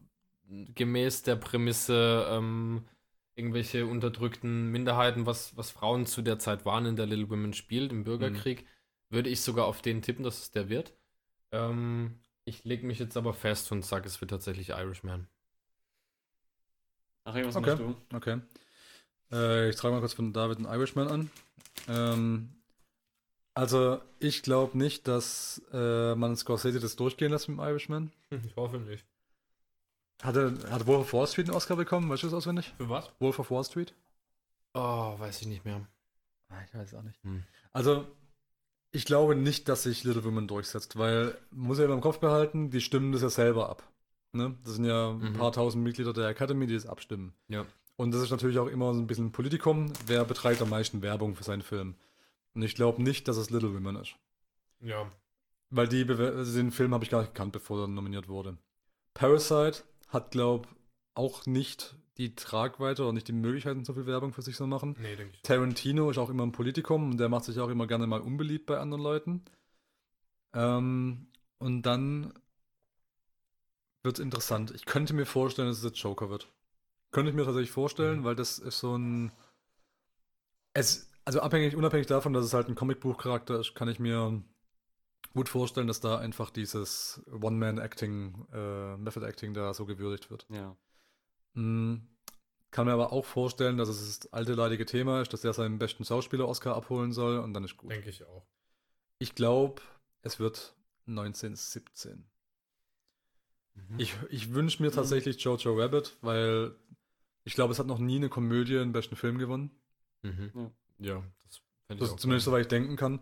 gemäß der Prämisse ähm, irgendwelche unterdrückten Minderheiten, was, was Frauen zu der Zeit waren in der Little Women spielt, im Bürgerkrieg, würde ich sogar auf den tippen, dass es der wird. Ähm, ich lege mich jetzt aber fest und sage, es wird tatsächlich Irishman. Ach, was Okay. machst du? Okay. Äh, ich trage mal kurz von David einen Irishman an. Ähm, also, ich glaube nicht, dass äh, man Scorsese das durchgehen lässt mit dem Irishman. Ich hoffe nicht. Hatte, hat Wolf of Wall Street einen Oscar bekommen? Weißt du das auswendig? Für was? Wolf of Wall Street? Oh, weiß ich nicht mehr. Ah, Ich weiß es auch nicht. Hm. Also, ich glaube nicht, dass sich Little Women durchsetzt, weil, man muss ja immer im Kopf behalten, die stimmen das ja selber ab. Ne? Das sind ja ein Mhm. paar tausend Mitglieder der Academy, die das abstimmen. Ja. Und das ist natürlich auch immer so ein bisschen ein Politikum. Wer betreibt am meisten Werbung für seinen Film? Und ich glaube nicht, dass es Little Women ist. Ja. Weil die also den Film habe ich gar nicht gekannt, bevor er nominiert wurde. Parasite hat, glaube auch nicht die Tragweite oder nicht die Möglichkeiten, so viel Werbung für sich zu machen. Nee, denke ich. Tarantino ist auch immer ein Politikum und der macht sich auch immer gerne mal unbeliebt bei anderen Leuten. Ähm, und dann wird es interessant. Ich könnte mir vorstellen, dass es der Joker wird. Könnte ich mir tatsächlich vorstellen, Mhm. weil das ist so ein. Es, also abhängig, unabhängig davon, dass es halt ein Comicbuchcharakter ist, kann ich mir gut vorstellen, dass da einfach dieses One-Man-Acting, äh, Method-Acting da so gewürdigt wird. Ja. Mm, Kann mir aber auch vorstellen, dass es das alte leidige Thema ist, dass der seinen besten Schauspieler-Oscar abholen soll und dann ist gut. Denke ich auch. Ich glaube, es wird 1917. Mhm. Ich, ich wünsche mir tatsächlich Jojo Rabbit, weil ich glaube, es hat noch nie eine Komödie einen besten Film gewonnen. Mhm. Ja. Ja, das fände Das ich auch. zumindest geil. soweit ich denken kann.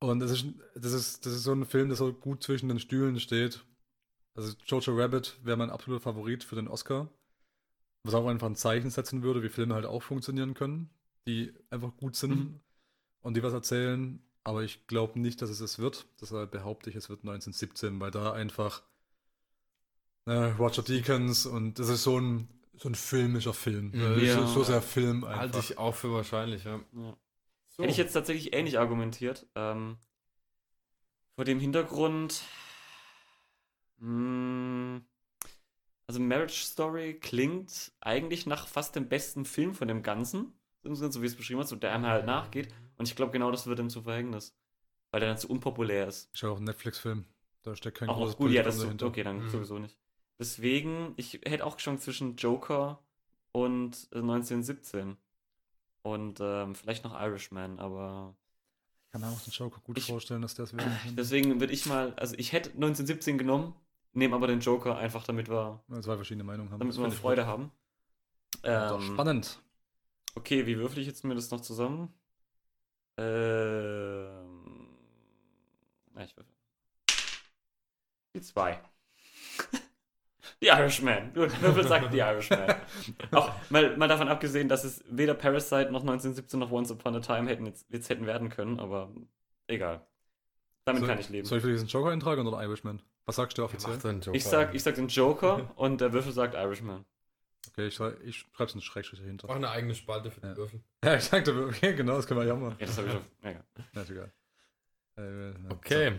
Und das ist, das, ist, das ist so ein Film, der so gut zwischen den Stühlen steht. Also Jojo Rabbit wäre mein absoluter Favorit für den Oscar. Was auch einfach ein Zeichen setzen würde, wie Filme halt auch funktionieren können, die einfach gut sind Mhm. und die was erzählen. Aber ich glaube nicht, dass es es wird. Deshalb behaupte ich, es wird 1917, weil da einfach äh, Roger Deakins und das ist so ein, so ein filmischer Film. Mhm. Äh, Ja. so, so sehr Film einfach. Halte ich auch für wahrscheinlich, ja. ja. So. Hätte ich jetzt tatsächlich ähnlich argumentiert. Ähm, vor dem Hintergrund. Mh, also Marriage Story klingt eigentlich nach fast dem besten Film von dem Ganzen. So wie es beschrieben hast, so der einem halt nachgeht. Und ich glaube, genau das wird ihm zu Verhängnis. Weil der dann zu unpopulär ist. Ist ja auch ein Netflix-Film. Da steckt kein Auch großes gut, ja, das dahinter. okay, dann Mhm. sowieso nicht. Deswegen, ich hätte auch geschwankt zwischen Joker und äh, 1917. Und ähm, vielleicht noch Irishman, aber Ich kann mir auch den Joker gut Ich- vorstellen, dass der es werden kann. deswegen würde ich mal, also ich hätte 1917 genommen, nehme aber den Joker einfach, damit wir, Zwei verschiedene Meinungen haben. damit Das wir ich Freude gut. haben. Doch, Ähm, spannend. Okay, wie würfel ich jetzt mir das noch zusammen? Ähm. Ja, ich würfel. Die zwei. Die Irishman. Gut, Würfel sagt die Irishman. Auch mal, mal davon abgesehen, dass es weder Parasite noch 1917 noch Once Upon a Time hätten jetzt, jetzt hätten werden können, aber egal. Damit Soll- kann ich leben. Soll ich für diesen Joker eintragen oder den Irishman? Was sagst du offiziell? Ich sag, ich sag den Joker und der Würfel sagt Irishman. Okay, ich, schrei- ich schreibe es einen Schrägstrich dahinter. Mach eine eigene Spalte für die Ja. Würfel. Ja, ich sagte, okay, genau, das können wir ja machen. Ja, das habe ich schon. Ja, egal. Ja, ist egal. Äh. Okay. So.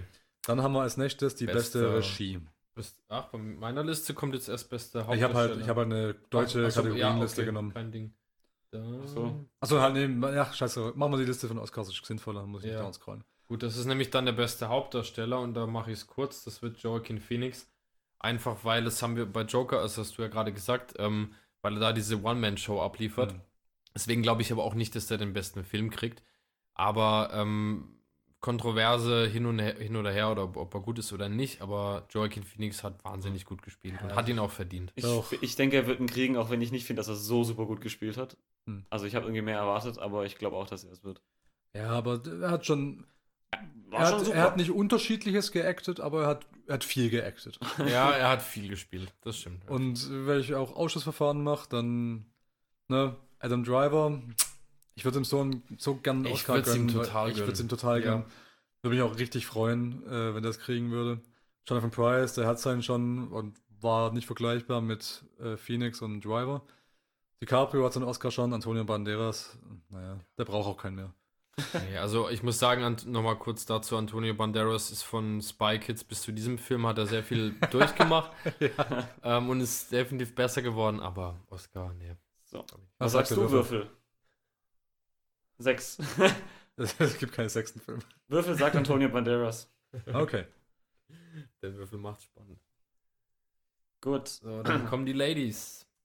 Dann haben wir als nächstes die beste, Beste- Regie. Bist, ach, bei meiner Liste kommt jetzt erst beste Ich habe halt, Hauptdarsteller. ich hab halt eine deutsche Ach so, ja, Kategorienliste okay, genommen. Kein Ding. Da. Ach so. Achso, halt, nee, ja, scheiße. Machen wir die Liste von Oscars, das ist sinnvoller, muss ich nicht Ja. down scrollen. Gut, das ist nämlich dann der beste Hauptdarsteller und da mache ich es kurz. Das wird Joaquin Phoenix. Einfach weil, das haben wir bei Joker, das hast du ja gerade gesagt, ähm, weil er da diese One-Man-Show abliefert. Mhm. Deswegen glaube ich aber auch nicht, dass der den besten Film kriegt. Aber ähm, Kontroverse hin, und her, hin oder her oder ob, ob er gut ist oder nicht, aber Joaquin Phoenix hat wahnsinnig gut gespielt und Ja, hat ihn auch verdient. Ich, ich denke, er wird ihn kriegen, auch wenn ich nicht finde, dass er so super gut gespielt hat. Hm. Also ich habe irgendwie mehr erwartet, aber ich glaube auch, dass er es wird. Ja, aber er hat schon, er hat, er hat nicht unterschiedliches geactet, aber er hat, er hat viel geactet. ja, er hat viel gespielt, das stimmt. Und wenn ich auch Ausschussverfahren mache, dann, ne, Adam Driver, ich würde ihm so, so gern einen Oscar gönnen, total Ich würde es ihm total Ja. gönnen. Würde mich auch richtig freuen, äh, wenn er es kriegen würde. Jonathan Price, der hat seinen schon und war nicht vergleichbar mit äh, Phoenix und Driver. DiCaprio hat seinen Oscar schon, Antonio Banderas, naja, der braucht auch keinen mehr. Nee, also ich muss sagen, nochmal kurz dazu, Antonio Banderas ist von Spy Kids bis zu diesem Film, hat er sehr viel durchgemacht ähm, und ist definitiv besser geworden, aber Oscar, nee. So. Was Was sagst du, Würfel? Sechs. Es, gibt keinen sechsten Film. Würfel sagt Antonio Banderas. Okay. Der Würfel macht spannend. Gut. So, dann kommen die Ladies.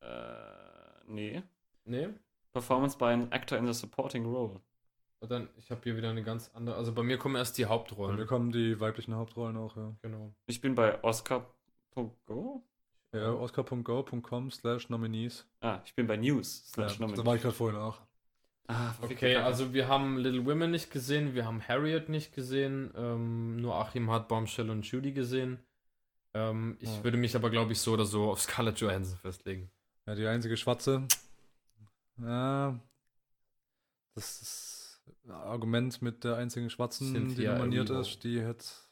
Äh, nee. Nee? Performance by an actor in the supporting role. Und dann, ich habe hier wieder eine ganz andere, also bei mir kommen erst die Hauptrollen. wir kommen die weiblichen Hauptrollen auch, ja. Genau. Ich bin bei Oscar.go. Ja, oscar.go.com slash nominees. Ah, ich bin bei News. Ja, Slash da war ich gerade vorhin auch. Ah, Okay, also wir haben Little Women nicht gesehen, wir haben Harriet nicht gesehen, ähm, nur Achim hat Bombshell und Judy gesehen. Ähm, ich Ja. würde mich aber, glaube ich, so oder so auf Scarlett Johansson festlegen. Ja, die einzige Schwarze. Ja, das ist ein Argument mit der einzigen Schwarzen, die Cynthia nominiert Erivo. ist. Die hat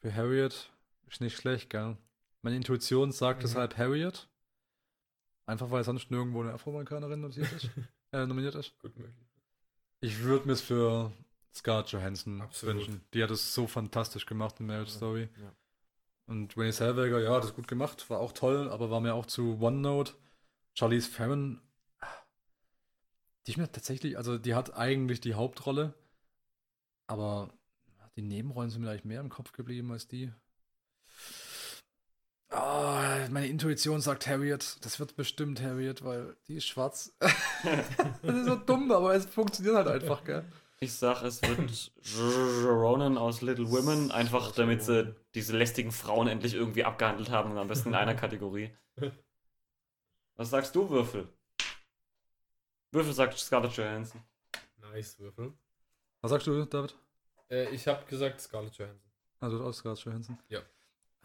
für Harriet ist nicht schlecht, gell? Meine Intuition sagt Mhm. deshalb Harriet. Einfach weil sonst nirgendwo eine Afroamerikanerin nominiert ist. äh, nominiert ist. Gut möglich. Ich würde mir es für Scarlett Johansson Absolut. wünschen. Die hat es so fantastisch gemacht in Marriage Story. Ja. Und Renee Zellweger, ja, hat das gut gemacht, war auch toll, aber war mir auch zu OneNote. Charlize Theron, die ist mir tatsächlich, also die hat eigentlich die Hauptrolle, aber die Nebenrollen sind mir eigentlich mehr im Kopf geblieben als die. Ah, meine Intuition sagt Harriet. Das wird bestimmt Harriet, weil die ist schwarz. das ist so dumm, aber es funktioniert halt einfach, gell? Ich sag, es wird Ronan aus Little Women, einfach damit sie diese lästigen Frauen endlich irgendwie abgehandelt haben und am besten in einer Kategorie. Was sagst du, Würfel? Würfel sagt Scarlett Johansson. Nice Würfel. Was sagst du, David? Äh, ich habe gesagt Scarlett Johansson. Also auch Scarlett Johansson? Ja.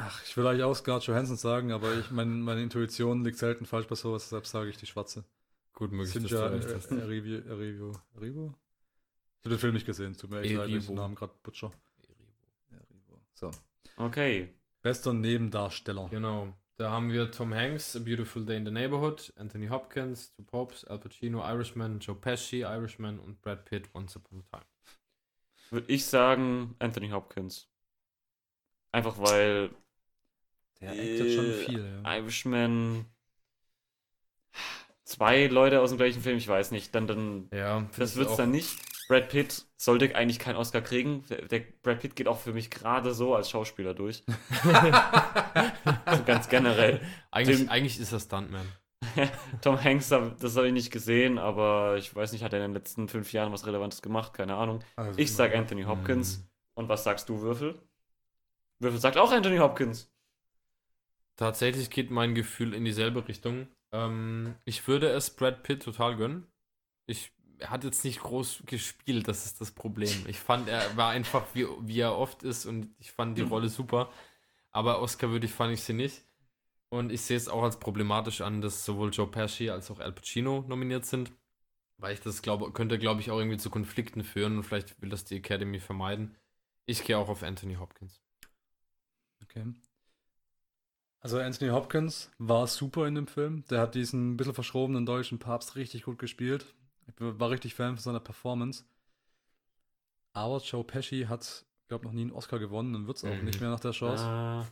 Ach, ich will eigentlich auch Scarlett Johansson sagen, aber ich, mein, meine Intuition liegt selten falsch bei sowas, deshalb sage ich die Schwarze. Gut möglich, Sind dass du recht hast. Arrivo, Arrivo, Arrivo? Ich habe den Film nicht gesehen, tut mir echt leid, ich den Erivo. Namen gerade butcher. Arrivo. So. Okay. Bester Nebendarsteller. Genau. Da haben wir Tom Hanks, A Beautiful Day in the Neighborhood, Anthony Hopkins, Two Popes, Al Pacino, Irishman, Joe Pesci, Irishman und Brad Pitt, Once Upon a Time. Würde ich sagen, Anthony Hopkins. Einfach weil Der actet schon Äh, viel, ja. Irishman. Zwei Leute aus dem gleichen Film, ich weiß nicht. Dann, dann Ja, Das wird's dann nicht. Brad Pitt sollte eigentlich keinen Oscar kriegen. Der, der Brad Pitt geht auch für mich gerade so als Schauspieler durch. so ganz generell. Eigentlich, Tim- eigentlich ist er Stuntman. Tom Hanks, das habe ich nicht gesehen, aber ich weiß nicht, hat er in den letzten fünf Jahren was Relevantes gemacht? Keine Ahnung. Also, Ich sag Anthony Hopkins. Mhm. Und was sagst du, Würfel? Würfel sagt auch Anthony Hopkins. Tatsächlich geht mein Gefühl in dieselbe Richtung. Ähm, ich würde es Brad Pitt total gönnen. Ich, er hat jetzt nicht groß gespielt, das ist das Problem. Ich fand, er war einfach, wie, wie er oft ist und ich fand die Rolle super. Aber Oscar würde ich, fand ich sie nicht. Und ich sehe es auch als problematisch an, dass sowohl Joe Pesci als auch Al Pacino nominiert sind. Weil ich das glaube, könnte, glaube ich, auch irgendwie zu Konflikten führen und vielleicht will das die Academy vermeiden. Ich gehe auch auf Anthony Hopkins. Okay. Also Anthony Hopkins war super in dem Film. Der hat diesen ein bisschen verschrobenen deutschen Papst richtig gut gespielt. Ich war richtig Fan von seiner Performance. Aber Joe Pesci hat, glaube noch nie einen Oscar gewonnen und wird es auch Mhm. nicht mehr nach der Chance. Ah,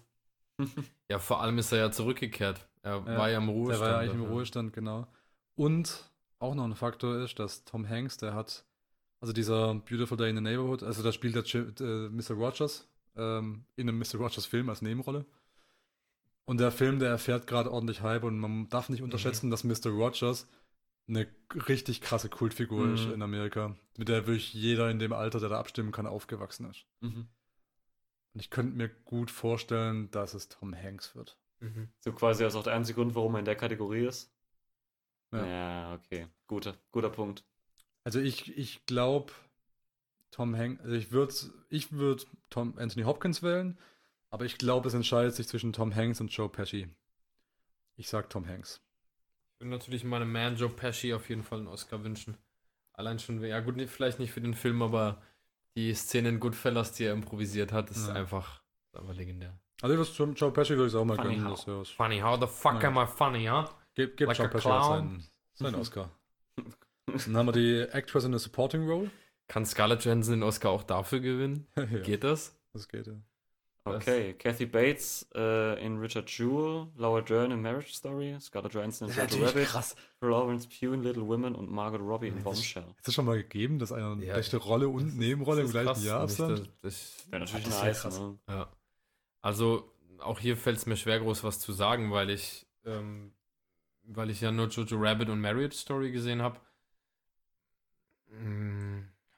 Ja, vor allem ist er ja zurückgekehrt. Er Ja, war ja im der Ruhestand. war ja eigentlich im. Ruhestand, genau. Und auch noch ein Faktor ist, dass Tom Hanks, der hat, also dieser Beautiful Day in the Neighborhood, also da spielt der äh, Mr. Rogers ähm, in einem Mr. Rogers Film als Nebenrolle. Und der Film, der erfährt gerade ordentlich Hype und man darf nicht unterschätzen, dass Mr. Rogers eine richtig krasse Kultfigur ist Mhm. in Amerika, mit der wirklich jeder in dem Alter, der da abstimmen kann, aufgewachsen ist. mhm. Und ich könnte mir gut vorstellen, dass es Tom Hanks wird. Mhm. So quasi ist auch der einzige Grund, warum er in der Kategorie ist. Ja. Ja, okay. Guter, guter Punkt. Also ich, ich glaube, Tom Hanks, also ich würde ich würd Tom Anthony Hopkins wählen, aber ich glaube, es entscheidet sich zwischen Tom Hanks und Joe Pesci. Ich sag Tom Hanks. Ich würde natürlich meinem Man Joe Pesci auf jeden Fall einen Oscar wünschen. Allein schon, ja gut, vielleicht nicht für den Film, aber die Szene in Goodfellas, die er improvisiert hat, ist Ja. einfach, ist einfach legendär. Also das Joe Joe Pesci würde ich auch mal Funny gönnen. how. Das. Funny, how the fuck Ja. am I funny, huh? Gib, gib Like Joe Pesci seinen, seinen Oscar. Dann haben wir die Actress in a Supporting Role. Kann Scarlett Johansson den Oscar auch dafür gewinnen? ja, Geht das? das geht ja. Okay, Kathy Bates äh, in Richard Jewell, Laura Dern in Marriage Story, Scarlett Johansson in Jojo Rabbit, krass. Florence Pugh in Little Women und Margot Robbie in Bombshell. Ist das schon mal gegeben, dass einer eine Ja, beste Rolle und Nebenrolle im ist gleichen. Jahr abstand? dass- das- Wäre natürlich das ist nice, krass. ne? Ja. Also, auch hier fällt es mir schwer, groß was zu sagen, weil ich, ähm, weil ich ja nur Jojo Rabbit und Marriage Story gesehen habe.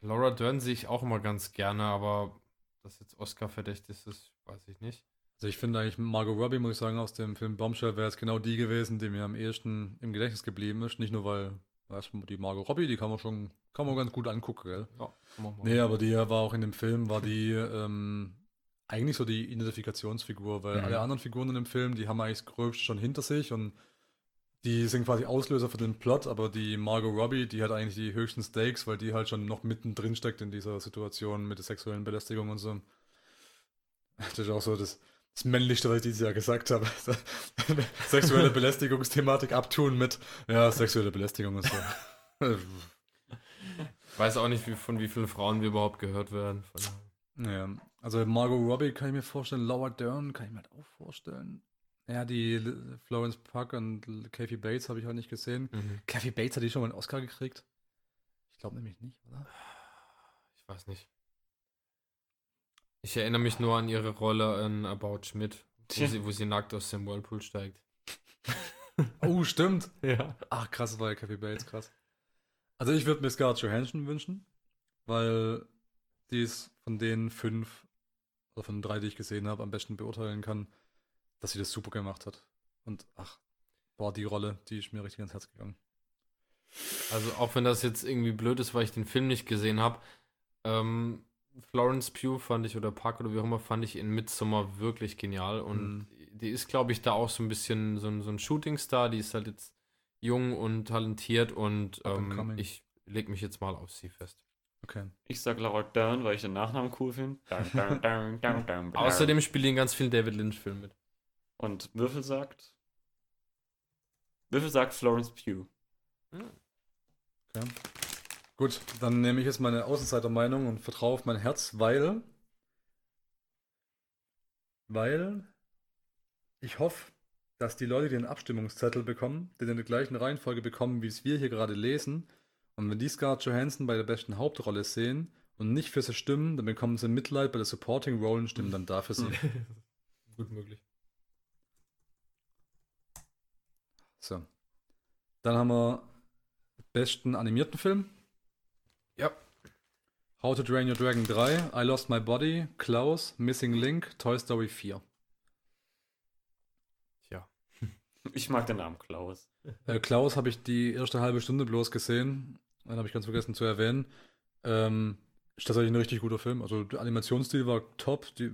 Laura Dern sehe ich auch immer ganz gerne, aber dass jetzt Oscar verdächtig ist, weiß ich nicht. Also ich finde eigentlich Margot Robbie, muss ich sagen, aus dem Film Bombshell wäre jetzt genau die gewesen, die mir am ehesten im Gedächtnis geblieben ist. Nicht nur, weil, weißt du, die Margot Robbie, die kann man schon, kann man ganz gut angucken, gell? Ja, kann man. Nee, aber die war auch in dem Film, war die ähm, eigentlich so die Identifikationsfigur, weil Mhm. alle anderen Figuren in dem Film, die haben eigentlich das Gröbste schon hinter sich und die sind quasi Auslöser für den Plot, aber die Margot Robbie, die hat eigentlich die höchsten Stakes, weil die halt schon noch mittendrin steckt in dieser Situation mit der sexuellen Belästigung und so. Das ist auch so das, das Männlichste, was ich dieses Jahr gesagt habe. Sexuelle Belästigungsthematik abtun mit, ja, sexuelle Belästigung und so. Ich weiß auch nicht, wie, von wie vielen Frauen wir überhaupt gehört werden. Ja, also Margot Robbie kann ich mir vorstellen, Laura Dern kann ich mir halt auch vorstellen. Ja, die Florence Puck und Kathy Bates habe ich halt nicht gesehen. Mhm. Kathy Bates hat die schon mal einen Oscar gekriegt? Ich glaube nämlich nicht, oder? Ich weiß nicht. Ich erinnere mich nur an ihre Rolle in About Schmidt, wo sie, wo sie nackt aus dem Whirlpool steigt. Oh, stimmt. Ja. Ach, krass, das war ja Kathy Bates, krass. Also ich würde mir Scarlett Johansson wünschen, weil die ist von den fünf oder von den drei, die ich gesehen habe, am besten beurteilen kann, dass sie das super gemacht hat. Und ach, boah, die Rolle, die ist mir richtig ans Herz gegangen. Also auch wenn das jetzt irgendwie blöd ist, weil ich den Film nicht gesehen habe, ähm, Florence Pugh fand ich, oder Park oder wie auch immer, fand ich in Midsommar wirklich genial. Und Mhm. die ist, glaube ich, da auch so ein bisschen so ein, so ein Shootingstar. Die ist halt jetzt jung und talentiert und ähm, ich leg mich jetzt mal auf sie fest. Okay. Ich sag Laura Dern, weil ich den Nachnamen cool finde. Außerdem spielt die in ganz vielen David Lynch-Filmen mit. Und Würfel sagt. Würfel sagt Florence Pugh. Okay. Gut, dann nehme ich jetzt meine Außenseitermeinung und vertraue auf mein Herz, weil. Weil ich hoffe, dass die Leute, die einen Abstimmungszettel bekommen, den in der gleichen Reihenfolge bekommen, wie es wir hier gerade lesen, und wenn die Scarlett Johansson bei der besten Hauptrolle sehen und nicht für sie stimmen, dann bekommen sie Mitleid bei der Supporting Role und stimmen dann da für sie. Gut möglich. So. Dann haben wir besten animierten Film. Ja. How to Train Your Dragon 3, I Lost My Body, Klaus, Missing Link, Toy Story 4. Tja. Ich mag den Namen Klaus. Äh, Klaus habe ich die erste halbe Stunde bloß gesehen. Dann habe ich ganz vergessen zu erwähnen. Ähm, ist tatsächlich ein richtig guter Film. Also der Animationsstil war top, die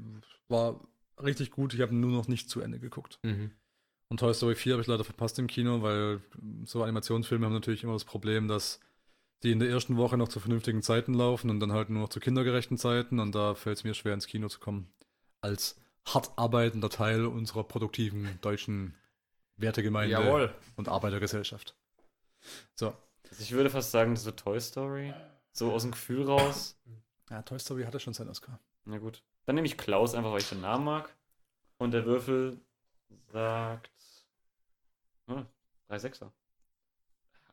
war richtig gut. Ich habe nur noch nicht zu Ende geguckt. Mhm. Und Toy Story 4 habe ich leider verpasst im Kino, weil so Animationsfilme haben natürlich immer das Problem, dass die in der ersten Woche noch zu vernünftigen Zeiten laufen und dann halt nur noch zu kindergerechten Zeiten und da fällt es mir schwer ins Kino zu kommen. Als hart arbeitender Teil unserer produktiven deutschen Wertegemeinde Jawohl. und Arbeitergesellschaft. So. Also ich würde fast sagen, so Toy Story. So aus dem Gefühl raus. Ja, Toy Story hatte schon seinen Oscar. Na gut. Dann nehme ich Klaus einfach, weil ich den Namen mag. Und der Würfel sagt. Hm, 3 Sechser.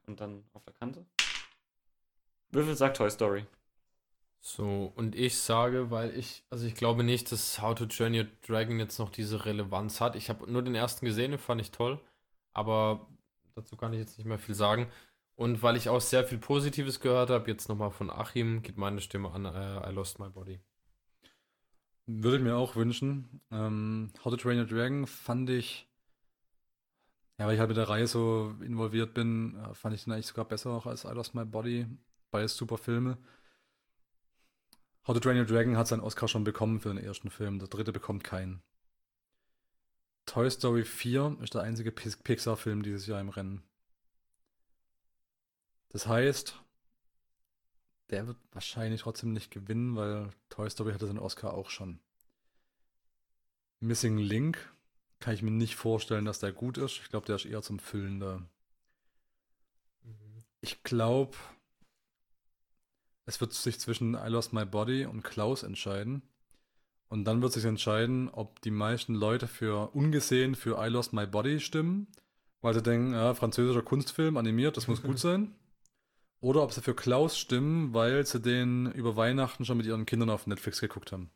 Und dann auf der Kante. Würfel sagt Toy Story. So, und ich sage, weil ich, also ich glaube nicht, dass How to Train Your Dragon jetzt noch diese Relevanz hat. Ich habe nur den ersten gesehen, den fand ich toll, aber dazu kann ich jetzt nicht mehr viel sagen. Und weil ich auch sehr viel Positives gehört habe, jetzt nochmal von Achim, geht meine Stimme an äh, I Lost My Body. Würde ich mir auch wünschen. Ähm, How to Train Your Dragon fand ich, ja, weil ich halt mit der Reihe so involviert bin, äh, fand ich den eigentlich sogar besser auch als I Lost My Body. Beides super Filme. How to Train Your Dragon hat seinen Oscar schon bekommen für den ersten Film. Der dritte bekommt keinen. Toy Story 4 ist der einzige Pix- Pixar-Film dieses Jahr im Rennen. Das heißt, der wird wahrscheinlich trotzdem nicht gewinnen, weil Toy Story hatte seinen Oscar auch schon. Missing Link kann ich mir nicht vorstellen, dass der gut ist. Ich glaube, der ist eher zum Füllen da. Ich glaube, es wird sich zwischen I Lost My Body und Klaus entscheiden. Und dann wird sich entscheiden, ob die meisten Leute für ungesehen für I Lost My Body stimmen, weil sie denken, ja, französischer Kunstfilm, animiert, das muss gut sein. Oder ob sie für Klaus stimmen, weil sie den über Weihnachten schon mit ihren Kindern auf Netflix geguckt haben.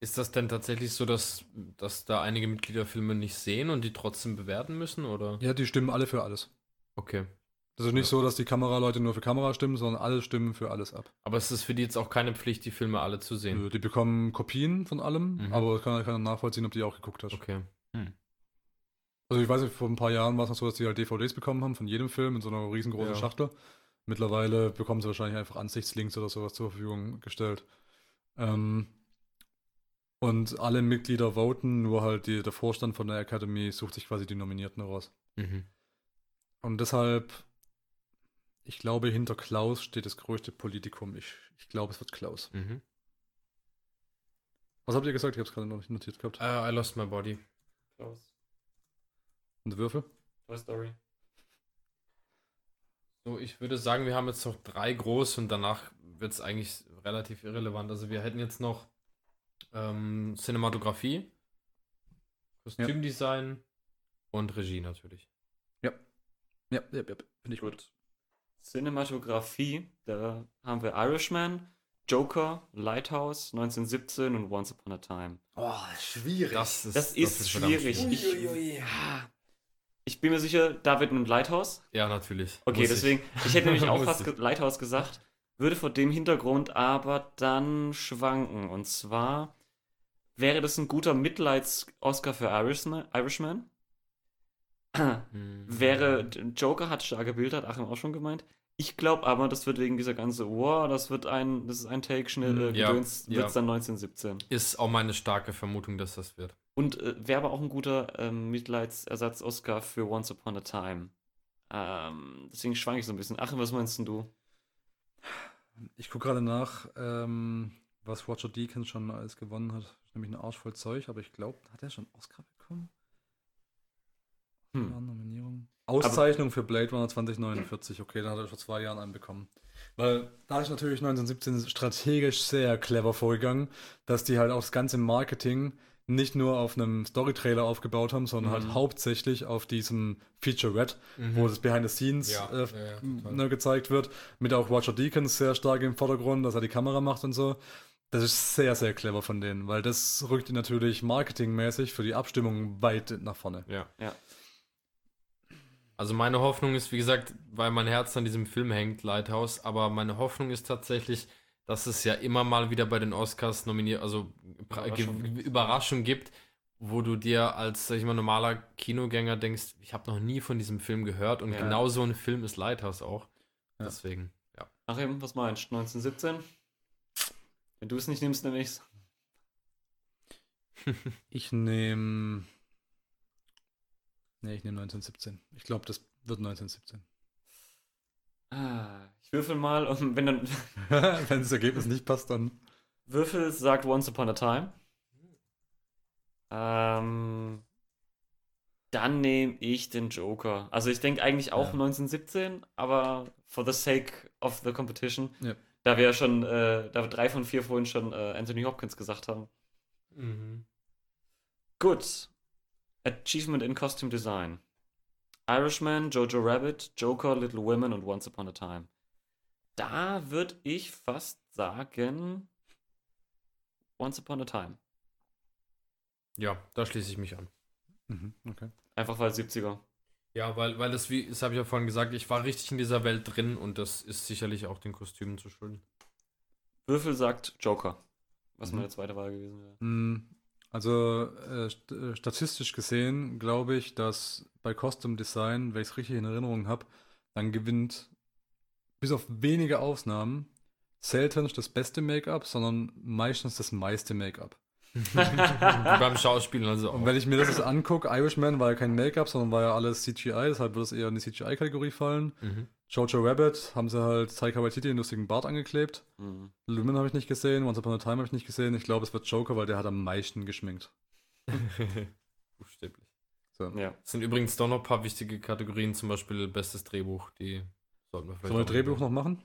Ist das denn tatsächlich so, dass, dass da einige Mitglieder Filme nicht sehen und die trotzdem bewerten müssen? Oder? Ja, die stimmen alle für alles. Okay. Ist nicht so, dass die Kameraleute nur für Kamera stimmen, sondern alle stimmen für alles ab. Aber es ist für die jetzt auch keine Pflicht, die Filme alle zu sehen. Nö, Die bekommen Kopien von allem, Mhm. aber es kann keiner nachvollziehen, ob die auch geguckt hast. Okay. Also ich weiß nicht, vor ein paar Jahren war es noch so, dass die halt DVDs bekommen haben von jedem Film in so einer riesengroßen Ja. Schachtel. Mittlerweile bekommen sie wahrscheinlich einfach Ansichtslinks oder sowas zur Verfügung gestellt. Ähm, und alle Mitglieder voten, nur halt die, der Vorstand von der Academy sucht sich quasi die Nominierten raus. Mhm. Und deshalb, ich glaube, hinter Klaus steht das größte Politikum. Ich, ich glaube, es wird Klaus. Mhm. Was habt ihr gesagt? Ich habe es gerade noch nicht notiert gehabt. Äh, I lost my body. Klaus. Und Würfel? Toy Story. So, ich würde sagen, wir haben jetzt noch drei groß und danach wird es eigentlich relativ irrelevant. Also wir hätten jetzt noch ähm, Cinematografie, Kostümdesign und Regie natürlich. Ja, ja, ja, finde ich gut. Gut. Cinematografie, da haben wir Irishman, Joker, Lighthouse, 1917 und Once Upon a Time. Oh, schwierig. Das ist verdammt schwierig. Ich, Uiuiui. Ich bin mir sicher, David nimmt Lighthouse. Ja, natürlich. Okay, Muss ich. deswegen, ich, hätte nämlich auch fast ich. ge Lighthouse gesagt, würde vor dem Hintergrund aber dann schwanken. Und zwar wäre das ein guter Mitleids-Oscar für Irishman. Irishman. Wäre Joker hat starke Bilder, hat Achim auch schon gemeint. Ich glaube aber, das wird wegen dieser ganze, wow, das wird ein, das ist ein Take, schnell äh, Mhm, ja, Gedöns, ja. wird's dann 1917. Ist auch meine starke Vermutung, dass das wird. Und äh, wäre aber auch ein guter ähm, Mitleidsersatz-Oscar für Once Upon a Time. Ähm, deswegen schwank ich so ein bisschen. Achim, was meinst denn du? Ich gucke gerade nach, ähm, was Roger Deakins schon alles gewonnen hat. Nämlich einen Arsch voll Zeug, aber ich glaube, hat er schon Oscar bekommen? Hm. Ja, Nominierung. Auszeichnung für Blade Runner 2049. Okay, dann hat er vor zwei Jahren einen bekommen. Weil da ist natürlich 1917 strategisch sehr clever vorgegangen, dass die halt auch das ganze Marketing nicht nur auf einem Story-Trailer aufgebaut haben, sondern halt Mhm. hauptsächlich auf diesem Featurette, wo das Behind the Scenes Ja, äh, ja, ja, ne, gezeigt wird, mit auch Roger Deakins sehr stark im Vordergrund, dass er die Kamera macht und so. Das ist sehr, sehr clever von denen, weil das rückt ihn natürlich marketingmäßig für die Abstimmung weit nach vorne. Ja. Ja. Also meine Hoffnung ist, wie gesagt, weil mein Herz an diesem Film hängt, Lighthouse, aber meine Hoffnung ist tatsächlich, dass es ja immer mal wieder bei den Oscars nominiert, also Überraschung, Überraschung gibt, wo du dir als, sag ich mal, normaler Kinogänger denkst, ich habe noch nie von diesem Film gehört und Ja. genau so ein Film ist Lighthouse auch. Ja. Deswegen, ja. Achim, was meinst du? 1917? Wenn du es nicht nimmst, nehme ich's. Ich nehme. Nee, ich nehme 1917. Ich glaube, das wird 1917. Ah, ich würfel mal und wenn dann Wenn das Ergebnis nicht passt, dann. Würfel sagt Once Upon a Time. Ähm, dann nehme ich den Joker. Also ich denke eigentlich auch Ja. 1917, aber for the sake of the competition, Ja. da wir ja schon, äh, da wir drei von vier vorhin schon äh, Anthony Hopkins gesagt haben. Mhm. Gut. Achievement in Costume Design. Irishman, Jojo Rabbit, Joker, Little Women und Once Upon a Time. Da würde ich fast sagen Once Upon a Time. Ja, da schließe ich mich an. Mhm, okay. Einfach weil 70er. Ja, weil, weil das, wie, das habe ich ja vorhin gesagt, ich war richtig in dieser Welt drin und das ist sicherlich auch den Kostümen zu schulden. Würfel sagt Joker. Was Mhm. meine zweite Wahl gewesen wäre. Mm, Also äh, st äh, statistisch gesehen glaube ich, dass bei Costume Design, wenn ich es richtig in Erinnerung habe, dann gewinnt bis auf wenige Ausnahmen selten das beste Make-up, sondern meistens das meiste Make-up. Beim Schauspielen also Und auch. wenn ich mir das jetzt angucke, Irishman war ja kein Make-up, sondern war ja alles CGI, deshalb würde es eher in die CGI-Kategorie fallen. Mhm. Jojo Rabbit haben sie halt Taika Waititi den lustigen Bart angeklebt. Mhm. Lumen habe ich nicht gesehen, Once Upon a Time habe ich nicht gesehen. Ich glaube, es wird Joker, weil der hat am meisten geschminkt. Buchstäblich. So. Ja. Es sind übrigens doch noch ein paar wichtige Kategorien, zum Beispiel bestes Drehbuch, die sollten wir vielleicht Sollen wir Drehbuch noch machen?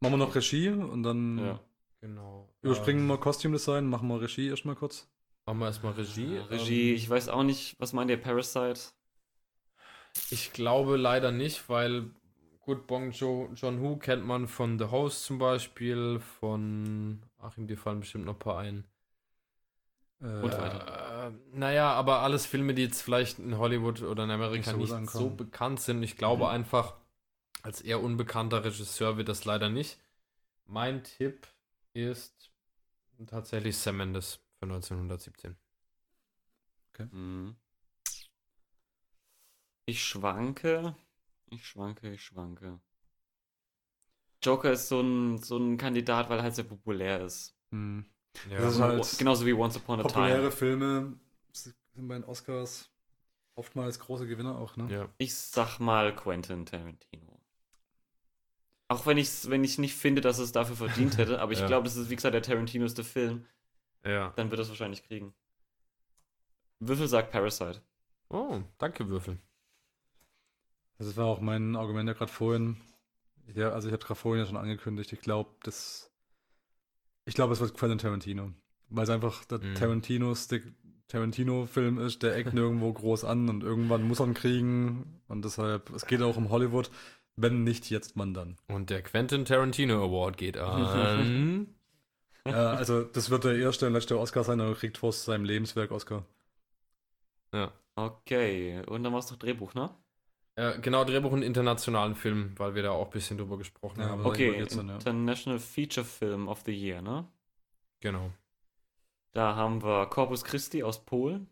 Machen wir noch Regie und dann Ja. Genau. überspringen Ähm, wir Costume Design, machen wir Regie erstmal kurz. Machen wir erstmal Regie. Ja, Regie, Ähm, ich weiß auch nicht, was meint ihr, Parasite? Ich glaube leider nicht, weil gut, Bong jo John Hu kennt man von The Host zum Beispiel, von Achim, dir fallen bestimmt noch ein paar ein. Äh, Und weiter. Äh, naja, aber alles Filme, die jetzt vielleicht in Hollywood oder in Amerika Nicht nicht so so, gut ankommen. bekannt sind. Ich glaube Mhm. einfach, als eher unbekannter Regisseur wird das leider nicht. Mein Tipp ist tatsächlich Sam Mendes für 1917. Mhm. Ich schwanke. Ich schwanke, ich schwanke. Joker ist so ein, so ein Kandidat, weil er halt sehr populär ist. hm. Ja, Das ist halt- Genauso wie Once Upon a Populäre Time. Filme sind bei den Oscars oftmals große Gewinner auch, ne? ja. Ich sag mal Quentin Tarantino. Auch wenn ich wenn ich nicht finde, dass es dafür verdient hätte, aber ich Ja. glaube, das ist, wie gesagt, der Tarantinoste Film, ja. dann wird er es wahrscheinlich kriegen. Würfel sagt Parasite. Oh, danke, Würfel. Das war auch mein Argument ja gerade vorhin. Ja, also ich habe gerade vorhin ja schon angekündigt, ich glaube, das. Ich glaube, es wird Quentin Tarantino. Weil es einfach der Mhm. Tarantino-Stick. Tarantino-Film ist, der eckt nirgendwo groß an und irgendwann muss er ihn kriegen. Und deshalb, es geht auch um Hollywood. Wenn nicht jetzt, man dann. Und der Quentin Tarantino Award geht an. ja, also, das wird der erste und letzte Oscar sein, er kriegt vor seinem Lebenswerk Oscar. ja. Okay, und dann war es noch Drehbuch, ne? Äh, genau, Drehbuch und internationalen Film, weil wir da auch ein bisschen drüber gesprochen Ja, haben. Okay, dann, ja. International Feature Film of the Year, ne? Genau. Da haben wir Corpus Christi aus Polen,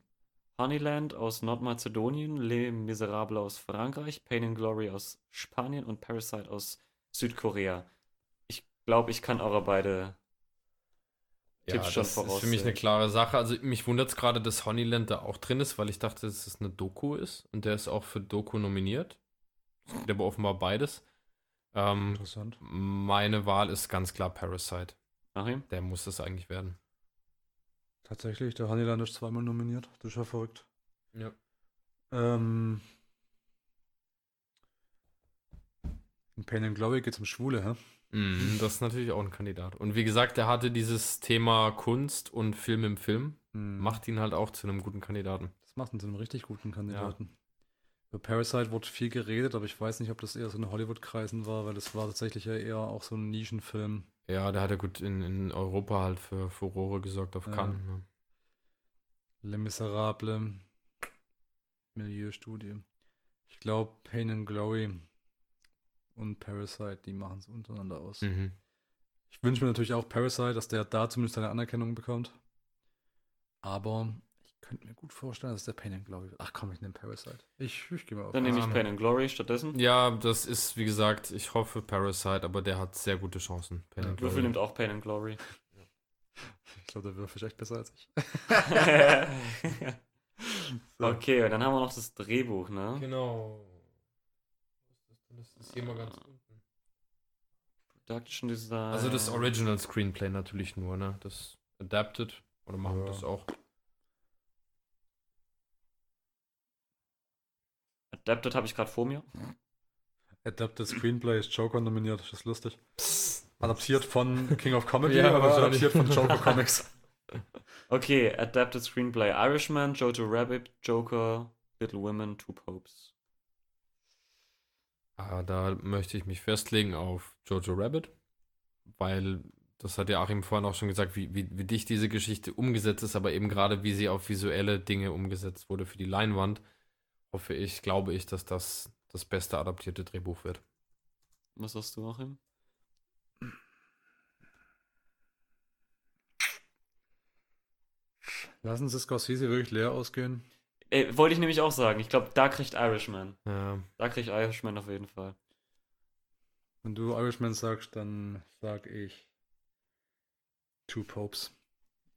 Honeyland aus Nordmazedonien, Les Miserables aus Frankreich, Pain and Glory aus Spanien und Parasite aus Südkorea. Ich glaube, ich kann eure beide. Ja, Tipps schon das ist für mich eine klare Sache. Also mich wundert es gerade, dass Honeyland da auch drin ist, weil ich dachte, dass es eine Doku ist und der ist auch für Doku nominiert. Es gibt aber offenbar beides. Ähm, Interessant. meine Wahl ist ganz klar Parasite. Achim? Der muss das eigentlich werden. Tatsächlich, der Honeyland ist zweimal nominiert. Das ist ja verrückt. Ja. Ähm. In Pain and Glory geht es um Schwule, hä? Mhm, das ist natürlich auch ein Kandidat. Und wie gesagt, der hatte dieses Thema Kunst und Film im Film. Hm. Macht ihn halt auch zu einem guten Kandidaten. Das macht ihn zu einem richtig guten Kandidaten. Über Parasite wurde viel geredet, aber ich weiß nicht, ob das eher so in Hollywood-Kreisen war, weil das war tatsächlich ja eher auch so ein Nischenfilm. Ja, der hat ja gut in, in Europa halt für Furore gesorgt auf Ja. Cannes. Ne? Les Miserables. Milieustudie. Ich glaube, Pain and Glory und Parasite, die machen es untereinander aus. Mhm. Ich wünsche mir natürlich auch Parasite, dass der da zumindest seine Anerkennung bekommt. Aber ich könnte mir gut vorstellen, dass der Pain and Glory. Ach komm, ich nehme Parasite. Ich, ich gehe mal auf. Dann nehme ich Pain and Glory stattdessen. Ja, das ist, wie gesagt, ich hoffe Parasite, aber der hat sehr gute Chancen. Pain Ja, and Würfel Glory. nimmt auch Pain and Glory. Ich glaube, der Würfel ist echt besser als ich. So. okay, und dann haben wir noch das Drehbuch, ne? Genau. Das ist hier mal ganz unten. Production Design. Also das Original Screenplay natürlich nur, ne? Das Adapted. Oder machen wir Ja. das auch? Adapted habe ich gerade vor mir. Adapted Screenplay ist Joker nominiert. Das ist lustig. Adaptiert von King of Comedy Ja, wahrscheinlich. adaptiert von Joker Comics? Okay, Adapted Screenplay Irishman, Jojo Rabbit, Joker, Little Women, Two Popes. Ah, da möchte ich mich festlegen auf Jojo Rabbit, weil das hat ja Achim vorhin auch schon gesagt, wie, wie, wie dicht diese Geschichte umgesetzt ist, aber eben gerade wie sie auf visuelle Dinge umgesetzt wurde für die Leinwand, hoffe ich, glaube ich, dass das das beste adaptierte Drehbuch wird. Was sagst du, Achim? Lassen Sie Scorsese wirklich leer ausgehen. Äh, wollte ich nämlich auch sagen. Ich glaube, da kriegt Irishman. Ja, Da kriegt Irishman auf jeden Fall. Wenn du Irishman sagst, dann sag ich Two Popes.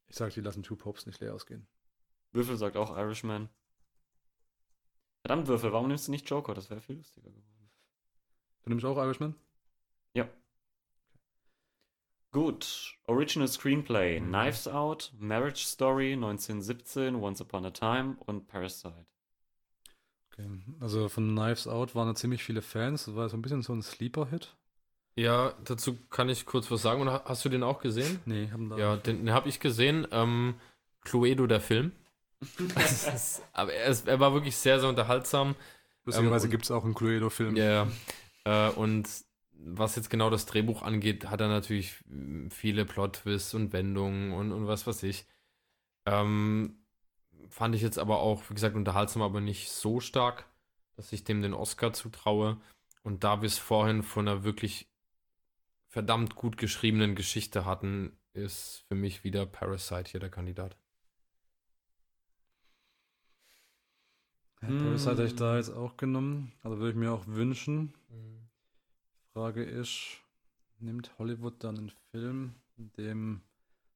Ich sag, die lassen Two Popes nicht leer ausgehen. Würfel sagt auch Irishman. Verdammt, Würfel, warum nimmst du nicht Joker? Das wäre viel lustiger geworden. Du nimmst auch Irishman? Gut. Original Screenplay: Mhm. Knives Out, Marriage Story, 1917, Once Upon a Time und Parasite. Okay. Also von Knives Out waren da ziemlich viele Fans. Das war so ein bisschen so ein Sleeper-Hit. Ja, dazu kann ich kurz was sagen. Und ha- hast du den auch gesehen? Nee, haben da. Ja, den, den habe ich gesehen. Ähm, Cluedo, der Film. Ist- Aber er, ist, er war wirklich sehr, sehr unterhaltsam. Lustigerweise ähm, gibt es auch einen Cluedo-Film. Ja, ja. Äh, und was jetzt genau das Drehbuch angeht, hat er natürlich mm, viele Plot-Twists und Wendungen und, und was weiß ich. Ähm, fand ich jetzt aber auch, wie gesagt, unterhaltsam, aber nicht so stark, dass ich dem den Oscar zutraue. Und da wir es vorhin von einer wirklich verdammt gut geschriebenen Geschichte hatten, ist für mich wieder Parasite hier der Kandidat. Ja, Parasite hätte ich da jetzt auch genommen. Also würde ich mir auch wünschen. Frage ist, nimmt Hollywood dann einen Film, in dem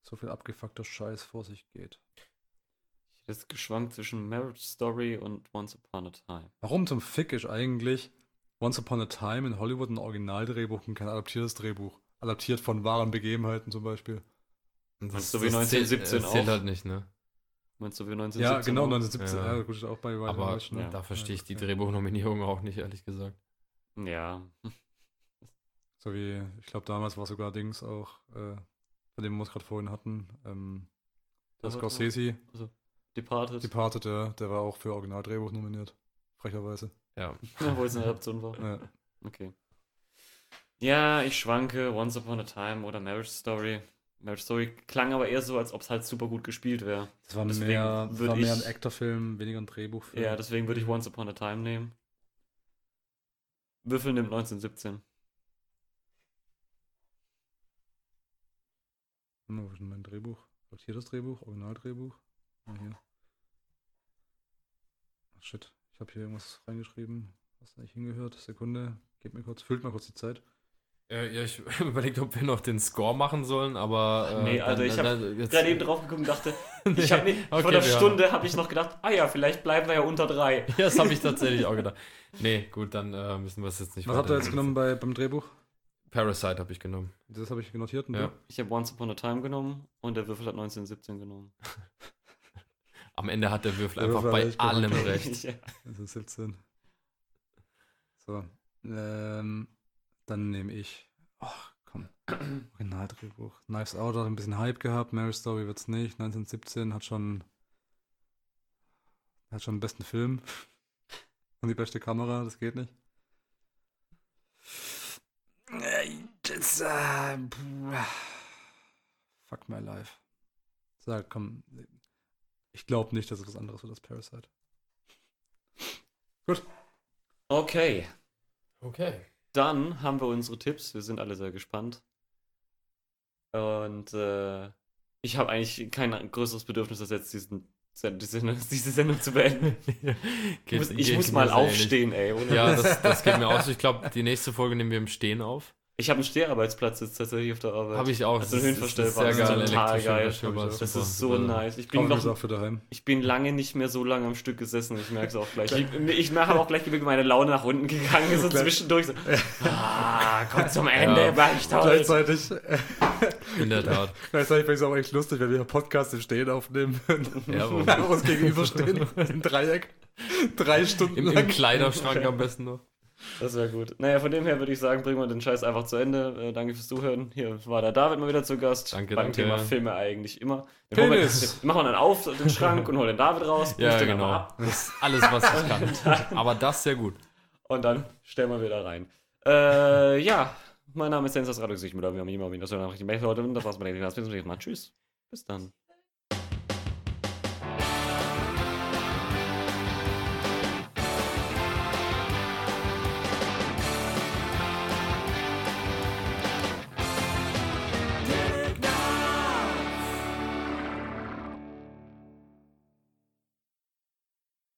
so viel abgefuckter Scheiß vor sich geht? Ich hätte jetzt geschwankt zwischen Marriage Story und Once Upon a Time. Warum zum Fick ist eigentlich Once Upon a Time in Hollywood ein Originaldrehbuch und kein adaptiertes Drehbuch? Adaptiert von wahren Begebenheiten zum Beispiel. Und Meinst du wie zählt- 1917 das zählt auch? halt nicht, ne? Meinst du wie 1917? Ja, genau, auch? 1917. Ja. Ja, gut, ist auch bei White Aber Rush, ne? da verstehe ich die okay. Drehbuchnominierung auch nicht, ehrlich gesagt. Ja. So wie, ich glaube, damals war sogar Dings auch, äh, von dem wir es gerade vorhin hatten, ähm, der war- Scorsese, Departed. Departed, der, der war auch für Originaldrehbuch nominiert. Frecherweise. Ja. Ja, wo es eine Adaption war. Ja. Okay. Ja, ich schwanke Once Upon a Time oder Marriage Story. Marriage Story klang aber eher so, als ob es halt super gut gespielt wäre. Das war Deswegen mehr, das war mehr ein Actorfilm, weniger ein Drehbuchfilm. Ja, deswegen würde ich Once Upon a Time nehmen. Würfel nimmt 1917. wo ist denn mein Drehbuch? Hat hier das Drehbuch? Originaldrehbuch? Ah, hier. Ach, shit. Ich habe hier irgendwas reingeschrieben, was da nicht hingehört. Sekunde. Gebt mir kurz, füllt mal kurz die Zeit. Ja, ja ich überlegt, ob wir noch den Score machen sollen, aber. äh, Nee, Alter, ich hab jetzt- Gerade eben drauf geguckt und dachte, ich Nee, hab nicht, okay, vor einer Stunde habe ich noch gedacht, ah ja, vielleicht bleiben wir ja unter drei. Ja, das habe ich tatsächlich auch gedacht. Nee, gut, dann äh, müssen wir es jetzt nicht Was habt ihr jetzt genommen bei, beim Drehbuch? Parasite habe ich genommen. Das habe ich notiert. Und Ja. Ich habe Once Upon a Time genommen und der Würfel hat 1917 genommen. Am Ende hat der Würfel Der einfach Würfel bei allem recht. ja. 17. So. Ähm, dann nehme ich. Ach, komm. Originaldrehbuch. Knives Out hat ein bisschen Hype gehabt. Mary Story wird's nicht. 1917 hat schon. Hat schon den besten Film. Und die beste Kamera. Das geht nicht. Das, äh, fuck my life. Sag, komm. Ich glaube nicht, dass es was anderes wird als Parasite. Okay, Okay. dann haben wir unsere Tipps. Wir sind alle sehr gespannt. Und äh, ich habe eigentlich kein größeres Bedürfnis, als jetzt diesen, diese, Sendung, diese Sendung zu beenden. Ich muss, ich muss mal aufstehen, ey. Ohne Ja, das, das geht mir aus. Ich glaube, die nächste Folge nehmen wir im Stehen auf. Ich habe einen Steharbeitsplatz jetzt tatsächlich auf der Arbeit. Habe ich auch. Also Das ist- höhenverstellbar. das ist Sehr Das ist geil. total geil. Das Das super. ist so nice. Ich bin, Komm, ist noch, auch für daheim. ich bin lange nicht mehr so lange am Stück gesessen. Ich merke es auch gleich. Ich, ich habe auch gleich meine Laune nach unten gegangen. So Gleich- zwischendurch. So, ah, kommt zum Ende. Ja. War ich toll. Gleichzeitig, In der Tat. gleichzeitig finde ich es auch echt lustig, wenn wir einen Podcast im Stehen aufnehmen Ja, und uns gegenüberstehen im Dreieck. Drei Stunden Im, Im lang. Kleiderschrank am besten noch. Das wäre gut. Naja, von dem her würde ich sagen, bringen wir den Scheiß einfach zu Ende. Äh, danke fürs Zuhören. Hier war der David mal wieder zu Gast. Danke, Beim danke. Thema Filme eigentlich immer. Den holen wir, den machen wir dann auf den Schrank und holen den David raus. Ja, genau. Das ist alles, was ich kann. Aber das sehr gut. Und dann stellen wir wieder rein. Äh, ja, mein Name ist Sensas Radio. Ich bin da, wir haben immer wieder so eine richtige Methode. Und das war's mit der Bis zum nächsten Mal. Tschüss. Bis dann.